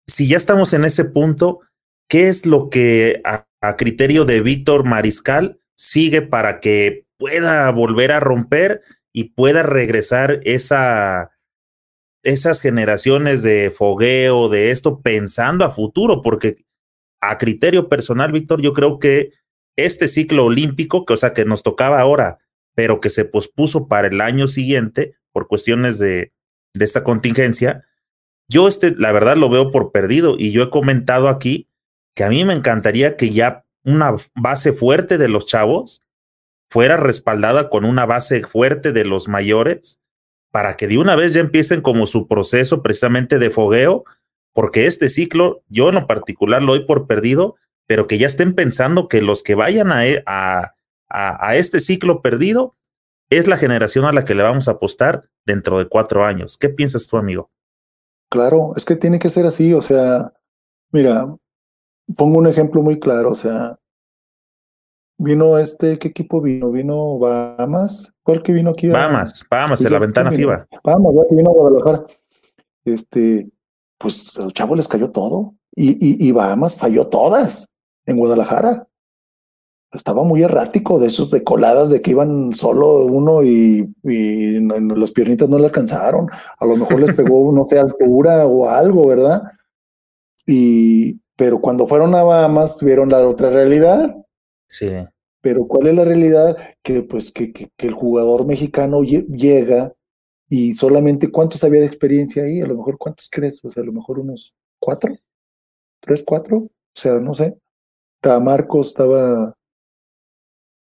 Si ya estamos en ese punto, ¿qué es lo que a, criterio de Víctor Mariscal sigue para que pueda volver a romper y pueda regresar esa, esas generaciones de fogueo, de esto, pensando a futuro? Porque a criterio personal, Víctor, yo creo que este ciclo olímpico, que o sea, que nos tocaba ahora, pero que se pospuso para el año siguiente por cuestiones de, de esta contingencia, yo este, la verdad lo veo por perdido y yo he comentado aquí que a mí me encantaría que ya una base fuerte de los chavos fuera respaldada con una base fuerte de los mayores para que de una vez ya empiecen como su proceso precisamente de fogueo, porque este ciclo yo en lo particular lo doy por perdido pero que ya estén pensando que los que vayan a, e, a, a, este ciclo perdido es la generación a la que le vamos a apostar dentro de cuatro años. ¿Qué piensas tú, amigo? Claro, es que tiene que ser así, o sea, mira, pongo un ejemplo muy claro, o sea, vino este, ¿qué equipo vino? ¿Vino Bahamas? ¿Cuál que vino aquí? Bahamas, Bahamas, en la ventana FIBA. Bahamas, ya que vino a Guadalajara. Este, pues a los chavos les cayó todo y, y, y Bahamas falló todas en Guadalajara. Estaba muy errático de esos de coladas de que iban solo uno y, y las piernitas no le alcanzaron. A lo mejor les pegó, no sé, altura o algo, ¿verdad? Y, pero cuando fueron a Bahamas vieron la otra realidad. Sí. Pero ¿cuál es la realidad? Que pues que, que, que el jugador mexicano llega y solamente cuántos había de experiencia ahí, a lo mejor cuántos crees, o sea, a lo mejor unos cuatro, tres, cuatro, o sea, no sé. Estaba Marcos, estaba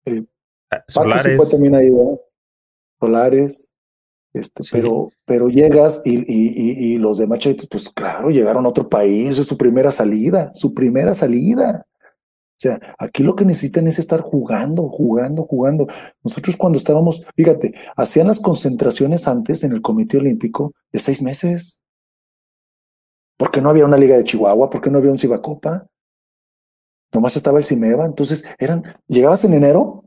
eh, Solares. También ahí, ¿verdad? Solares. Este, pero, pero llegas y, y, y, los de Machete, pues claro, llegaron a otro país, es su primera salida, su primera salida. O sea, aquí lo que necesitan es estar jugando, jugando, jugando. Nosotros cuando estábamos, fíjate, hacían las concentraciones antes en el Comité Olímpico de seis meses. Porque no había una Liga de Chihuahua, porque no había un Cibacopa. Nomás estaba el Cimeva. Entonces eran, llegabas en enero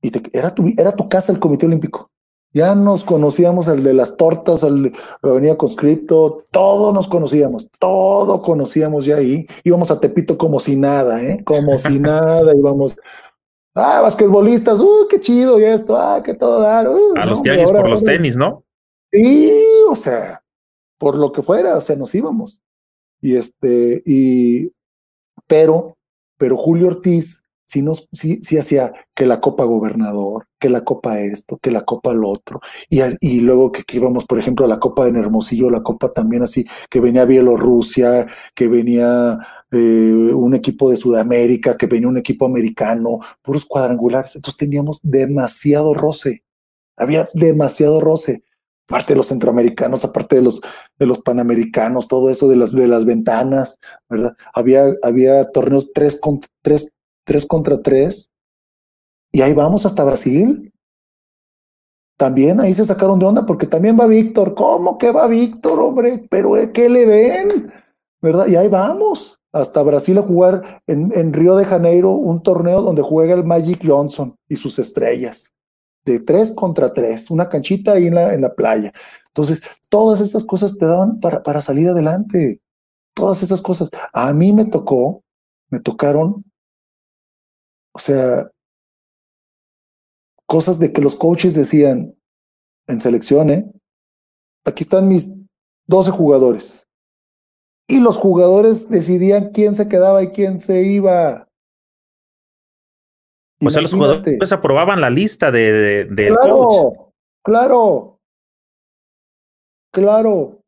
y era, tu, era tu casa el Comité Olímpico. Ya nos conocíamos, el de las tortas, el venía conscripto, todo nos conocíamos, todo conocíamos ya ahí. Íbamos a Tepito como si nada, ¿eh? Como si nada, íbamos. Ah, basquetbolistas, uh, qué chido y esto, ah, qué todo dar. Uh, a los tianguis por los tenis, ¿no? Sí, o sea, por lo que fuera, o sea, nos íbamos. Y este, y, pero pero Julio Ortiz sí, nos, sí, sí hacía que la Copa Gobernador, que la Copa esto, que la Copa lo otro, y, luego que, íbamos, por ejemplo, a la Copa de Hermosillo, la Copa también así, que venía Bielorrusia, que venía eh, un equipo de Sudamérica, que venía un equipo americano, puros cuadrangulares, entonces teníamos demasiado roce, había demasiado roce aparte de los centroamericanos, aparte de los, de los panamericanos, todo eso de las, de las ventanas, ¿verdad? Había, había torneos tres, contra tres, tres contra tres, y ahí vamos hasta Brasil. También ahí se sacaron de onda porque también va Víctor. ¿Cómo que va Víctor, hombre? Pero ¿qué le ven? ¿Verdad? Y ahí vamos hasta Brasil a jugar en, en Río de Janeiro un torneo donde juega el Magic Johnson y sus estrellas de tres contra tres, una canchita ahí en la, en la playa. Entonces, todas esas cosas te daban para, para salir adelante. Todas esas cosas. A mí me tocó, me tocaron, o sea, cosas de que los coaches decían en selección, ¿eh? aquí están mis 12 jugadores. Y los jugadores decidían quién se quedaba y quién se iba. O sea, los jugadores aprobaban la lista de, de claro, coach. Claro, claro.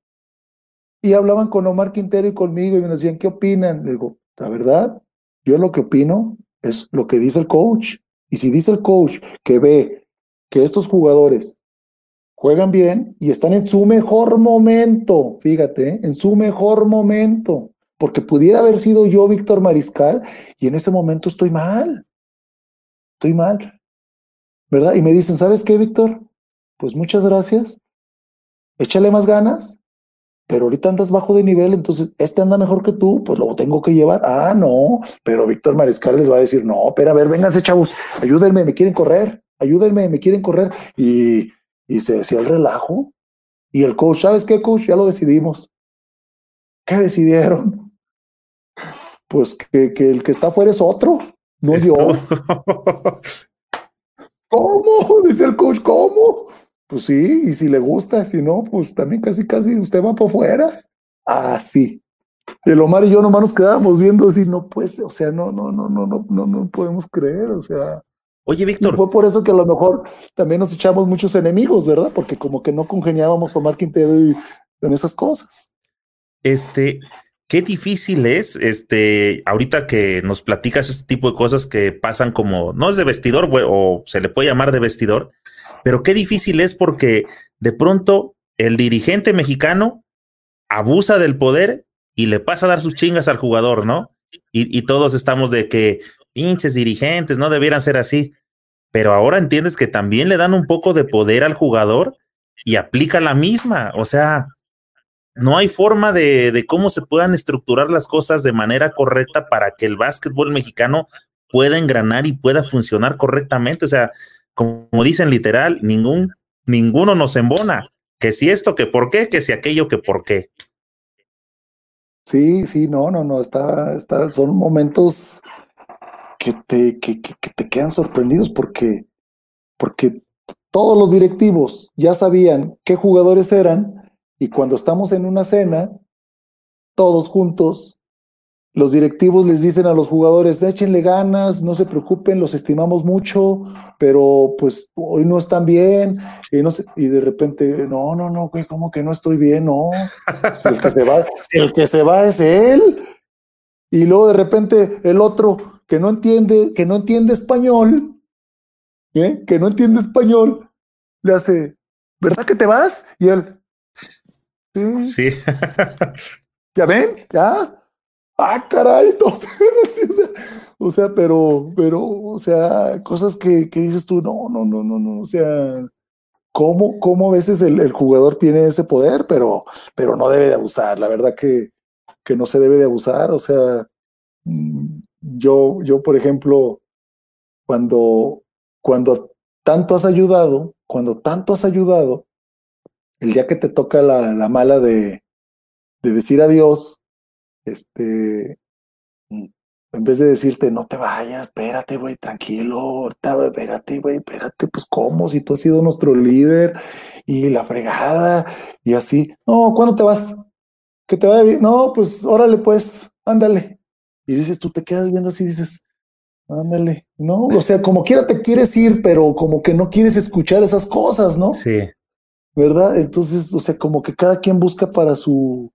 Y hablaban con Omar Quintero y conmigo y me decían, ¿qué opinan? Le digo, la verdad, yo lo que opino es lo que dice el coach. Y si dice el coach que ve que estos jugadores juegan bien y están en su mejor momento, fíjate, ¿eh? en su mejor momento, porque pudiera haber sido yo Víctor Mariscal y en ese momento estoy mal estoy mal, ¿verdad? Y me dicen, ¿sabes qué, Víctor? Pues muchas gracias, échale más ganas, pero ahorita andas bajo de nivel, entonces este anda mejor que tú, pues lo tengo que llevar. Ah, no, pero Víctor Mariscal les va a decir, no, pero a ver, vénganse, chavos, ayúdenme, me quieren correr, ayúdenme, me quieren correr. Y, y se decía el relajo. Y el coach, ¿sabes qué, coach? Ya lo decidimos. ¿Qué decidieron? Pues que, que el que está afuera es otro. No dio. ¿Cómo? Dice el coach, ¿cómo? Pues sí, y si le gusta, si no, pues también casi, casi usted va para afuera. Ah, sí. El Omar y yo nomás nos quedábamos viendo así, no pues, o sea, no, no, no, no, no, no, no podemos creer, o sea. Oye, Víctor. fue por eso que a lo mejor también nos echamos muchos enemigos, ¿verdad? Porque como que no congeniábamos Omar Quintero y en esas cosas. Este, qué difícil es, este, ahorita que nos platicas este tipo de cosas que pasan como, no es de vestidor, o se le puede llamar de vestidor, pero qué difícil es porque de pronto el dirigente mexicano abusa del poder y le pasa a dar sus chingas al jugador, ¿no? y, y todos estamos de que pinches dirigentes no debieran ser así, pero ahora entiendes que también le dan un poco de poder al jugador y aplica la misma, o sea, no hay forma de, cómo se puedan estructurar las cosas de manera correcta para que el básquetbol mexicano pueda engranar y pueda funcionar correctamente. O sea, como, dicen literal, ningún, ninguno nos embona. Que si esto, que por qué, que si aquello, que por qué. Sí, sí, no, no, no, está, está, son momentos que te, que te quedan sorprendidos porque, porque todos los directivos ya sabían qué jugadores eran y cuando estamos en una cena, todos juntos, los directivos les dicen a los jugadores, échenle ganas, no se preocupen, los estimamos mucho, pero pues hoy no están bien. Y, no y de repente, no, no, no, güey, ¿cómo que no estoy bien? No, el que se va, el que se va es él. Y luego de repente el otro que no entiende, que no entiende español, ¿eh? que no entiende español, le hace, ¿verdad que te vas? Y él, Sí. ¿Ya ven? ¿Ya? Ah, caray, entonces, o, sea, pero, pero, o sea, cosas que, que, dices tú, no, no, no, no, no, o sea, ¿cómo, cómo a veces el, el, jugador tiene ese poder, pero, pero no debe de abusar, la verdad que, que no se debe de abusar, o sea, mm, yo, yo, por ejemplo, cuando, cuando tanto has ayudado, cuando tanto has ayudado, el día que te toca la, la mala de, de decir adiós, este, en vez de decirte, no te vayas, espérate, güey, tranquilo, espérate, güey, espérate, pues cómo, si tú has sido nuestro líder y la fregada y así, no, ¿cuándo te vas? Que te vaya bien, no, pues órale, pues, ándale. Y dices, tú te quedas viendo así, dices, ándale, no, o sea, como quiera te quieres ir, pero como que no quieres escuchar esas cosas, ¿no? Sí. ¿Verdad? Entonces, o sea, como que cada quien busca para su,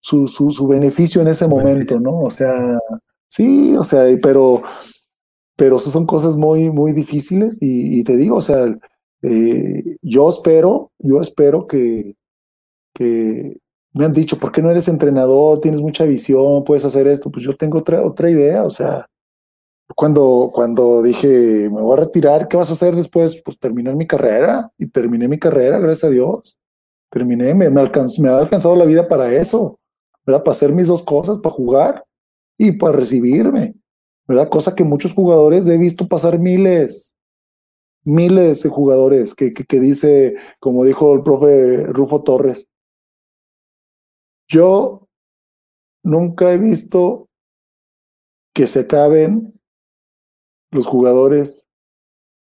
su, su, su beneficio en ese su momento, beneficio. ¿no? O sea, sí, o sea, pero, pero son cosas muy, muy difíciles y, y te digo, o sea, eh, yo espero, yo espero que, que me han dicho, ¿por qué no eres entrenador? Tienes mucha visión, puedes hacer esto. Pues yo tengo otra, otra idea, o sea, cuando, cuando dije, me voy a retirar, ¿qué vas a hacer después? Pues terminar mi carrera y terminé mi carrera, gracias a Dios. Terminé, me, me, me ha alcanzado la vida para eso. Para hacer mis dos cosas, para jugar y para recibirme, ¿verdad? Cosa que muchos jugadores he visto pasar miles, miles de jugadores que, que, que dice, como dijo el profe Rufo Torres, yo nunca he visto que se acaben los jugadores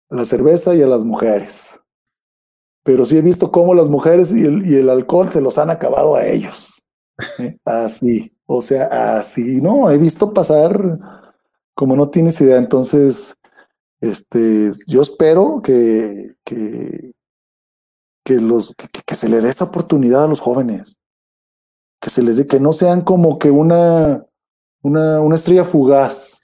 a la cerveza y a las mujeres. Pero sí he visto cómo las mujeres y el, y el alcohol se los han acabado a ellos. ¿eh? Así, o sea, así, no, he visto pasar como no tienes idea. Entonces, este, yo espero que, que, que los, que, que se le dé esa oportunidad a los jóvenes. Que se les dé, que no sean como que una, una, una estrella fugaz,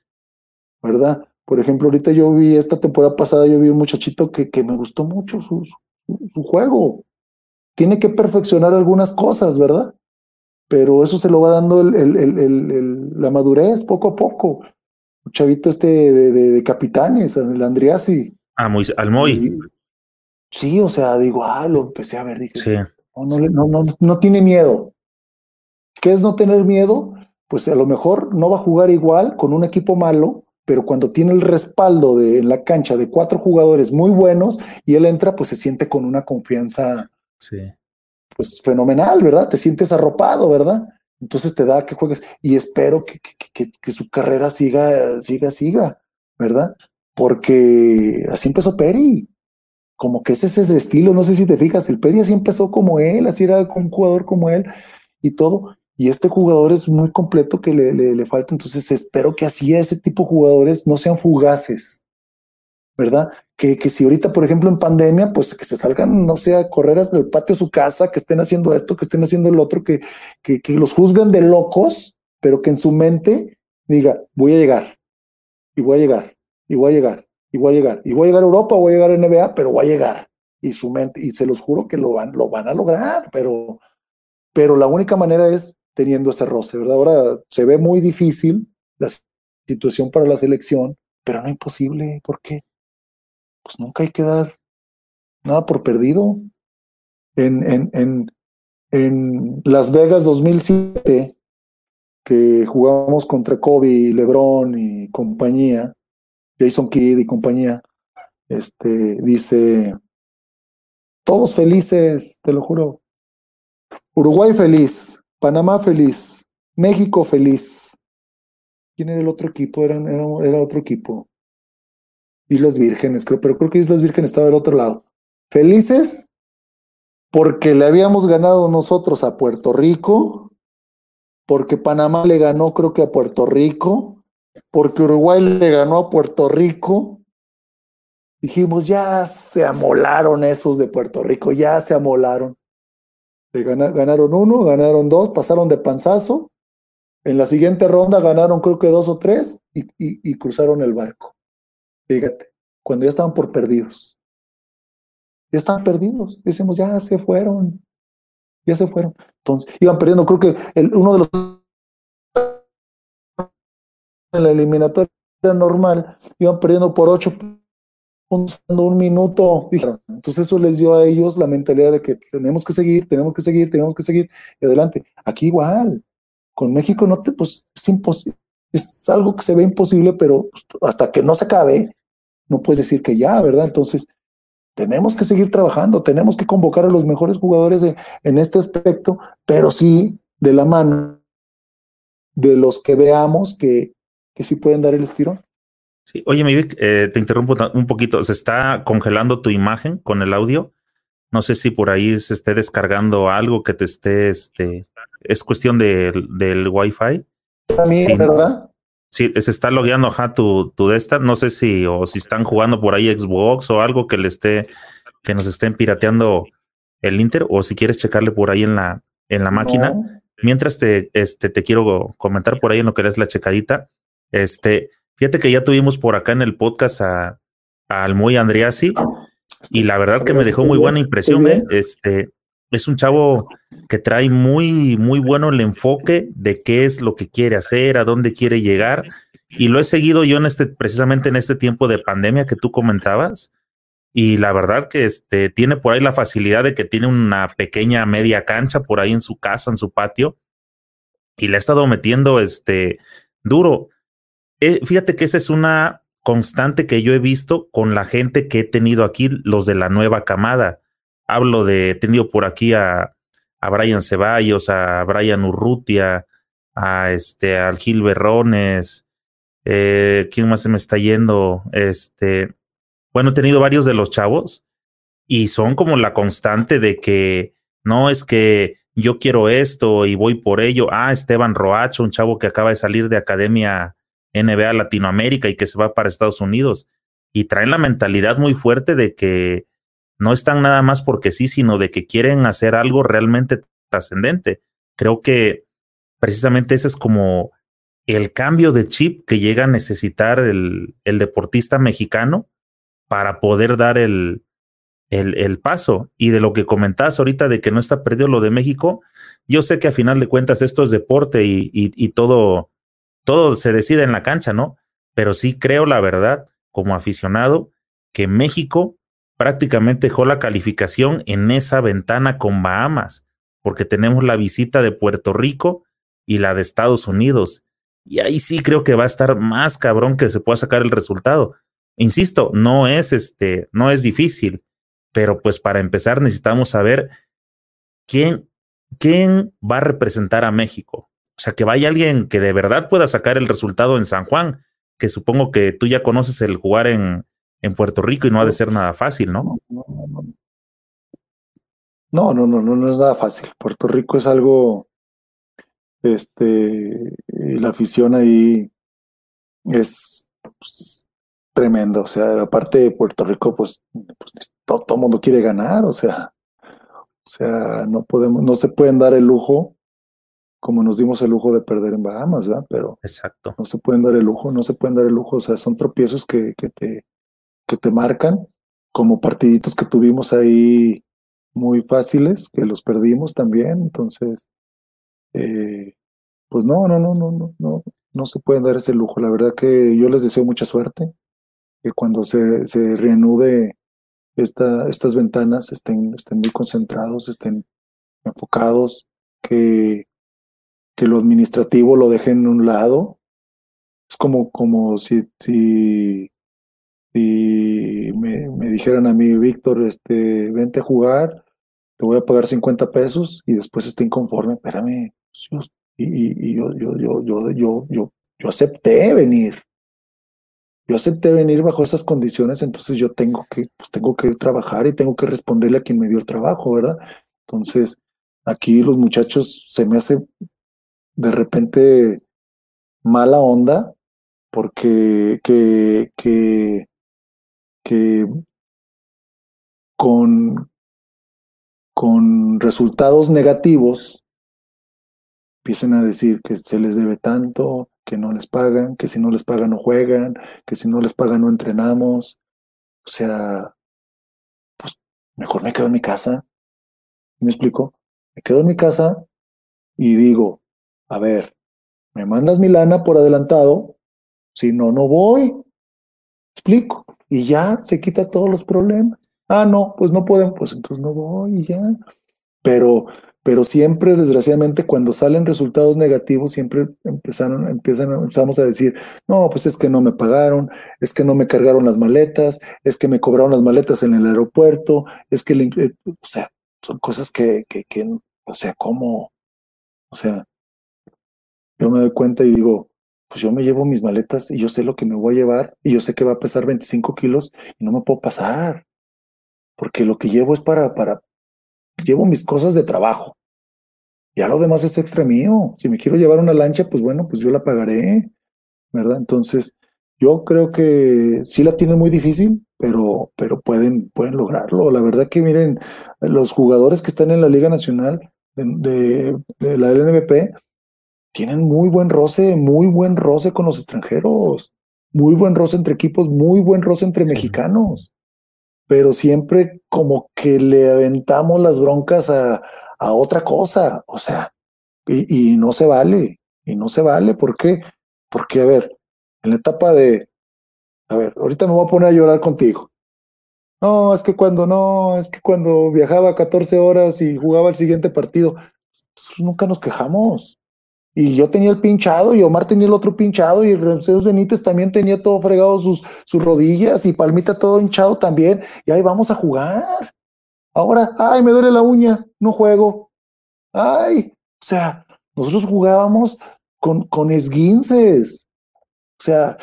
¿verdad? Por ejemplo, ahorita yo vi esta temporada pasada, yo vi un muchachito que, que me gustó mucho su, su, su, juego. Tiene que perfeccionar algunas cosas, ¿verdad? Pero eso se lo va dando el, el, el, la madurez poco a poco. Un chavito este de, de, de capitanes, el Andriasi. Ah, muy, al Moy. Sí, o sea, digo, ah, lo empecé a ver, dije, sí. no, no, no, no tiene miedo. ¿Qué es no tener miedo? Pues a lo mejor no va a jugar igual con un equipo malo, pero cuando tiene el respaldo de, en la cancha de cuatro jugadores muy buenos y él entra, pues se siente con una confianza sí. pues fenomenal, ¿verdad? Te sientes arropado, ¿verdad? Entonces te da que juegues y espero que, que, que, que su carrera siga, siga, siga, ¿verdad? Porque así empezó Peri. Como que ese es el estilo, no sé si te fijas, el Peri así empezó como él, así era un jugador como él y todo. Y este jugador es muy completo que le, le, falta. Entonces espero que así ese tipo de jugadores no sean fugaces, ¿verdad? Que, que si ahorita, por ejemplo, en pandemia, pues que se salgan, no sé, a correr hasta el patio de su casa, que estén haciendo esto, que estén haciendo el otro, que, que, que los juzgan de locos, pero que en su mente diga, voy a llegar, y voy a llegar, y voy a llegar, y voy a llegar, y voy a llegar a Europa, voy a llegar a NBA, pero voy a llegar. Y su mente, y se los juro que lo van, lo van a lograr, pero, pero la única manera es teniendo ese roce, ¿verdad? Ahora se ve muy difícil la situación para la selección, pero no imposible. ¿Por qué? Pues nunca hay que dar nada por perdido. En, en, en, en Las Vegas 2007, que jugamos contra Kobe, LeBron y compañía, Jason Kidd y compañía, este, dice, todos felices, te lo juro. Uruguay feliz, Panamá feliz, México feliz. ¿Quién era el otro equipo? Era, otro equipo. Islas Vírgenes, creo, pero creo que Islas Vírgenes estaba del otro lado. Felices porque le habíamos ganado nosotros a Puerto Rico, porque Panamá le ganó creo que a Puerto Rico, porque Uruguay le ganó a Puerto Rico. Dijimos, ya se amolaron esos de Puerto Rico, ya se amolaron ganaron uno, ganaron dos, pasaron de panzazo. En la siguiente ronda ganaron creo que dos o tres y, cruzaron el barco. Fíjate, cuando ya estaban por perdidos. Ya estaban perdidos. Decimos, ya se fueron. Ya se fueron. Entonces, iban perdiendo, creo que el, uno de los en la eliminatoria normal, iban perdiendo por ocho un minuto. Entonces eso les dio a ellos la mentalidad de que tenemos que seguir, tenemos que seguir, tenemos que seguir y adelante. Aquí igual, con México no te, pues es imposible, es algo que se ve imposible, pero pues, hasta que no se acabe, no puedes decir que ya, ¿verdad? Entonces tenemos que seguir trabajando, tenemos que convocar a los mejores jugadores en este aspecto, pero sí de la mano de los que veamos que, que sí pueden dar el estirón. Sí. Oye, mi eh, te interrumpo un poquito. Se está congelando tu imagen con el audio. No sé si por ahí se esté descargando algo que te esté, este, es cuestión de, del Wi-Fi. A mí, ¿verdad? Sí, se está logueando ajá, tu, tu de esta. No sé si, o si están jugando por ahí Xbox o algo que le esté, que nos estén pirateando el Inter, o si quieres checarle por ahí en la, en la máquina. Mientras te, este, te quiero comentar por ahí en lo que es la checadita. Este, Fíjate que ya tuvimos por acá en el podcast a, Almoy Andreasi y la verdad que me dejó muy buena impresión. ¿eh? Este es un chavo que trae muy, muy bueno el enfoque de qué es lo que quiere hacer, a dónde quiere llegar. Y lo he seguido yo en este, precisamente en este tiempo de pandemia que tú comentabas. Y la verdad que este tiene por ahí la facilidad de que tiene una pequeña media cancha por ahí en su casa, en su patio. Y le ha estado metiendo este duro. Eh, fíjate que esa es una constante que yo he visto con la gente que he tenido aquí, los de la nueva camada. Hablo de, he tenido por aquí a, a Brian Ceballos, a Brian Urrutia, a este, al Gil Berrones, eh, ¿quién más se me está yendo? Este, bueno, he tenido varios de los chavos y son como la constante de que no es que yo quiero esto y voy por ello. Ah, Esteban Roacho, un chavo que acaba de salir de academia NBA Latinoamérica y que se va para Estados Unidos. Y traen la mentalidad muy fuerte de que no están nada más porque sí, sino de que quieren hacer algo realmente trascendente. Creo que precisamente ese es como el cambio de chip que llega a necesitar el, deportista mexicano para poder dar el, paso. Y de lo que comentabas ahorita de que no está perdido lo de México, yo sé que a final de cuentas esto es deporte y todo, todo se decide en la cancha, ¿no? Pero sí creo, la verdad, como aficionado, que México prácticamente dejó la calificación en esa ventana con Bahamas, porque tenemos la visita de Puerto Rico y la de Estados Unidos. Y ahí sí creo que va a estar más cabrón que se pueda sacar el resultado. Insisto, no es este, no es difícil, pero pues para empezar necesitamos saber quién, quién va a representar a México. O sea, que vaya alguien que de verdad pueda sacar el resultado en San Juan, que supongo que tú ya conoces el jugar en, en Puerto Rico y no ha de ser nada fácil, ¿no? No, no, no, no, no es nada fácil. Puerto Rico es algo, este, la afición ahí es pues, tremendo. O sea, aparte de Puerto Rico, pues, pues todo el mundo quiere ganar. O sea, o sea, no podemos, no se pueden dar el lujo como nos dimos el lujo de perder en Bahamas, ¿verdad? Pero Exacto. no se pueden dar el lujo, no se pueden dar el lujo, o sea, son tropiezos que, que, te, que te marcan, como partiditos que tuvimos ahí muy fáciles, que los perdimos también, entonces, eh, pues no, no, no, no, no, no, no se pueden dar ese lujo. La verdad que yo les deseo mucha suerte, que cuando se, se reanude esta, estas ventanas estén, estén muy concentrados, estén enfocados, que, que lo administrativo lo dejen en un lado. Es como, como si, si, me, me dijeran a mí, Víctor, este, vente a jugar, te voy a pagar 50 pesos y después esté inconforme, espérame, pues, y, y, yo, yo, yo, yo, yo, yo, yo acepté venir. Yo acepté venir bajo esas condiciones, entonces yo tengo que, pues tengo que trabajar y tengo que responderle a quien me dio el trabajo, ¿verdad? Entonces, aquí los muchachos se me hace de repente mala onda porque que, que, que con, con resultados negativos empiecen a decir que se les debe tanto, que no les pagan, que si no les pagan no juegan, que si no les pagan no entrenamos. O sea, pues mejor me quedo en mi casa. ¿Me explico? Me quedo en mi casa y digo, a ver, me mandas mi lana por adelantado, si no, no voy. Explico. Y ya se quita todos los problemas. Ah, no, pues no pueden, pues entonces no voy y ya. Pero, pero siempre, desgraciadamente, cuando salen resultados negativos, siempre empezaron, empiezan, empezamos a decir, no, pues es que no me pagaron, es que no me cargaron las maletas, es que me cobraron las maletas en el aeropuerto, es que, eh, o sea, son cosas que, que, que, o sea, ¿cómo? O sea, yo me doy cuenta y digo, pues yo me llevo mis maletas y yo sé lo que me voy a llevar y yo sé que va a pesar 25 kilos y no me puedo pasar porque lo que llevo es para, para, llevo mis cosas de trabajo. Ya lo demás es extra mío. Si me quiero llevar una lancha, pues bueno, pues yo la pagaré, ¿verdad? Entonces, yo creo que sí la tienen muy difícil, pero, pero pueden, pueden lograrlo. La verdad que miren, los jugadores que están en la Liga Nacional de, la LNBP tienen muy buen roce, muy buen roce con los extranjeros, muy buen roce entre equipos, muy buen roce entre mexicanos pero siempre como que le aventamos las broncas a, a otra cosa, o sea, y, y, no se vale, y no se vale, ¿por qué? Porque, a ver, en la etapa de, a ver, ahorita me voy a poner a llorar contigo. No, es que cuando no, es que cuando viajaba 14 horas y jugaba el siguiente partido, nunca nos quejamos. Y yo tenía el pinchado y Omar tenía el otro pinchado y Zeus Benítez también tenía todo fregado sus, sus rodillas y Palmita todo hinchado también. Y ahí vamos a jugar. Ahora, ay, me duele la uña, no juego. Ay, o sea, nosotros jugábamos con, con esguinces. O sea,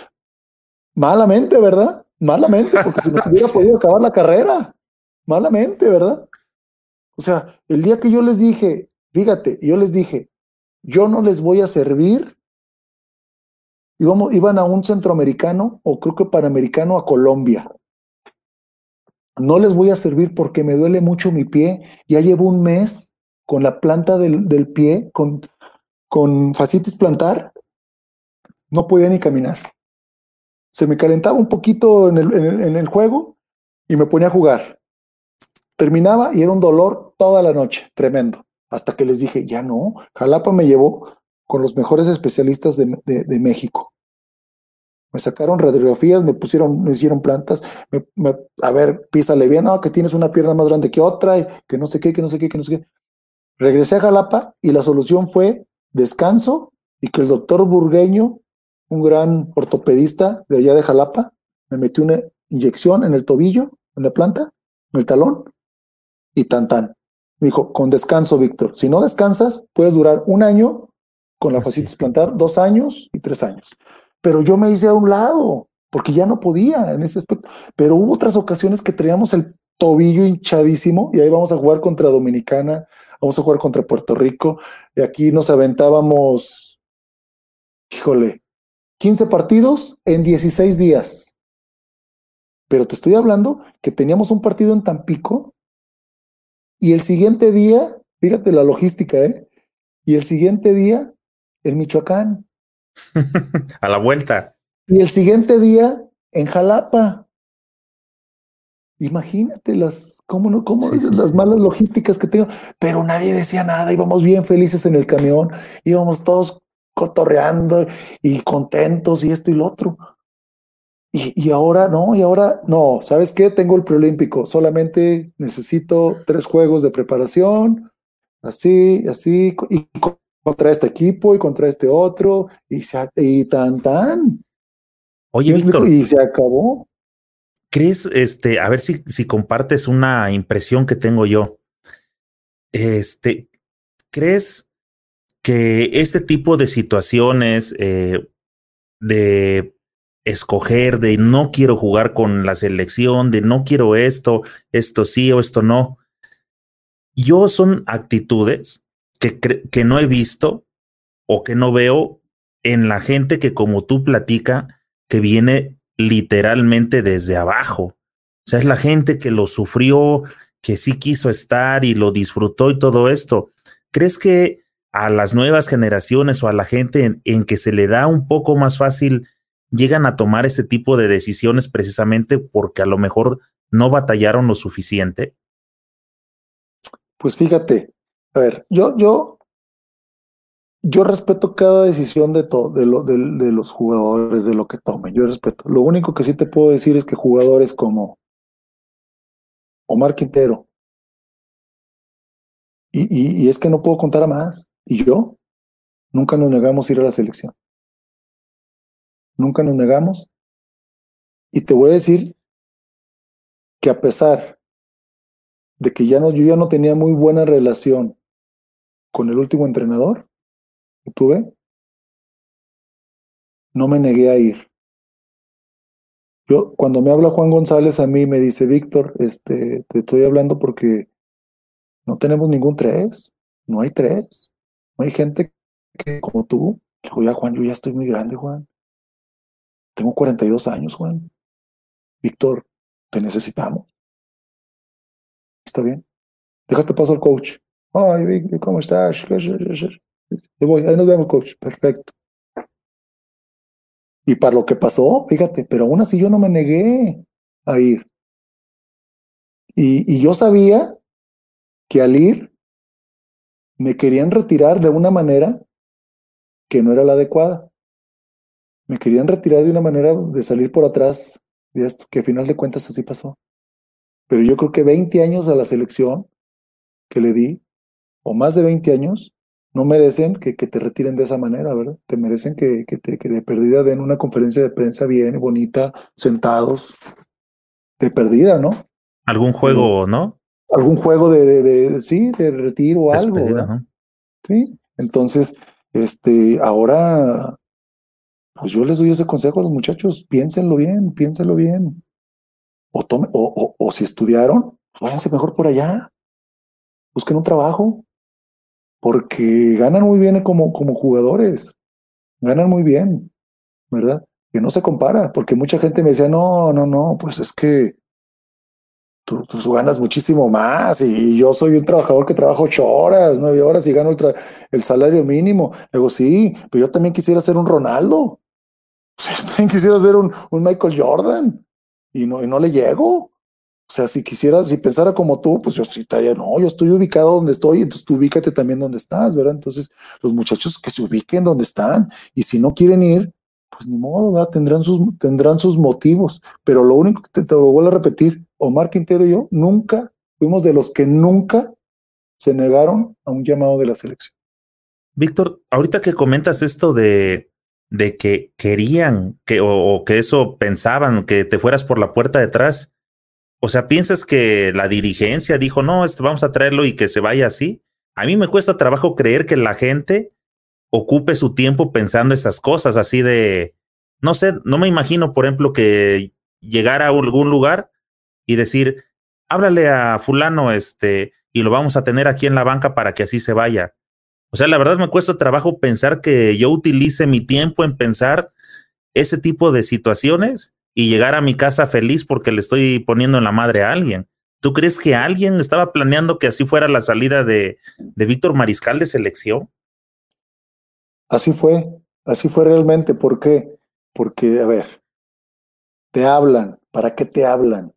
malamente, ¿verdad? Malamente, porque si nos hubiera podido acabar la carrera. Malamente, ¿verdad? O sea, el día que yo les dije, fíjate, yo les dije, yo no les voy a servir. iban a un centroamericano o creo que panamericano a Colombia. No les voy a servir porque me duele mucho mi pie. Ya llevo un mes con la planta del, del pie, con, con facitis plantar. No podía ni caminar. Se me calentaba un poquito en el, en el juego y me ponía a jugar. Terminaba y era un dolor toda la noche, tremendo hasta que les dije, ya no, Jalapa me llevó con los mejores especialistas de, México. Me sacaron radiografías, me pusieron, me hicieron plantas, me, a ver, písale bien, no, que tienes una pierna más grande que otra, y que no sé qué, que no sé qué, que no sé qué. Regresé a Jalapa y la solución fue descanso y que el doctor Burgueño, un gran ortopedista de allá de Jalapa, me metió una inyección en el tobillo, en la planta, en el talón, y tan tan dijo, con descanso, Víctor. Si no descansas, puedes durar un año con la fascitis plantar, dos años y tres años. Pero yo me hice a un lado, porque ya no podía en ese aspecto. Pero hubo otras ocasiones que traíamos el tobillo hinchadísimo y ahí vamos a jugar contra Dominicana, vamos a jugar contra Puerto Rico. Y aquí nos aventábamos, híjole, 15 partidos en 16 días. Pero te estoy hablando que teníamos un partido en Tampico y el siguiente día, fíjate la logística, ¿eh? Y el siguiente día, en Michoacán. A la vuelta. Y el siguiente día, en Jalapa. Imagínate las, cómo no, cómo las malas logísticas que tengo, pero nadie decía nada, íbamos bien felices en el camión, íbamos todos cotorreando y contentos y esto y lo otro. Y, y, ahora no, y ahora no, ¿sabes qué? Tengo el preolímpico, solamente necesito tres juegos de preparación, así, así, y contra este equipo y contra este otro, y, se, y tan, tan. Oye, Víctor. Y se acabó. ¿Crees, este, a ver si, si compartes una impresión que tengo yo? Este, ¿crees que este tipo de situaciones eh, de escoger, de no quiero jugar con la selección, de no quiero esto, esto sí o esto no, yo son actitudes que, que no he visto o que no veo en la gente que como tú platica, que viene literalmente desde abajo. O sea, es la gente que lo sufrió, que sí quiso estar y lo disfrutó y todo esto. ¿Crees que a las nuevas generaciones o a la gente en, que se le da un poco más fácil llegan a tomar ese tipo de decisiones precisamente porque a lo mejor no batallaron lo suficiente? Pues fíjate, a ver, yo, yo yo respeto cada decisión de, todo, de, lo, de, los jugadores, de lo que tomen. Yo respeto. Lo único que sí te puedo decir es que jugadores como Omar Quintero, y, y, es que no puedo contar a más, y yo, nunca nos negamos a ir a la selección. Nunca nos negamos. Y te voy a decir que a pesar de que ya no, yo ya no tenía muy buena relación con el último entrenador, tuve, no me negué a ir. Yo, cuando me habla Juan González a mí, me dice, Víctor, este, te estoy hablando porque no tenemos ningún tres, no hay tres, no hay gente que como tú. Le ya Juan, yo ya estoy muy grande, Juan. Tengo 42 años, Juan. Víctor, te necesitamos. ¿Está bien? Déjate paso al coach. Ay, Víctor, ¿cómo estás? voy, ahí nos vemos, coach. Perfecto. Y para lo que pasó, fíjate, pero aún así yo no me negué a ir. Y yo sabía que al ir me querían retirar de una manera que no era la adecuada. Me querían retirar de una manera de salir por atrás de esto, que a final de cuentas así pasó. Pero yo creo que 20 años a la selección que le di, o más de 20 años, no merecen que, que, te retiren de esa manera, ¿verdad? Te merecen que, que, te, que de perdida den una conferencia de prensa bien, bonita, sentados, de perdida, ¿no? Algún juego, ¿no? Algún juego de, de, sí, de retiro o algo. Sí, entonces, este, ahora, pues yo les doy ese consejo a los muchachos, piénsenlo bien, piénsenlo bien. O, tome, o, o, o si estudiaron, váyanse mejor por allá. Busquen un trabajo, porque ganan muy bien como, como jugadores, ganan muy bien, ¿verdad? Que no se compara, porque mucha gente me decía, no, no, no, pues es que tú, ganas muchísimo más y yo soy un trabajador que trabajo ocho horas, nueve horas y gano el, el salario mínimo. Luego sí, pero yo también quisiera ser un Ronaldo, o sea, yo también quisiera ser un, un Michael Jordan y no, y no le llego. O sea, si quisiera, si pensara como tú, pues yo estoy, no, yo estoy ubicado donde estoy, entonces tú ubícate también donde estás, ¿verdad? Entonces, los muchachos que se ubiquen donde están, y si no quieren ir, pues ni modo, ¿verdad? Tendrán sus, tendrán sus motivos, pero lo único que te, te lo vuelvo a repetir, Omar Quintero y yo nunca fuimos de los que nunca se negaron a un llamado de la selección. Víctor, ahorita que comentas esto de, de que querían que, o, o, que eso pensaban, que te fueras por la puerta de atrás, o sea, ¿piensas que la dirigencia dijo, no, esto vamos a traerlo y que se vaya así? A mí me cuesta trabajo creer que la gente ocupe su tiempo pensando esas cosas, así de, no sé, no me imagino, por ejemplo, que llegara a algún lugar y decir, háblale a fulano, este, y lo vamos a tener aquí en la banca para que así se vaya. O sea, la verdad me cuesta trabajo pensar que yo utilice mi tiempo en pensar ese tipo de situaciones y llegar a mi casa feliz porque le estoy poniendo en la madre a alguien. ¿Tú crees que alguien estaba planeando que así fuera la salida de, de Víctor Mariscal de selección? Así fue, así fue realmente. ¿Por qué? Porque, a ver, te hablan. ¿Para qué te hablan?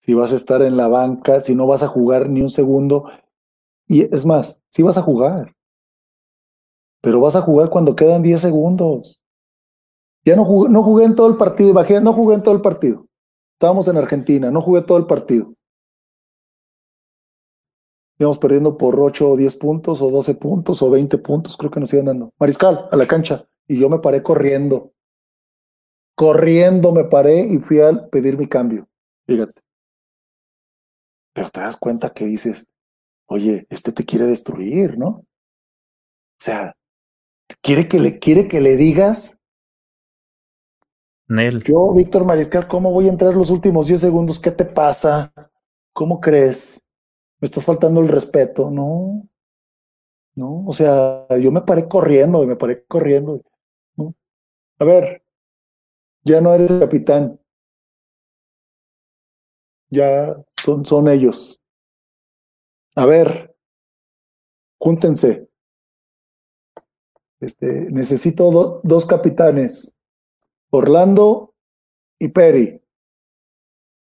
si vas a estar en la banca, si no vas a jugar ni un segundo. Y es más, si vas a jugar, pero vas a jugar cuando quedan 10 segundos. Ya no jugué, no jugué en todo el partido, imagínate, no jugué en todo el partido. Estábamos en Argentina, no jugué todo el partido. Íbamos perdiendo por 8 o 10 puntos, o 12 puntos, o 20 puntos, creo que nos iban dando. Mariscal, a la cancha. Y yo me paré corriendo. Corriendo me paré y fui a pedir mi cambio. Fíjate. Pero te das cuenta que dices, oye, este te quiere destruir, ¿no? O sea, quiere que le, quiere que le digas. Nel. Yo, Víctor Mariscal, ¿cómo voy a entrar los últimos 10 segundos? ¿Qué te pasa? ¿Cómo crees? Me estás faltando el respeto, ¿no? ¿No? O sea, yo me paré corriendo, me paré corriendo. ¿no? A ver, ya no eres el capitán. Ya son, son ellos. A ver, júntense. Este, necesito dos capitanes, Orlando y Perry.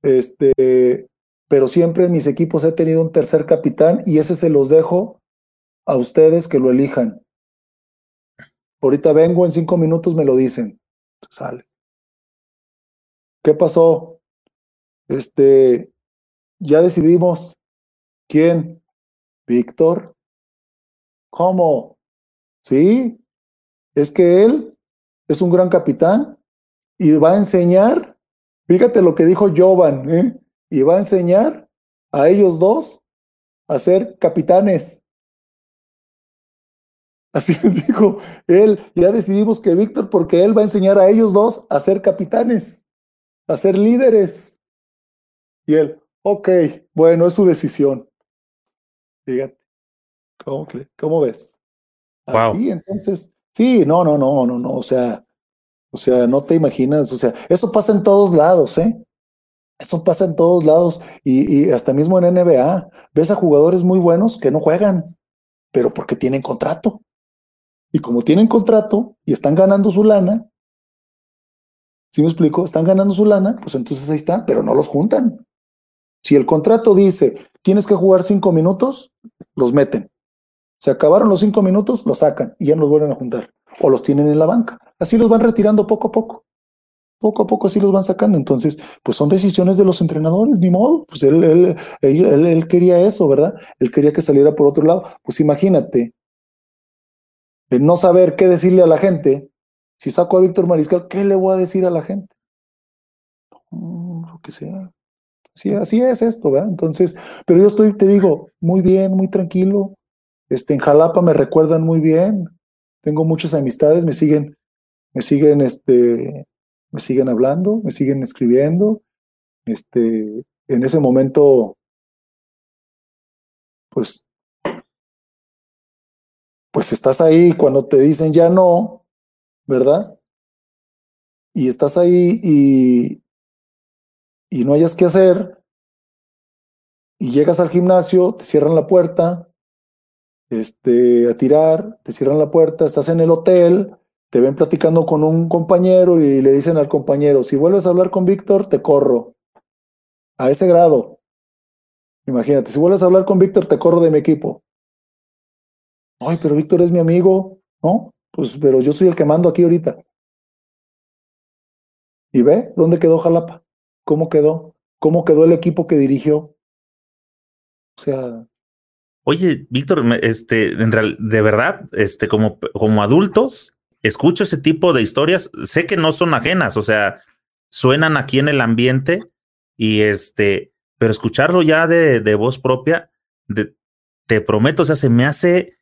Este, pero siempre en mis equipos he tenido un tercer capitán y ese se los dejo a ustedes que lo elijan. Ahorita vengo, en cinco minutos me lo dicen. Sale. ¿Qué pasó? Este, ya decidimos. ¿Quién? Víctor. ¿Cómo? Sí, es que él es un gran capitán y va a enseñar, fíjate lo que dijo Jovan, ¿eh? y va a enseñar a ellos dos a ser capitanes. Así les dijo él, ya decidimos que Víctor, porque él va a enseñar a ellos dos a ser capitanes, a ser líderes. Y él, ok, bueno, es su decisión. Fíjate, ¿cómo, cómo ves? Así, entonces, sí, no, no, no, no, no, o sea, o sea, no te imaginas, o sea, eso pasa en todos lados, ¿eh? Eso pasa en todos lados y, y hasta mismo en NBA. Ves a jugadores muy buenos que no juegan, pero porque tienen contrato. Y como tienen contrato y están ganando su lana, ¿sí me explico? Están ganando su lana, pues entonces ahí están, pero no los juntan. Si el contrato dice, tienes que jugar cinco minutos, los meten. Se acabaron los cinco minutos, los sacan y ya no los vuelven a juntar. O los tienen en la banca. Así los van retirando poco a poco. Poco a poco así los van sacando. Entonces, pues son decisiones de los entrenadores, ni modo. Pues él, él, él, él quería eso, ¿verdad? Él quería que saliera por otro lado. Pues imagínate, el no saber qué decirle a la gente. Si saco a Víctor Mariscal, ¿qué le voy a decir a la gente? lo que sea. Sí, así es esto, ¿verdad? Entonces, pero yo estoy, te digo, muy bien, muy tranquilo, este, en Jalapa me recuerdan muy bien. Tengo muchas amistades, me siguen, me siguen, este, me siguen hablando, me siguen escribiendo. Este, en ese momento, pues, pues estás ahí cuando te dicen ya no, ¿verdad? Y estás ahí y, y no hayas que hacer, y llegas al gimnasio, te cierran la puerta, este, a tirar, te cierran la puerta, estás en el hotel, te ven platicando con un compañero y le dicen al compañero, si vuelves a hablar con Víctor, te corro. A ese grado. Imagínate, si vuelves a hablar con Víctor, te corro de mi equipo. Ay, pero Víctor es mi amigo, ¿no? Pues, pero yo soy el que mando aquí ahorita. Y ve, ¿dónde quedó Jalapa? ¿Cómo quedó? ¿Cómo quedó el equipo que dirigió? O sea, Oye, Víctor, este, en real, de verdad, este, como, como adultos, escucho ese tipo de historias. Sé que no son ajenas, o sea, suenan aquí en el ambiente y este, pero escucharlo ya de, de voz propia, de, te prometo, o sea, se me hace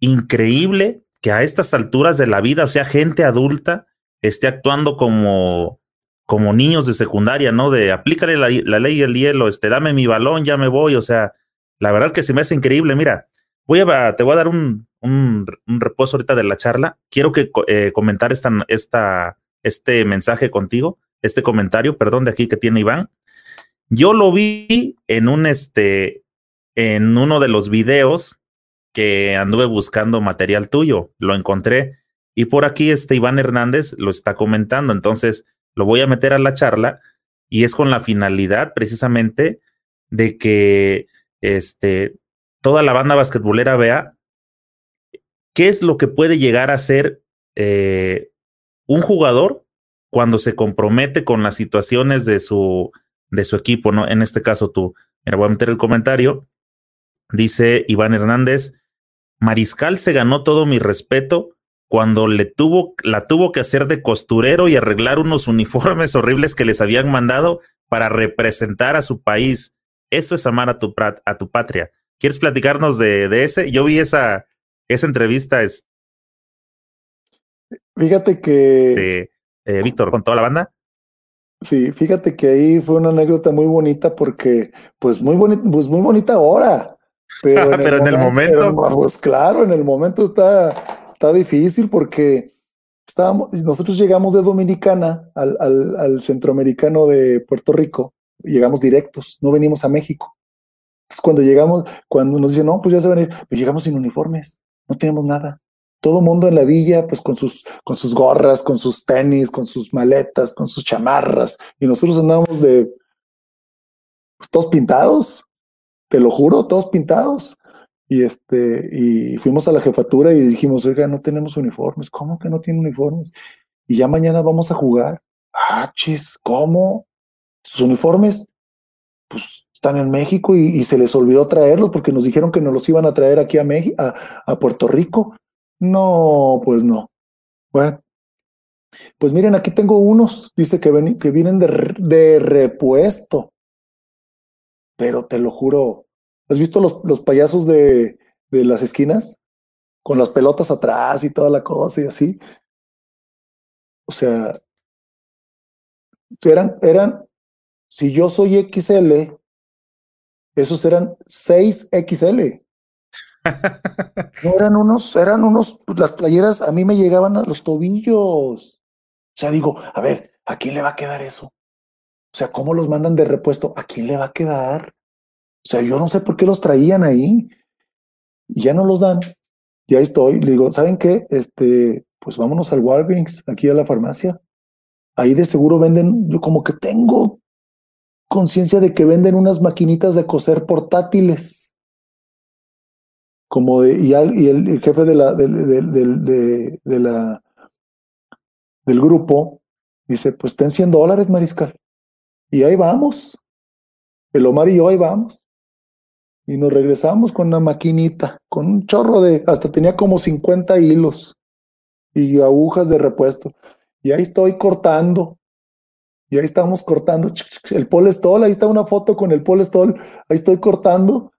increíble que a estas alturas de la vida, o sea, gente adulta esté actuando como, como niños de secundaria, ¿no? De aplícale la, la ley del hielo, este, dame mi balón, ya me voy, o sea, la verdad que se me hace increíble. Mira, voy a, te voy a dar un, un, reposo ahorita de la charla. Quiero que eh, comentar esta, esta, este mensaje contigo, este comentario, perdón, de aquí que tiene Iván. Yo lo vi en un, este, en uno de los videos que anduve buscando material tuyo, lo encontré y por aquí este Iván Hernández lo está comentando, entonces lo voy a meter a la charla y es con la finalidad precisamente de que este, toda la banda basquetbolera vea qué es lo que puede llegar a ser eh, un jugador cuando se compromete con las situaciones de su, de su equipo, ¿no? En este caso tú. Mira, voy a meter el comentario. Dice Iván Hernández, Mariscal se ganó todo mi respeto cuando le tuvo, la tuvo que hacer de costurero y arreglar unos uniformes horribles que les habían mandado para representar a su país. Eso es amar a tu, a tu patria. ¿Quieres platicarnos de, de, ese? Yo vi esa, esa entrevista. Es, fíjate que. De, eh, Víctor, con toda la banda. Sí, fíjate que ahí fue una anécdota muy bonita porque, pues muy bonita, pues muy bonita ahora. Pero en, pero el, en momento, el momento. pues claro, en el momento está, está difícil porque estábamos, nosotros llegamos de Dominicana al, al, al, centroamericano de Puerto Rico, llegamos directos, no venimos a México. Entonces cuando llegamos, cuando nos dicen, no, pues ya se van a ir, pero llegamos sin uniformes, no tenemos nada. Todo mundo en la villa, pues con sus, con sus gorras, con sus tenis, con sus maletas, con sus chamarras, y nosotros andábamos de pues, todos pintados, te lo juro, todos pintados. Y este, y fuimos a la jefatura y dijimos, oiga, no tenemos uniformes. ¿Cómo que no tiene uniformes? Y ya mañana vamos a jugar. Ah, ¿cómo? ¿Sus uniformes? Pues están en México y, se les olvidó traerlos porque nos dijeron que nos los iban a traer aquí a México, a, Puerto Rico. No, pues no. Bueno, pues miren, aquí tengo unos, dice que vienen de, de repuesto. Pero te lo juro, ¿Has visto los, los payasos de, de las esquinas? Con las pelotas atrás y toda la cosa y así. O sea, eran, eran, si yo soy XL, esos eran 6XL. No eran unos, eran unos, las playeras a mí me llegaban a los tobillos. O sea, digo, a ver, ¿a quién le va a quedar eso? O sea, ¿cómo los mandan de repuesto? ¿A quién le va a quedar? O sea, yo no sé por qué los traían ahí y ya no los dan. Y ahí estoy. Le digo, ¿saben qué? Este, pues vámonos al Walgreens, aquí a la farmacia. Ahí de seguro venden, yo como que tengo conciencia de que venden unas maquinitas de coser portátiles. Como de, y, el, jefe de, la, del grupo dice, pues ten 100 dólares, mariscal. Y ahí vamos. El Omar y yo ahí vamos y nos regresamos con una maquinita, con un chorro de, hasta tenía como 50 hilos y agujas de repuesto. Y ahí estoy cortando. Y ahí estamos cortando el polestol. Ahí está una foto con el polestol. Ahí estoy cortando.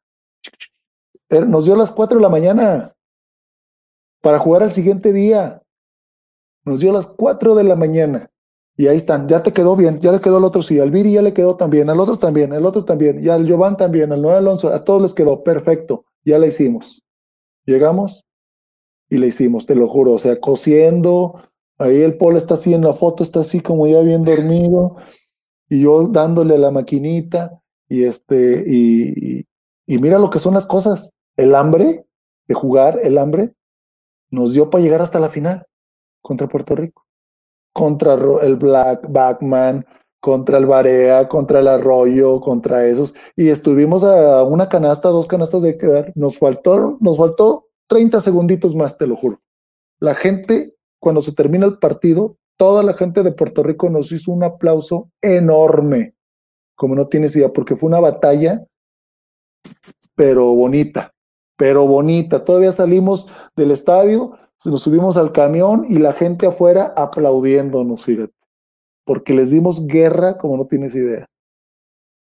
Nos dio las 4 de la mañana para jugar al siguiente día. Nos dio las 4 de la mañana. Y ahí están, ya te quedó bien, ya le quedó al otro sí, al Viri ya le quedó también, al otro también, al otro también, y al Giovanni también, al Noé Alonso, a todos les quedó perfecto, ya la hicimos. Llegamos y le hicimos, te lo juro, o sea, cosiendo, ahí el Paul está así en la foto, está así como ya bien dormido, y yo dándole a la maquinita, y este, y, mira lo que son las cosas, el hambre de jugar, el hambre, nos dio para llegar hasta la final contra Puerto Rico contra el Black Backman, contra el Barea, contra el Arroyo, contra esos. Y estuvimos a una canasta, dos canastas de quedar. Nos faltó, nos faltó 30 segunditos más, te lo juro. La gente, cuando se termina el partido, toda la gente de Puerto Rico nos hizo un aplauso enorme, como no tienes idea, porque fue una batalla, pero bonita, pero bonita. Todavía salimos del estadio nos subimos al camión y la gente afuera aplaudiéndonos, fíjate, porque les dimos guerra como no tienes idea.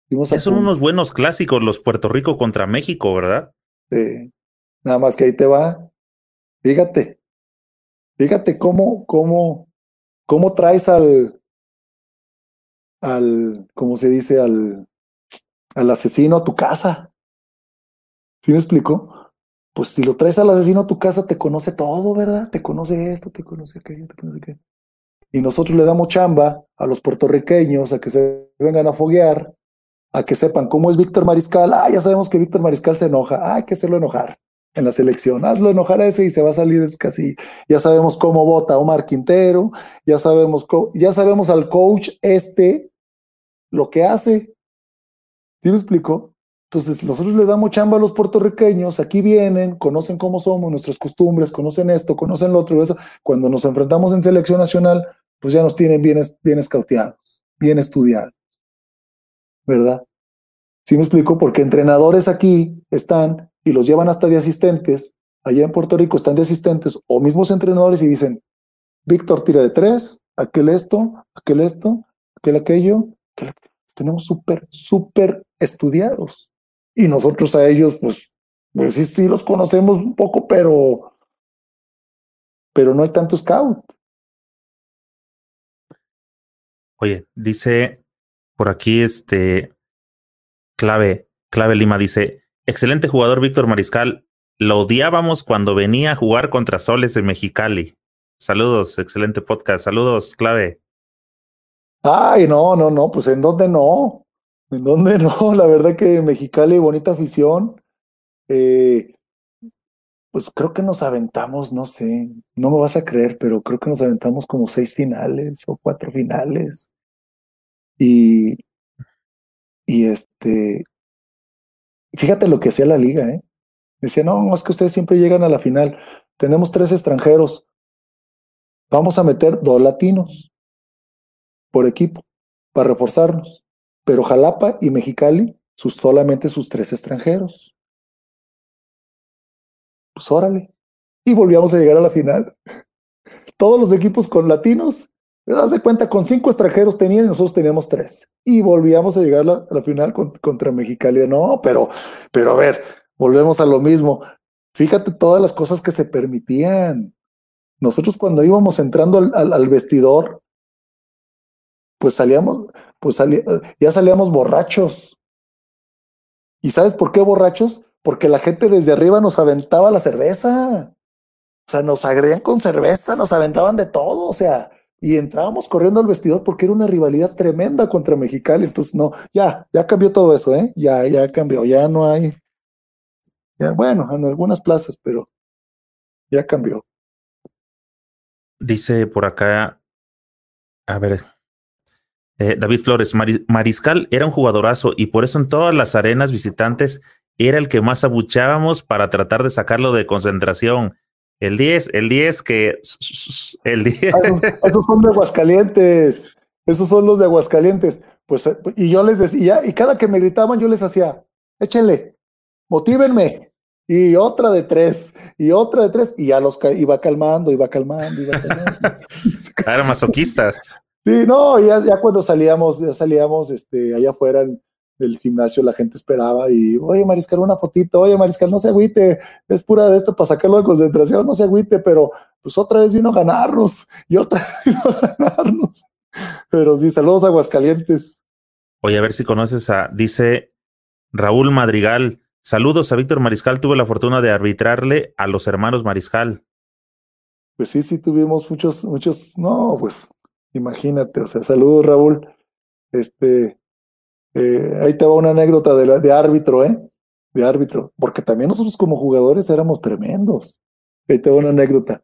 Dimos son unos buenos clásicos los Puerto Rico contra México, ¿verdad? Sí. Nada más que ahí te va. Fíjate, fíjate cómo, cómo, cómo traes al, al, ¿cómo se dice? Al, al asesino a tu casa. ¿Sí me explicó? pues si lo traes al asesino a tu casa, te conoce todo, ¿verdad? Te conoce esto, te conoce aquello, te conoce aquello. Y nosotros le damos chamba a los puertorriqueños a que se vengan a foguear, a que sepan cómo es Víctor Mariscal. Ah, ya sabemos que Víctor Mariscal se enoja. Ah, hay que hacerlo enojar en la selección. Hazlo enojar a ese y se va a salir casi. Ya sabemos cómo vota Omar Quintero, ya sabemos, ya sabemos al coach este lo que hace. ¿Sí me explico? Entonces, nosotros le damos chamba a los puertorriqueños, aquí vienen, conocen cómo somos, nuestras costumbres, conocen esto, conocen lo otro. Cuando nos enfrentamos en selección nacional, pues ya nos tienen bien, bien escauteados, bien estudiados. ¿Verdad? ¿Sí me explico? Porque entrenadores aquí están y los llevan hasta de asistentes, allá en Puerto Rico están de asistentes o mismos entrenadores y dicen, Víctor tira de tres, aquel esto, aquel esto, aquel aquello, tenemos súper, súper estudiados. Y nosotros a ellos, pues, pues sí, sí los conocemos un poco, pero, pero no hay tanto scout. Oye, dice por aquí este clave, clave Lima dice, excelente jugador Víctor Mariscal, lo odiábamos cuando venía a jugar contra Soles de Mexicali. Saludos, excelente podcast. Saludos, clave. Ay, no, no, no, pues en dónde no. ¿En dónde no? La verdad que Mexicali, bonita afición. Eh, pues creo que nos aventamos, no sé, no me vas a creer, pero creo que nos aventamos como seis finales o cuatro finales. Y, y este, fíjate lo que hacía la liga, ¿eh? Decía, no, es que ustedes siempre llegan a la final. Tenemos tres extranjeros. Vamos a meter dos latinos por equipo para reforzarnos pero Jalapa y Mexicali, sus, solamente sus tres extranjeros. Pues órale. Y volvíamos a llegar a la final. Todos los equipos con latinos, de cuenta, con cinco extranjeros tenían y nosotros teníamos tres. Y volvíamos a llegar a la, final contra Mexicali. No, pero, pero a ver, volvemos a lo mismo. Fíjate todas las cosas que se permitían. Nosotros cuando íbamos entrando al vestidor, pues salíamos, pues ya salíamos borrachos. ¿Y sabes por qué borrachos? Porque la gente desde arriba nos aventaba la cerveza. O sea, nos agredían con cerveza, nos aventaban de todo, o sea, y entrábamos corriendo al vestidor porque era una rivalidad tremenda contra Mexicali. Entonces, no, ya, ya cambió todo eso, ¿eh? Ya, ya cambió, ya no hay. Ya, bueno, en algunas plazas, pero ya cambió. Dice por acá, a ver, eh, David Flores, Mariscal era un jugadorazo y por eso en todas las arenas visitantes era el que más abuchábamos para tratar de sacarlo de concentración. El 10, el 10 que... El 10. Ah, esos, son de Aguascalientes. Esos son los de Aguascalientes. Pues, y yo les decía, y cada que me gritaban, yo les hacía, échenle, motívenme. Y otra de tres, y otra de tres, y ya los iba calmando, iba calmando, iba calmando. Eran masoquistas. Sí, no, ya, ya cuando salíamos, ya salíamos este, allá afuera del gimnasio, la gente esperaba y, oye, Mariscal, una fotito, oye, Mariscal, no se agüite, es pura de esto para sacarlo de concentración, no se agüite, pero pues otra vez vino a ganarnos y otra vez vino a ganarnos. Pero sí, saludos a Aguascalientes. Oye, a ver si conoces a, dice Raúl Madrigal, saludos a Víctor Mariscal, tuve la fortuna de arbitrarle a los hermanos Mariscal. Pues sí, sí, tuvimos muchos, muchos, no, pues Imagínate, o sea, saludos Raúl. Este, eh, ahí te va una anécdota de, de árbitro, ¿eh? De árbitro, porque también nosotros como jugadores éramos tremendos. Ahí te va una anécdota.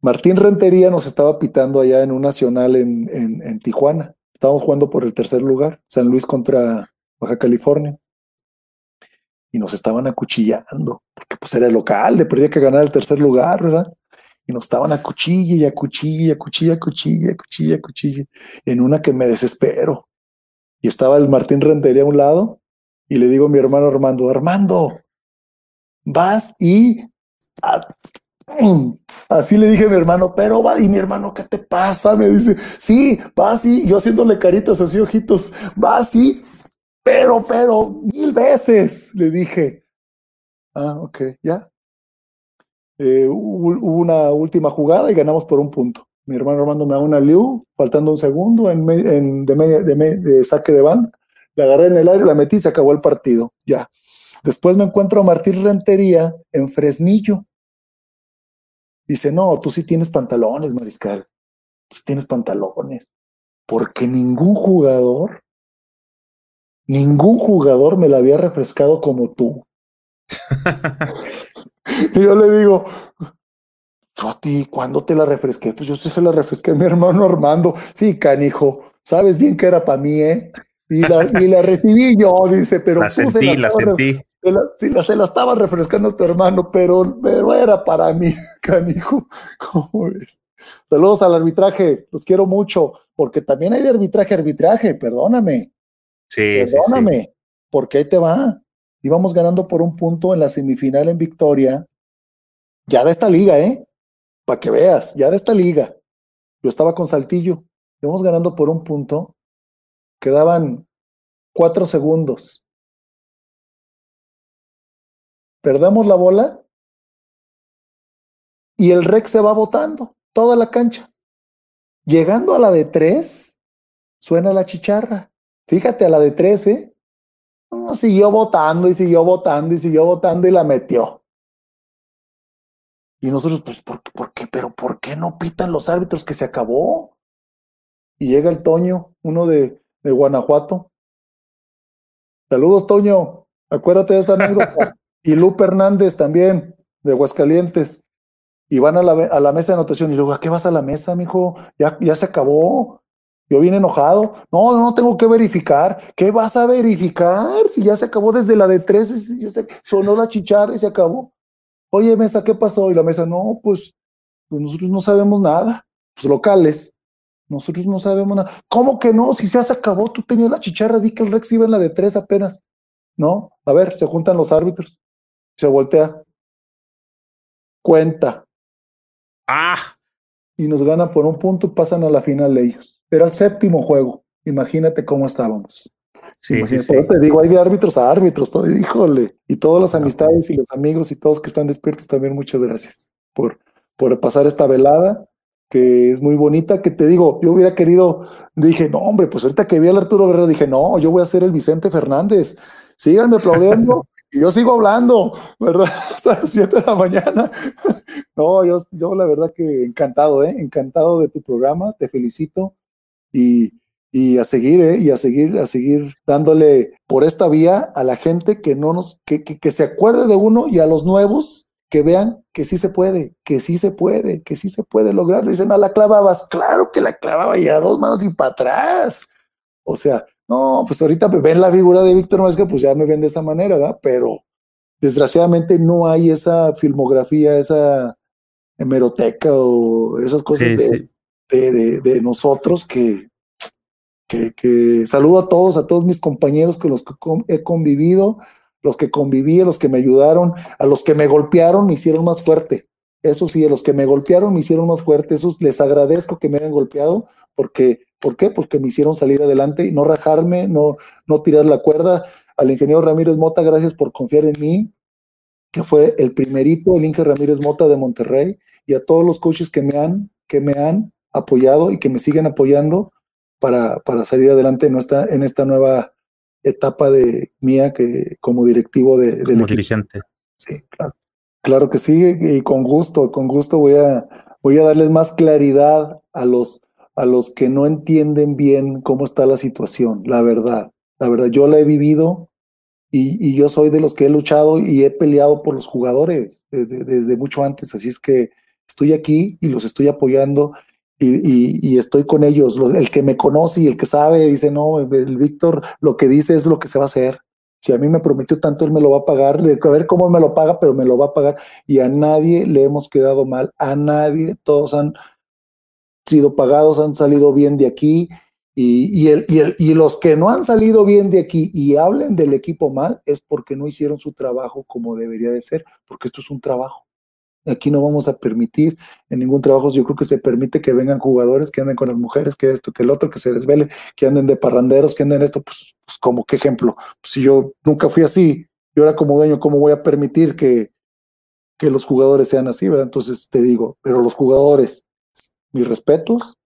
Martín Rentería nos estaba pitando allá en un nacional en, en, en Tijuana. Estábamos jugando por el tercer lugar, San Luis contra Baja California. Y nos estaban acuchillando, porque pues era el local, de perdía que ganar el tercer lugar, ¿verdad? y nos estaban a cuchilla y a cuchilla, a cuchilla, a cuchilla, a cuchilla, a cuchilla, en una que me desespero. Estaba el Martín Rentería a un lado y le digo a mi hermano Armando, Armando, vas y... Así le dije a mi hermano, pero va, y mi hermano, ¿qué te pasa? Me dice, sí, vas y yo haciéndole caritas así, ojitos, vas y, pero, pero, mil veces, le dije. Ah, ok, ya, eh, hubo una última jugada y ganamos por un punto. Mi hermano Armando me da una liu, faltando un segundo en, de, media, de, saque de banda. La agarré en el aire, la metí y se acabó el partido. Ya. Después me encuentro a Martín Rentería en Fresnillo. Dice, no, tú sí tienes pantalones, Mariscal. Tú tienes pantalones. Porque ningún jugador, ningún jugador me la había refrescado como tú. Y yo le digo, Choti, ¿cuándo te la refresqué? Pues yo sí se la refresqué a mi hermano Armando. Sí, canijo. sabes bien que era para mí, ¿eh? Y la, y la recibí yo, dice, pero la sentí, la, sentí. Se la, se, la, se la, estaba refrescando tu hermano, pero, pero era para mí, canijo. ¿Cómo ves? Saludos al arbitraje, los quiero mucho, porque también hay de arbitraje, arbitraje, perdóname. Sí, perdóname, sí, sí. porque ahí te va. Íbamos ganando por un punto en la semifinal en Victoria, ya de esta liga, ¿eh? Para que veas, ya de esta liga. Yo estaba con Saltillo, íbamos ganando por un punto, quedaban cuatro segundos. Perdemos la bola y el rec se va botando toda la cancha. Llegando a la de tres, suena la chicharra. Fíjate a la de tres, ¿eh? No, siguió votando y siguió votando y siguió votando y la metió. Y nosotros, pues, ¿por, ¿por qué? Pero ¿por qué no pitan los árbitros que se acabó? Y llega el Toño, uno de, de Guanajuato. Saludos, Toño. Acuérdate de esta anécdota. y Lupe Hernández también, de Aguascalientes. Y van a la, a la mesa de anotación. Y luego, ¿a qué vas a la mesa, mijo? Ya, ya se acabó. Yo vine enojado. No, no, no tengo que verificar. ¿Qué vas a verificar? Si ya se acabó desde la de 13, ya se sonó la chicharra y se acabó. Oye, mesa, ¿qué pasó? Y la mesa, no, pues, pues nosotros no sabemos nada. Pues locales. Nosotros no sabemos nada. ¿Cómo que no? Si ya se acabó, tú tenías la chicharra, di que el Rex iba en la de tres apenas. No, a ver, se juntan los árbitros. Se voltea. Cuenta. Ah. Y nos gana por un punto pasan a la final ellos. Era el séptimo juego. Imagínate cómo estábamos. Sí, sí, sí. Te digo, hay de árbitros a árbitros, todo, híjole. Y todas las amistades y los amigos y todos que están despiertos también, muchas gracias por, por pasar esta velada que es muy bonita, que te digo, yo hubiera querido, dije, no, hombre, pues ahorita que vi al Arturo Guerrero, dije, no, yo voy a ser el Vicente Fernández, síganme aplaudiendo y yo sigo hablando, ¿verdad? Hasta las 7 de la mañana. No, yo, yo la verdad que encantado, ¿eh? Encantado de tu programa, te felicito y, y a seguir, ¿eh? Y a seguir, a seguir dándole por esta vía a la gente que no nos, que, que, que se acuerde de uno y a los nuevos que vean que sí se puede, que sí se puede, que sí se puede lograr. Dicen, no la clavabas, claro que la clavaba y a dos manos y para atrás. O sea, no, pues ahorita me ven la figura de Víctor Mezquita, pues ya me ven de esa manera, ¿verdad? Pero desgraciadamente no hay esa filmografía, esa hemeroteca o esas cosas Sí, de, sí. de, de, de nosotros que, que, saludo a todos, a todos mis compañeros con los que he convivido, los que conviví, a los que me ayudaron, a los que me golpearon, me hicieron más fuerte. Eso sí, a los que me golpearon me hicieron más fuerte. Esos les agradezco que me hayan golpeado porque, ¿por qué? Porque me hicieron salir adelante y no rajarme, no, no tirar la cuerda. Al ingeniero Ramírez Mota, gracias por confiar en mí, que fue el primerito, el Inge Ramírez Mota de Monterrey, y a todos los coaches que me han, que me han apoyado y que me siguen apoyando para, para salir adelante en esta, en esta nueva etapa de mía que como directivo de, Como dirigente. Sí, claro. Claro que sí, y con gusto, con gusto voy a, voy a darles más claridad a los, a los que no entienden bien cómo está la situación, la verdad. La verdad, yo la he vivido y, y yo soy de los que he luchado y he peleado por los jugadores desde, desde mucho antes, así es que estoy aquí y los estoy apoyando y, y, y estoy con ellos. Los- El que me conoce y el que sabe dice, no, el Víctor lo que dice es lo que se va a hacer. Si a mí me prometió tanto, él me lo va a pagar, de a ver cómo me lo paga, pero me lo va a pagar. Y a nadie le hemos quedado mal, a nadie, todos han sido pagados, han salido bien de aquí. Y, y, el, y los que no han salido bien de aquí y hablen del equipo mal es porque no hicieron su trabajo como debería de ser, porque esto es un trabajo. Aquí no vamos a permitir en ningún trabajo, yo creo que se permite que vengan jugadores que anden con las mujeres, que esto, que el otro, que se desvele, que anden de parranderos, que anden esto, pues, pues como qué ejemplo. si yo nunca fui así, yo era como dueño, ¿cómo voy a permitir que, que los jugadores sean así, verdad? Entonces te digo, pero los jugadores, mis respetos,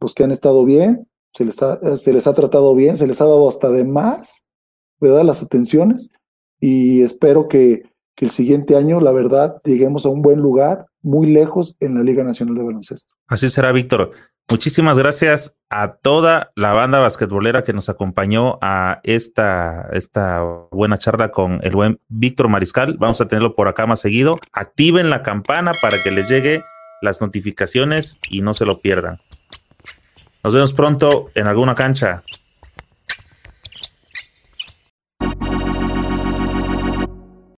los que han estado bien, se les ha, se les ha tratado bien, se les ha dado hasta de más, ¿verdad? Las atenciones y espero que, que el siguiente año, la verdad, lleguemos a un buen lugar, muy lejos en la Liga Nacional de Baloncesto. Así será, Víctor. Muchísimas gracias a toda la banda basquetbolera que nos acompañó a esta, esta buena charla con el buen Víctor Mariscal. Vamos a tenerlo por acá más seguido. Activen la campana para que les llegue las notificaciones y no se lo pierdan. Nos vemos pronto en alguna cancha.